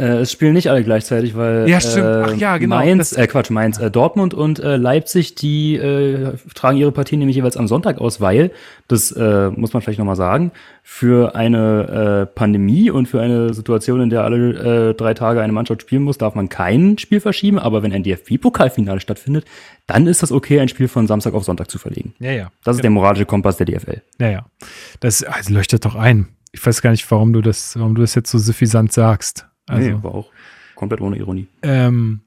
Äh, es spielen nicht alle gleichzeitig, weil Ja, stimmt. Äh, Ach ja, genau. Mainz, äh, Quatsch, Mainz, äh, Dortmund und äh, Leipzig, die äh, tragen ihre Partien nämlich jeweils am Sonntag aus, weil, das äh, muss man vielleicht nochmal sagen, für eine äh, Pandemie und für eine Situation, in der alle äh, drei Tage eine Mannschaft spielen muss, darf man kein Spiel verschieben, aber wenn ein DFB-Pokalfinale stattfindet, dann ist das okay, ein Spiel von Samstag auf Sonntag zu verlegen. ja, ja. Das ist der moralische Kompass der DFL. Ja, ja. Das also leuchtet doch ein. Ich weiß gar nicht, warum du das, warum du das jetzt so suffisant sagst. Also, nee, aber auch komplett ohne Ironie. ähm,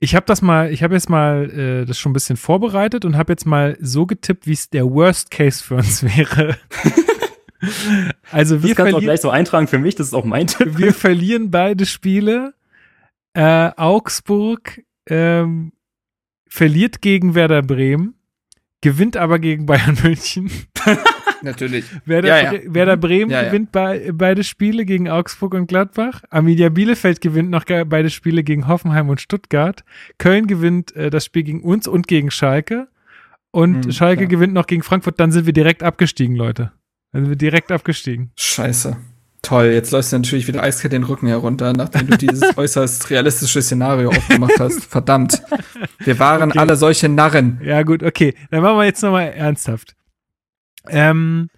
ich habe das mal, ich habe jetzt mal äh, das schon ein bisschen vorbereitet und habe jetzt mal so getippt, wie es der Worst Case für uns wäre. also Das wir kannst du auch gleich so eintragen für mich, das ist auch mein Tipp. wir verlieren beide Spiele. Äh, Augsburg ähm, verliert gegen Werder Bremen, gewinnt aber gegen Bayern München. Natürlich. Werder, Ja, ja. Werder Bremen Ja, gewinnt bei, beide Spiele gegen Augsburg und Gladbach. Arminia Bielefeld gewinnt noch beide Spiele gegen Hoffenheim und Stuttgart. Köln gewinnt äh, das Spiel gegen uns und gegen Schalke. Und Hm, Schalke klar. gewinnt noch gegen Frankfurt. Dann sind wir direkt abgestiegen, Leute. Dann sind wir direkt abgestiegen. Scheiße. Toll, jetzt läufst du natürlich wieder eiskalt den Rücken herunter, nachdem du dieses äußerst realistische Szenario aufgemacht hast. Verdammt. Wir waren Okay. alle solche Narren. Ja, gut, okay. Dann machen wir jetzt nochmal ernsthaft. Ähm,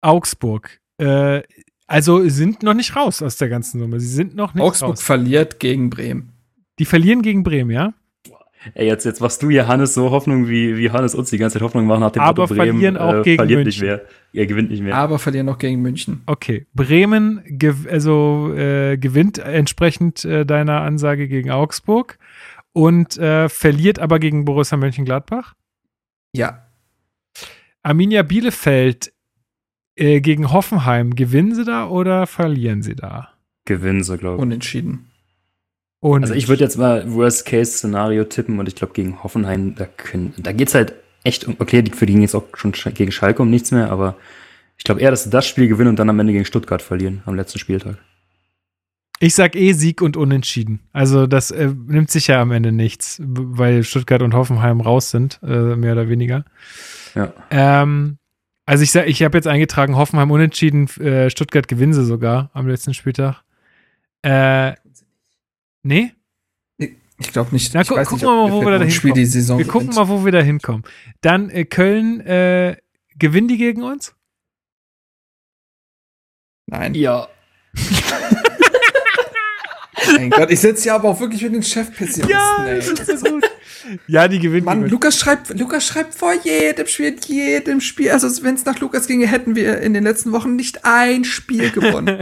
Augsburg. Äh, also sind noch nicht raus aus der ganzen Nummer. Sie sind noch nicht Augsburg raus. verliert gegen Bremen. Die verlieren gegen Bremen, ja? Ey, jetzt, jetzt machst du hier Hannes so Hoffnung, wie, wie Hannes uns die ganze Zeit Hoffnung machen nach dem Aber Motto Bremen, verlieren auch gegen verliert München. nicht mehr. Er gewinnt nicht mehr. Aber verlieren noch gegen München. Okay, Bremen gew also, äh, gewinnt entsprechend äh, deiner Ansage gegen Augsburg und äh, verliert aber gegen Borussia Mönchengladbach. Ja. Arminia Bielefeld äh, gegen Hoffenheim, gewinnen sie da oder verlieren sie da? Gewinnen sie, glaube ich. Unentschieden. Und Also ich würde jetzt mal Worst-Case-Szenario tippen und ich glaube gegen Hoffenheim, da können, da geht's halt echt um, okay, die- für die ging jetzt auch schon sch- gegen Schalke um nichts mehr, aber ich glaube eher, dass sie das Spiel gewinnen und dann am Ende gegen Stuttgart verlieren, am letzten Spieltag. ich sag eh Sieg und Unentschieden. Also das äh, nimmt sich ja am Ende nichts, weil Stuttgart und Hoffenheim raus sind, äh, mehr oder weniger. Ja. Ähm, also ich ich habe jetzt eingetragen, Hoffenheim unentschieden, äh, Stuttgart gewinnen sie sogar am letzten Spieltag. Äh, nee? Ich glaube nicht. Na, ich gu weiß gucken nicht, wir mal, wo wir da hinkommen. die Saison Wir gucken mal, wo wir da hinkommen. Dann äh, Köln, äh, gewinnen die gegen uns? Nein. Ja. mein Gott, ich sitze ja aber auch wirklich mit den Chefpessimisten, Ja, ey. das ist so gut. Ja, die gewinnen. Mann, Lukas schreibt, Lukas schreibt vor jedem Spiel, jedem Spiel. Also, wenn es nach Lukas ginge, hätten wir in den letzten Wochen nicht ein Spiel gewonnen.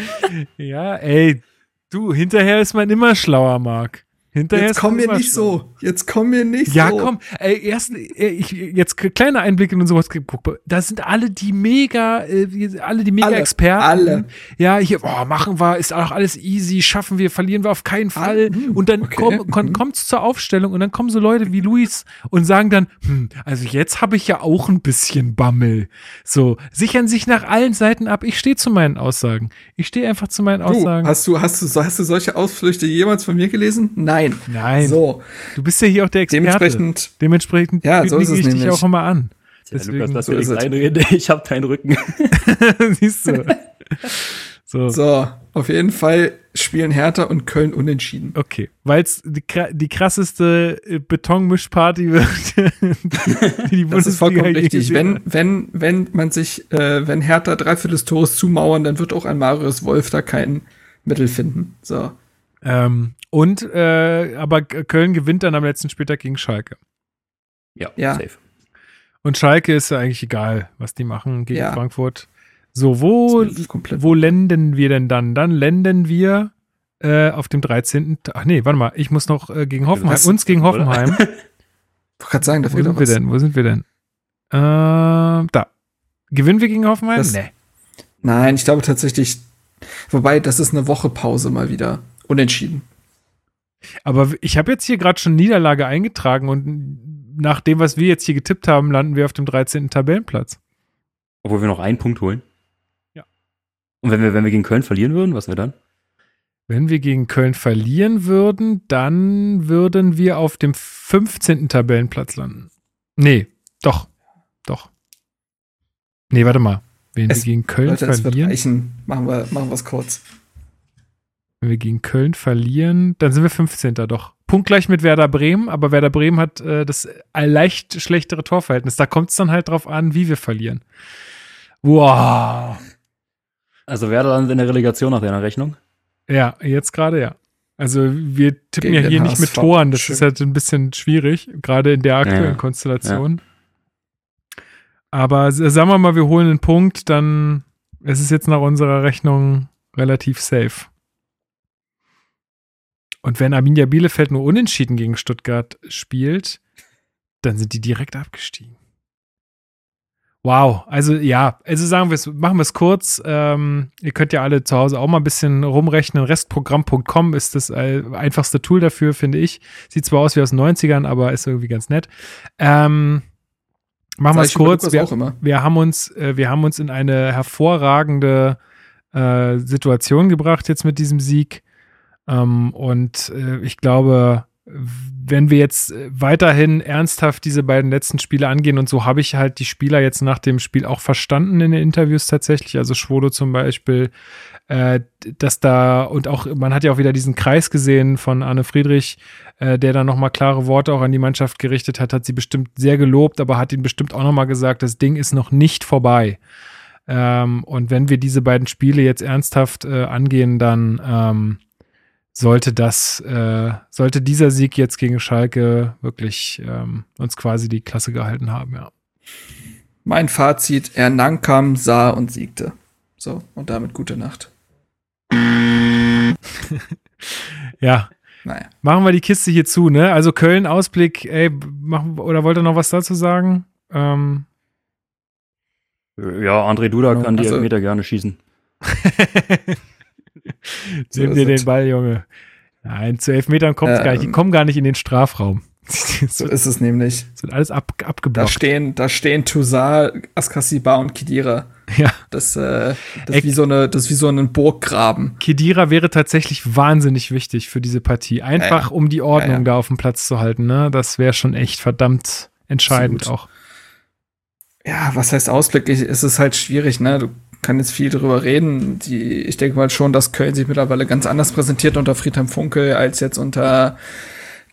ja, ey, du, hinterher ist man immer schlauer, Marc. Hinterher Jetzt ist komm man mir immer nicht so. Jetzt komm mir nicht Ja, so. komm, ey, erst, ey, ich, jetzt kleiner Einblick in sowas. Guck mal, Da sind alle die mega, äh, alle die Alle, Mega-Experten. alle. Ja, hier, boah, machen wir, ist auch alles easy, schaffen wir, verlieren wir auf keinen Fall. und dann okay, komm, komm, mhm. kommt's zur Aufstellung und dann kommen so Leute wie Luis und sagen dann, hm, also jetzt habe ich ja auch ein bisschen Bammel. So, sichern sich nach allen Seiten ab. Ich stehe zu meinen Aussagen. Ich stehe einfach zu meinen Du, Aussagen. hast du, hast du, hast du solche Ausflüchte jemals von mir gelesen? Nein. Nein. So, Du bist ja hier auch der Experte. dementsprechend, Dementsprechend Ja, so ist es ich dich nämlich. auch immer an. Ja, Deswegen- Lukas, lass so einreden. Ich habe keinen Rücken. Siehst du. So. so, auf jeden Fall spielen Hertha und Köln unentschieden. Okay, weil es die, die krasseste äh, Betonmischparty wird, die die Das ist vollkommen richtig. Wenn, wenn, wenn man sich, äh, wenn Hertha dreiviertel des Tores zumauern, dann wird auch ein Marius Wolf da kein Mittel finden. So. Ähm, und, äh, aber Köln gewinnt dann am letzten Spieltag gegen Schalke. Ja, Ja. safe. Und Schalke ist ja eigentlich egal, was die machen gegen Ja. Frankfurt. So, wo, wo landen wir denn dann? Dann landen wir äh, auf dem 13. Ta- Ach nee, warte mal, ich muss noch äh, gegen Hoffenheim, Was? uns gegen? Hoffenheim. Ich wollte gerade sagen, da Wo sind wir denn? Wo sind wir denn? Ähm, da. Gewinnen wir gegen Hoffenheim? Das- nee. Nein, ich glaube tatsächlich, wobei, das ist eine Woche Pause mal wieder. Unentschieden. Aber ich habe jetzt hier gerade schon Niederlage eingetragen und nach dem, was wir jetzt hier getippt haben, landen wir auf dem 13. Tabellenplatz. Obwohl wir noch einen Punkt holen. Ja. Und wenn wir, wenn wir gegen Köln verlieren würden, was wäre dann? Wenn wir gegen Köln verlieren würden, dann würden wir auf dem 15. Tabellenplatz landen. Nee, doch. Doch. Nee, warte mal. Wenn Es- wir gegen Köln Leute, es wird verlieren, reichen. Machen wir, machen wir es kurz. Wenn wir gegen Köln verlieren, dann sind wir 15. doch. Punktgleich mit Werder Bremen, aber Werder Bremen hat äh, das leicht schlechtere Torverhältnis. Da kommt es dann halt drauf an, wie wir verlieren. Wow. Also wer dann in der Relegation nach deiner Rechnung? Ja, jetzt gerade ja. Also wir tippen Gegen ja hier nicht mit HSV. Toren, das Schön. ist halt ein bisschen schwierig, gerade in der aktuellen Ja. Konstellation. Aber s- sagen wir mal, wir holen einen Punkt, dann ist es jetzt nach unserer Rechnung relativ safe. Und wenn Arminia Bielefeld nur unentschieden gegen Stuttgart spielt, dann sind die direkt abgestiegen. Wow, also ja, also sagen wir es, machen wir es kurz. Ähm, ihr könnt ja alle zu Hause auch mal ein bisschen rumrechnen. Restprogramm.com ist das äh, einfachste Tool dafür, finde ich. Sieht zwar aus wie aus den 90ern, aber ist irgendwie ganz nett. Ähm, machen wir es kurz. Wir, wir haben uns, äh, wir haben uns in eine hervorragende äh, Situation gebracht jetzt mit diesem Sieg. Ähm, und äh, ich glaube, wenn wir jetzt weiterhin ernsthaft diese beiden letzten Spiele angehen und so habe ich halt die Spieler jetzt nach dem Spiel auch verstanden in den Interviews tatsächlich. Also Schwodo zum Beispiel, äh, dass da und auch man hat ja auch wieder diesen Kreis gesehen von Arne Friedrich, äh, der dann nochmal klare Worte auch an die Mannschaft gerichtet hat, hat sie bestimmt sehr gelobt, aber hat ihnen bestimmt auch nochmal gesagt, das Ding ist noch nicht vorbei. Ähm, und wenn wir diese beiden Spiele jetzt ernsthaft äh, angehen, dann ähm, sollte das, äh, sollte dieser Sieg jetzt gegen Schalke wirklich ähm, uns quasi die Klasse gehalten haben, ja. Mein Fazit, er nankam, sah und siegte. So, und damit gute Nacht. Ja, Naja. machen wir die Kiste hier zu, ne? Also Köln, Ausblick, ey, machen, oder wollt ihr noch was dazu sagen? Ähm, Ja, André Duda kann die Also- Elfmeter gerne schießen. Nimm dir den. Ball, Junge. Nein, zu elf Metern kommt es gar nicht. Die Ähm. kommen gar nicht in den Strafraum. So ist es nämlich. es wird alles ab, Da abgeblockt. stehen, da stehen Toussaint, Askasiba und Kidira. Ja. Das, äh, das ist wie so eine, das ist wie so ein Burggraben. Kedira wäre tatsächlich wahnsinnig wichtig für diese Partie. Einfach Ja, ja. um die Ordnung Ja, da auf dem Platz zu halten, ne? Das wäre schon echt verdammt entscheidend Absolut. auch. Ja, was heißt Ausblick? Es ist halt schwierig, ne? Du kannst jetzt viel drüber reden. Die, ich denke mal schon, dass Köln sich mittlerweile ganz anders präsentiert unter Friedhelm Funkel als jetzt unter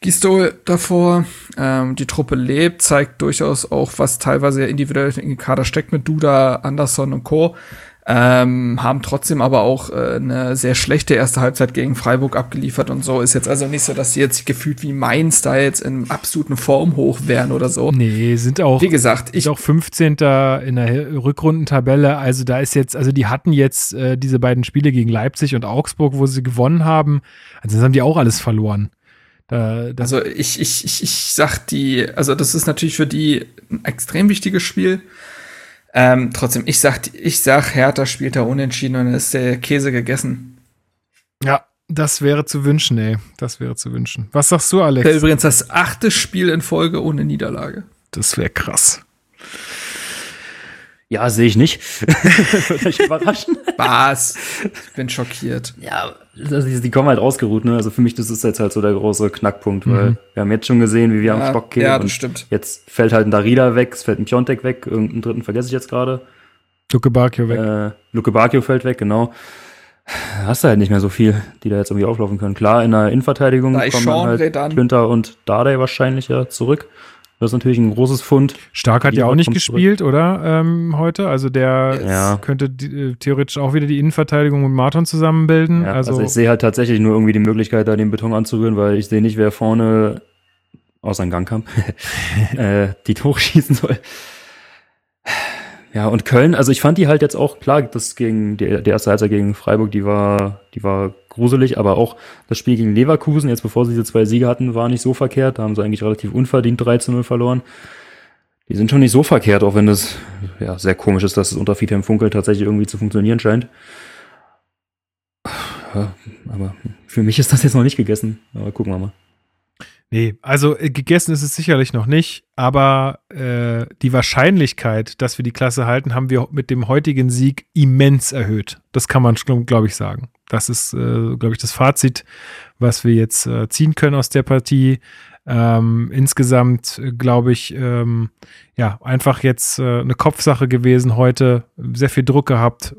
Gistol davor. Ähm, die Truppe lebt, zeigt durchaus auch, was teilweise individuell in den Kader steckt mit Duda, Anderson und Co. ähm, haben trotzdem aber auch äh, eine sehr schlechte erste Halbzeit gegen Freiburg abgeliefert und so. Ist jetzt also nicht so, dass sie jetzt gefühlt wie Mainz da jetzt in absoluten Form hoch wären oder so. Nee, sind auch, Wie gesagt, ich auch 15. in der Rückrundentabelle. Also da ist jetzt, also die hatten jetzt äh, diese beiden Spiele gegen Leipzig und Augsburg, wo sie gewonnen haben. Also haben die auch alles verloren. Da, das Also ich, ich, ich, ich sag die, also das ist natürlich für die ein extrem wichtiges Spiel. Ähm, trotzdem, ich sag, ich sag, Hertha spielt da unentschieden und dann ist der Käse gegessen. ja, das wäre zu wünschen, ey. Das wäre zu wünschen. Was sagst du, Alex? Wäre übrigens das achte Spiel in Folge ohne Niederlage. Das wäre krass. Ja, sehe ich nicht. Würde ich überraschen. Was? Ich bin schockiert. Ja, also die, die kommen halt ausgeruht, ne? Also für mich, das ist jetzt halt so der große Knackpunkt, weil Mhm. wir haben jetzt schon gesehen, wie wir am Ja, Stock gehen. ja, das und stimmt. Jetzt fällt halt ein Darida weg, es fällt ein Piontek weg, irgendeinen dritten vergesse ich jetzt gerade. Luke Bakio weg. Äh, Luke Bakio fällt weg, genau. Hast du halt nicht mehr so viel, die da jetzt irgendwie auflaufen können. Klar, in der Innenverteidigung Da kommen dann Sean halt Redan. Klünter und Dardai wahrscheinlich ja zurück. Das ist natürlich ein großes Fund. Stark hat ja auch nicht gespielt, oder? Ähm, heute. Also der Ja. könnte die, äh, theoretisch auch wieder die Innenverteidigung mit Marton zusammenbilden. Ja, also, also, ich sehe halt tatsächlich nur irgendwie die Möglichkeit, da den Beton anzurühren, weil ich sehe nicht, wer vorne außer ein Gangkamp äh, die Tore schießen soll. Ja, und Köln, also ich fand die halt jetzt auch, klar, das gegen, die, die erste Halbzeit gegen Freiburg, die war, die war gruselig, aber auch das Spiel gegen Leverkusen, jetzt bevor sie diese zwei Siege hatten, war nicht so verkehrt. Da haben sie eigentlich relativ unverdient 3 zu 0 verloren. Die sind schon nicht so verkehrt, auch wenn das ja sehr komisch ist, dass es unter Friedhelm Funkel tatsächlich irgendwie zu funktionieren scheint. Aber für mich ist das jetzt noch nicht gegessen. Aber gucken wir mal. Nee, also äh, gegessen ist es sicherlich noch nicht, aber äh, die Wahrscheinlichkeit, dass wir die Klasse halten, haben wir mit dem heutigen Sieg immens erhöht. Das kann man, glaube ich, sagen. Das ist, äh, glaube ich, das Fazit, was wir jetzt äh, ziehen können aus der Partie. Ähm, insgesamt äh, glaube ich, ähm, ja, einfach jetzt äh, eine Kopfsache gewesen heute, sehr viel Druck gehabt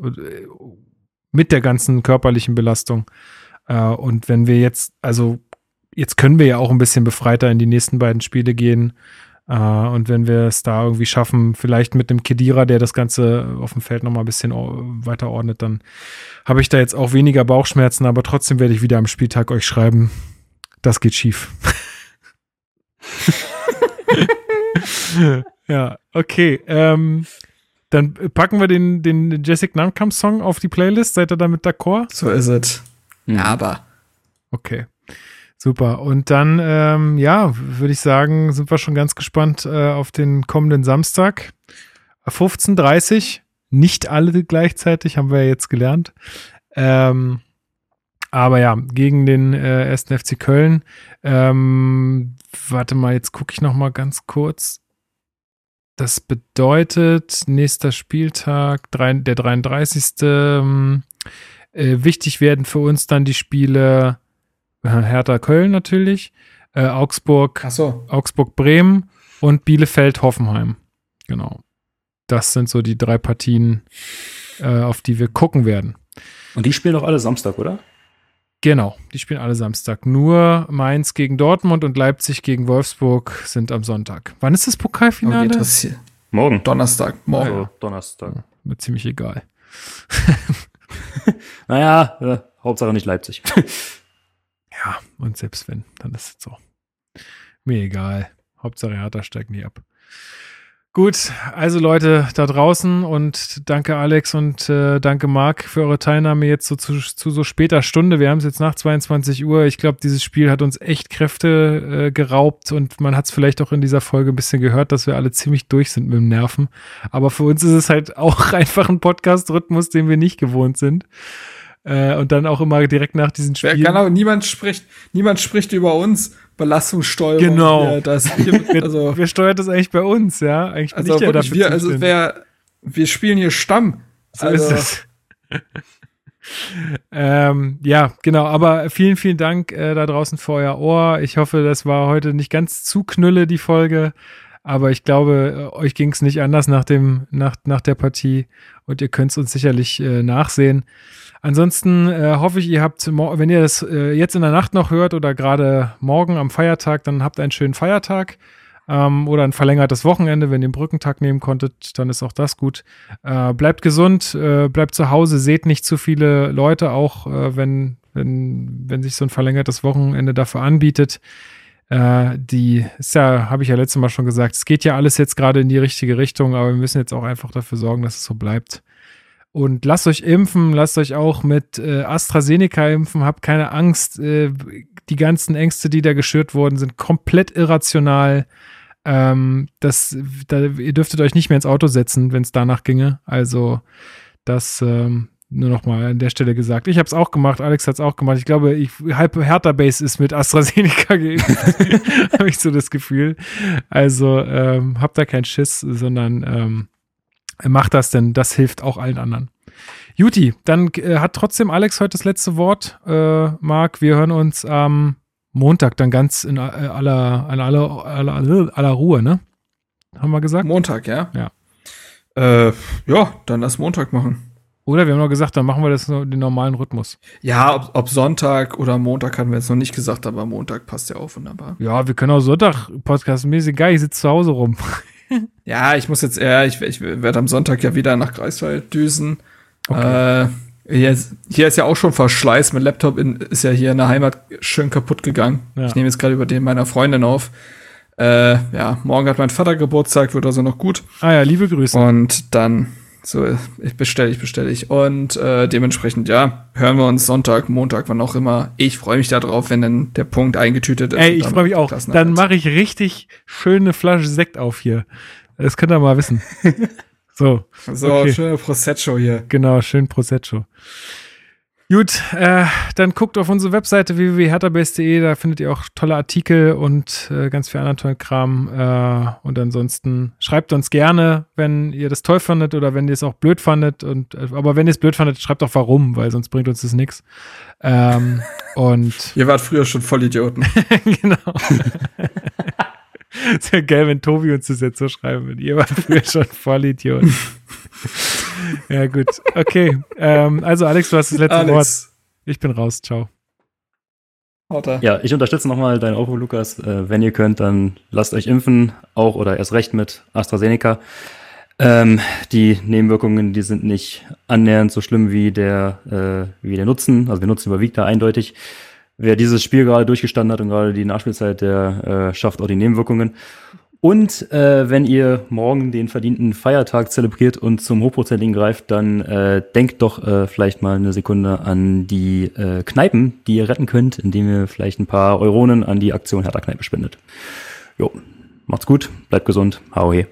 mit der ganzen körperlichen Belastung. Und wenn wir jetzt, also jetzt können wir ja auch ein bisschen befreiter in die nächsten beiden Spiele gehen. Äh, und wenn wir es da irgendwie schaffen, vielleicht mit dem Kedira, der das Ganze auf dem Feld nochmal ein bisschen weiter ordnet, dann habe ich da jetzt auch weniger Bauchschmerzen, aber trotzdem werde ich wieder am Spieltag euch schreiben, das geht schief. ja, okay. Ähm, dann packen wir den, den Jessic Namkamp-Song auf die Playlist. Seid ihr damit d'accord? So ist es. Aber. Okay. Super. Und dann, ähm, ja, würde ich sagen, sind wir schon ganz gespannt äh, auf den kommenden Samstag. 15.30 Nicht alle gleichzeitig, haben wir ja jetzt gelernt. Ähm, aber ja, gegen den äh, 1. FC Köln. Ähm, warte mal, jetzt gucke ich noch mal ganz kurz. Das bedeutet, nächster Spieltag, drei, der 33. Ähm, äh, wichtig werden für uns dann die Spiele Hertha Köln natürlich, äh, Augsburg, so. Augsburg Bremen und Bielefeld Hoffenheim. Genau. Das sind so die drei Partien, äh, auf die wir gucken werden. Und die spielen doch alle Samstag, oder? Genau, die spielen alle Samstag. Nur Mainz gegen Dortmund und Leipzig gegen Wolfsburg sind am Sonntag. Wann ist das Okay, Pokalfinale? das hier. Morgen. Donnerstag, morgen. Also Donnerstag. Mir ziemlich egal. Naja, äh, Hauptsache nicht Leipzig. Ja, und selbst wenn, dann ist es so. Mir egal. Hauptsache Hertha steigt nie ab. Gut, also Leute da draußen und danke Alex und äh, danke Marc für eure Teilnahme jetzt so zu, zu so später Stunde. Wir haben es jetzt nach 22 Uhr. Ich glaube, dieses Spiel hat uns echt Kräfte äh, geraubt und man hat es vielleicht auch in dieser Folge ein bisschen gehört, dass wir alle ziemlich durch sind mit dem Nerven. Aber für uns ist es halt auch einfach ein Podcast-Rhythmus, den wir nicht gewohnt sind. Äh, und dann auch immer direkt nach diesen Spielen. kann auch, niemand spricht, niemand spricht über uns. Belastungssteuerung. Genau. Ja, das, also, Wer steuert das eigentlich bei uns, ja? Eigentlich bin also ich ja wirklich, dafür wir, also wer, wir spielen hier Stamm. So also, ist es. ähm, ja, genau. Aber vielen, vielen Dank äh, da draußen für euer Ohr. Ich hoffe, das war heute nicht ganz zu knülle, die Folge. Aber ich glaube, äh, euch ging es nicht anders nach, dem, nach, nach der Partie. Und ihr könnt es uns sicherlich äh, nachsehen. Ansonsten äh, hoffe ich, ihr habt, wenn ihr das äh, jetzt in der Nacht noch hört oder gerade morgen am Feiertag, dann habt einen schönen Feiertag. ähm, oder ein verlängertes Wochenende, wenn ihr den Brückentag nehmen konntet, dann ist auch das gut. Äh, bleibt gesund, äh, bleibt zu Hause, seht nicht zu viele Leute, auch äh, wenn, wenn, wenn sich so ein verlängertes Wochenende dafür anbietet. Äh, die ist ja, habe ich ja letztes Mal schon gesagt, es geht ja alles jetzt gerade in die richtige Richtung, aber wir müssen jetzt auch einfach dafür sorgen, dass es so bleibt. Und lasst euch impfen, lasst euch auch mit äh, AstraZeneca impfen, habt keine Angst. Äh, die ganzen Ängste, die da geschürt wurden, sind komplett irrational. Ähm, das, da, ihr dürftet euch nicht mehr ins Auto setzen, wenn es danach ginge. Also, das ähm, nur noch mal an der Stelle gesagt. Ich habe es auch gemacht, Alex hat es auch gemacht. Ich glaube, ich, halb Hertha Base ist mit AstraZeneca geimpft, habe ich so das Gefühl. Also ähm, habt da keinen Schiss, sondern ähm, macht das, denn das hilft auch allen anderen. Juti, dann äh, hat trotzdem Alex heute das letzte Wort. Äh, Marc, wir hören uns am Montag dann ganz in äh, aller, aller, aller, aller, aller Ruhe, ne? Haben wir gesagt? Montag, ja? Ja. Äh, ja, dann lass Montag machen. Oder wir haben noch gesagt, dann machen wir das den normalen Rhythmus. Ja, ob, ob Sonntag oder Montag hatten wir jetzt noch nicht gesagt, aber Montag passt ja auch wunderbar. Ja, wir können auch Sonntag podcasten. Mir ist egal, ich sitze zu Hause rum. Ja, ich muss jetzt, ja, ich, ich werde am Sonntag ja wieder nach Greifswald düsen. Äh, hier, ist, hier ist ja auch schon Verschleiß. Mein Laptop in, ist ja hier in der Heimat schön kaputt gegangen. Ja. Ich nehme jetzt gerade über den meiner Freundin auf. Äh, ja, morgen hat mein Vater Geburtstag, wird also noch gut. Ah ja, liebe Grüße. Und dann, so, ich bestelle ich, bestelle ich. Und äh, dementsprechend, ja, hören wir uns Sonntag, Montag, wann auch immer. Ich freue mich darauf, wenn dann der Punkt eingetütet ist. Ey, ich freue mich auch. Dann mache ich richtig schöne Flasche Sekt auf hier. Das könnt ihr mal wissen. So. So, okay. schöne Prosecco hier. Genau, schön Prosecco. Gut, äh, dann guckt auf unsere Webseite www.herterbase.de, da findet ihr auch tolle Artikel und äh, ganz viel anderen tollen Kram. Äh, und ansonsten schreibt uns gerne, wenn ihr das toll fandet oder wenn ihr es auch blöd fandet. Und, äh, aber wenn ihr es blöd fandet, schreibt auch warum, weil sonst bringt uns das nichts. Ähm, und Ihr wart früher schon Vollidioten. genau. Es wäre geil, wenn Tobi uns das jetzt so schreiben würde. Ihr wart früher schon Vollidiot. ja, gut. Okay. Ähm, also, Alex, du hast das letzte Wort. Alex, Ich bin raus. Ciao. Ja, ich unterstütze nochmal deinen Aufruf, Lukas. Äh, wenn ihr könnt, dann lasst euch impfen, auch oder erst recht mit AstraZeneca. Ähm, die Nebenwirkungen, die sind nicht annähernd so schlimm wie der, äh, wie der Nutzen. Also der Nutzen überwiegt da eindeutig. Wer dieses Spiel gerade durchgestanden hat und gerade die Nachspielzeit, der äh, schafft auch die Nebenwirkungen. Und äh, wenn ihr morgen den verdienten Feiertag zelebriert und zum Hochprozentigen greift, dann äh, denkt doch äh, vielleicht mal eine Sekunde an die äh, Kneipen, die ihr retten könnt, indem ihr vielleicht ein paar Euronen an die Aktion Hertha Kneipe spendet. Jo, macht's gut, bleibt gesund, hau he.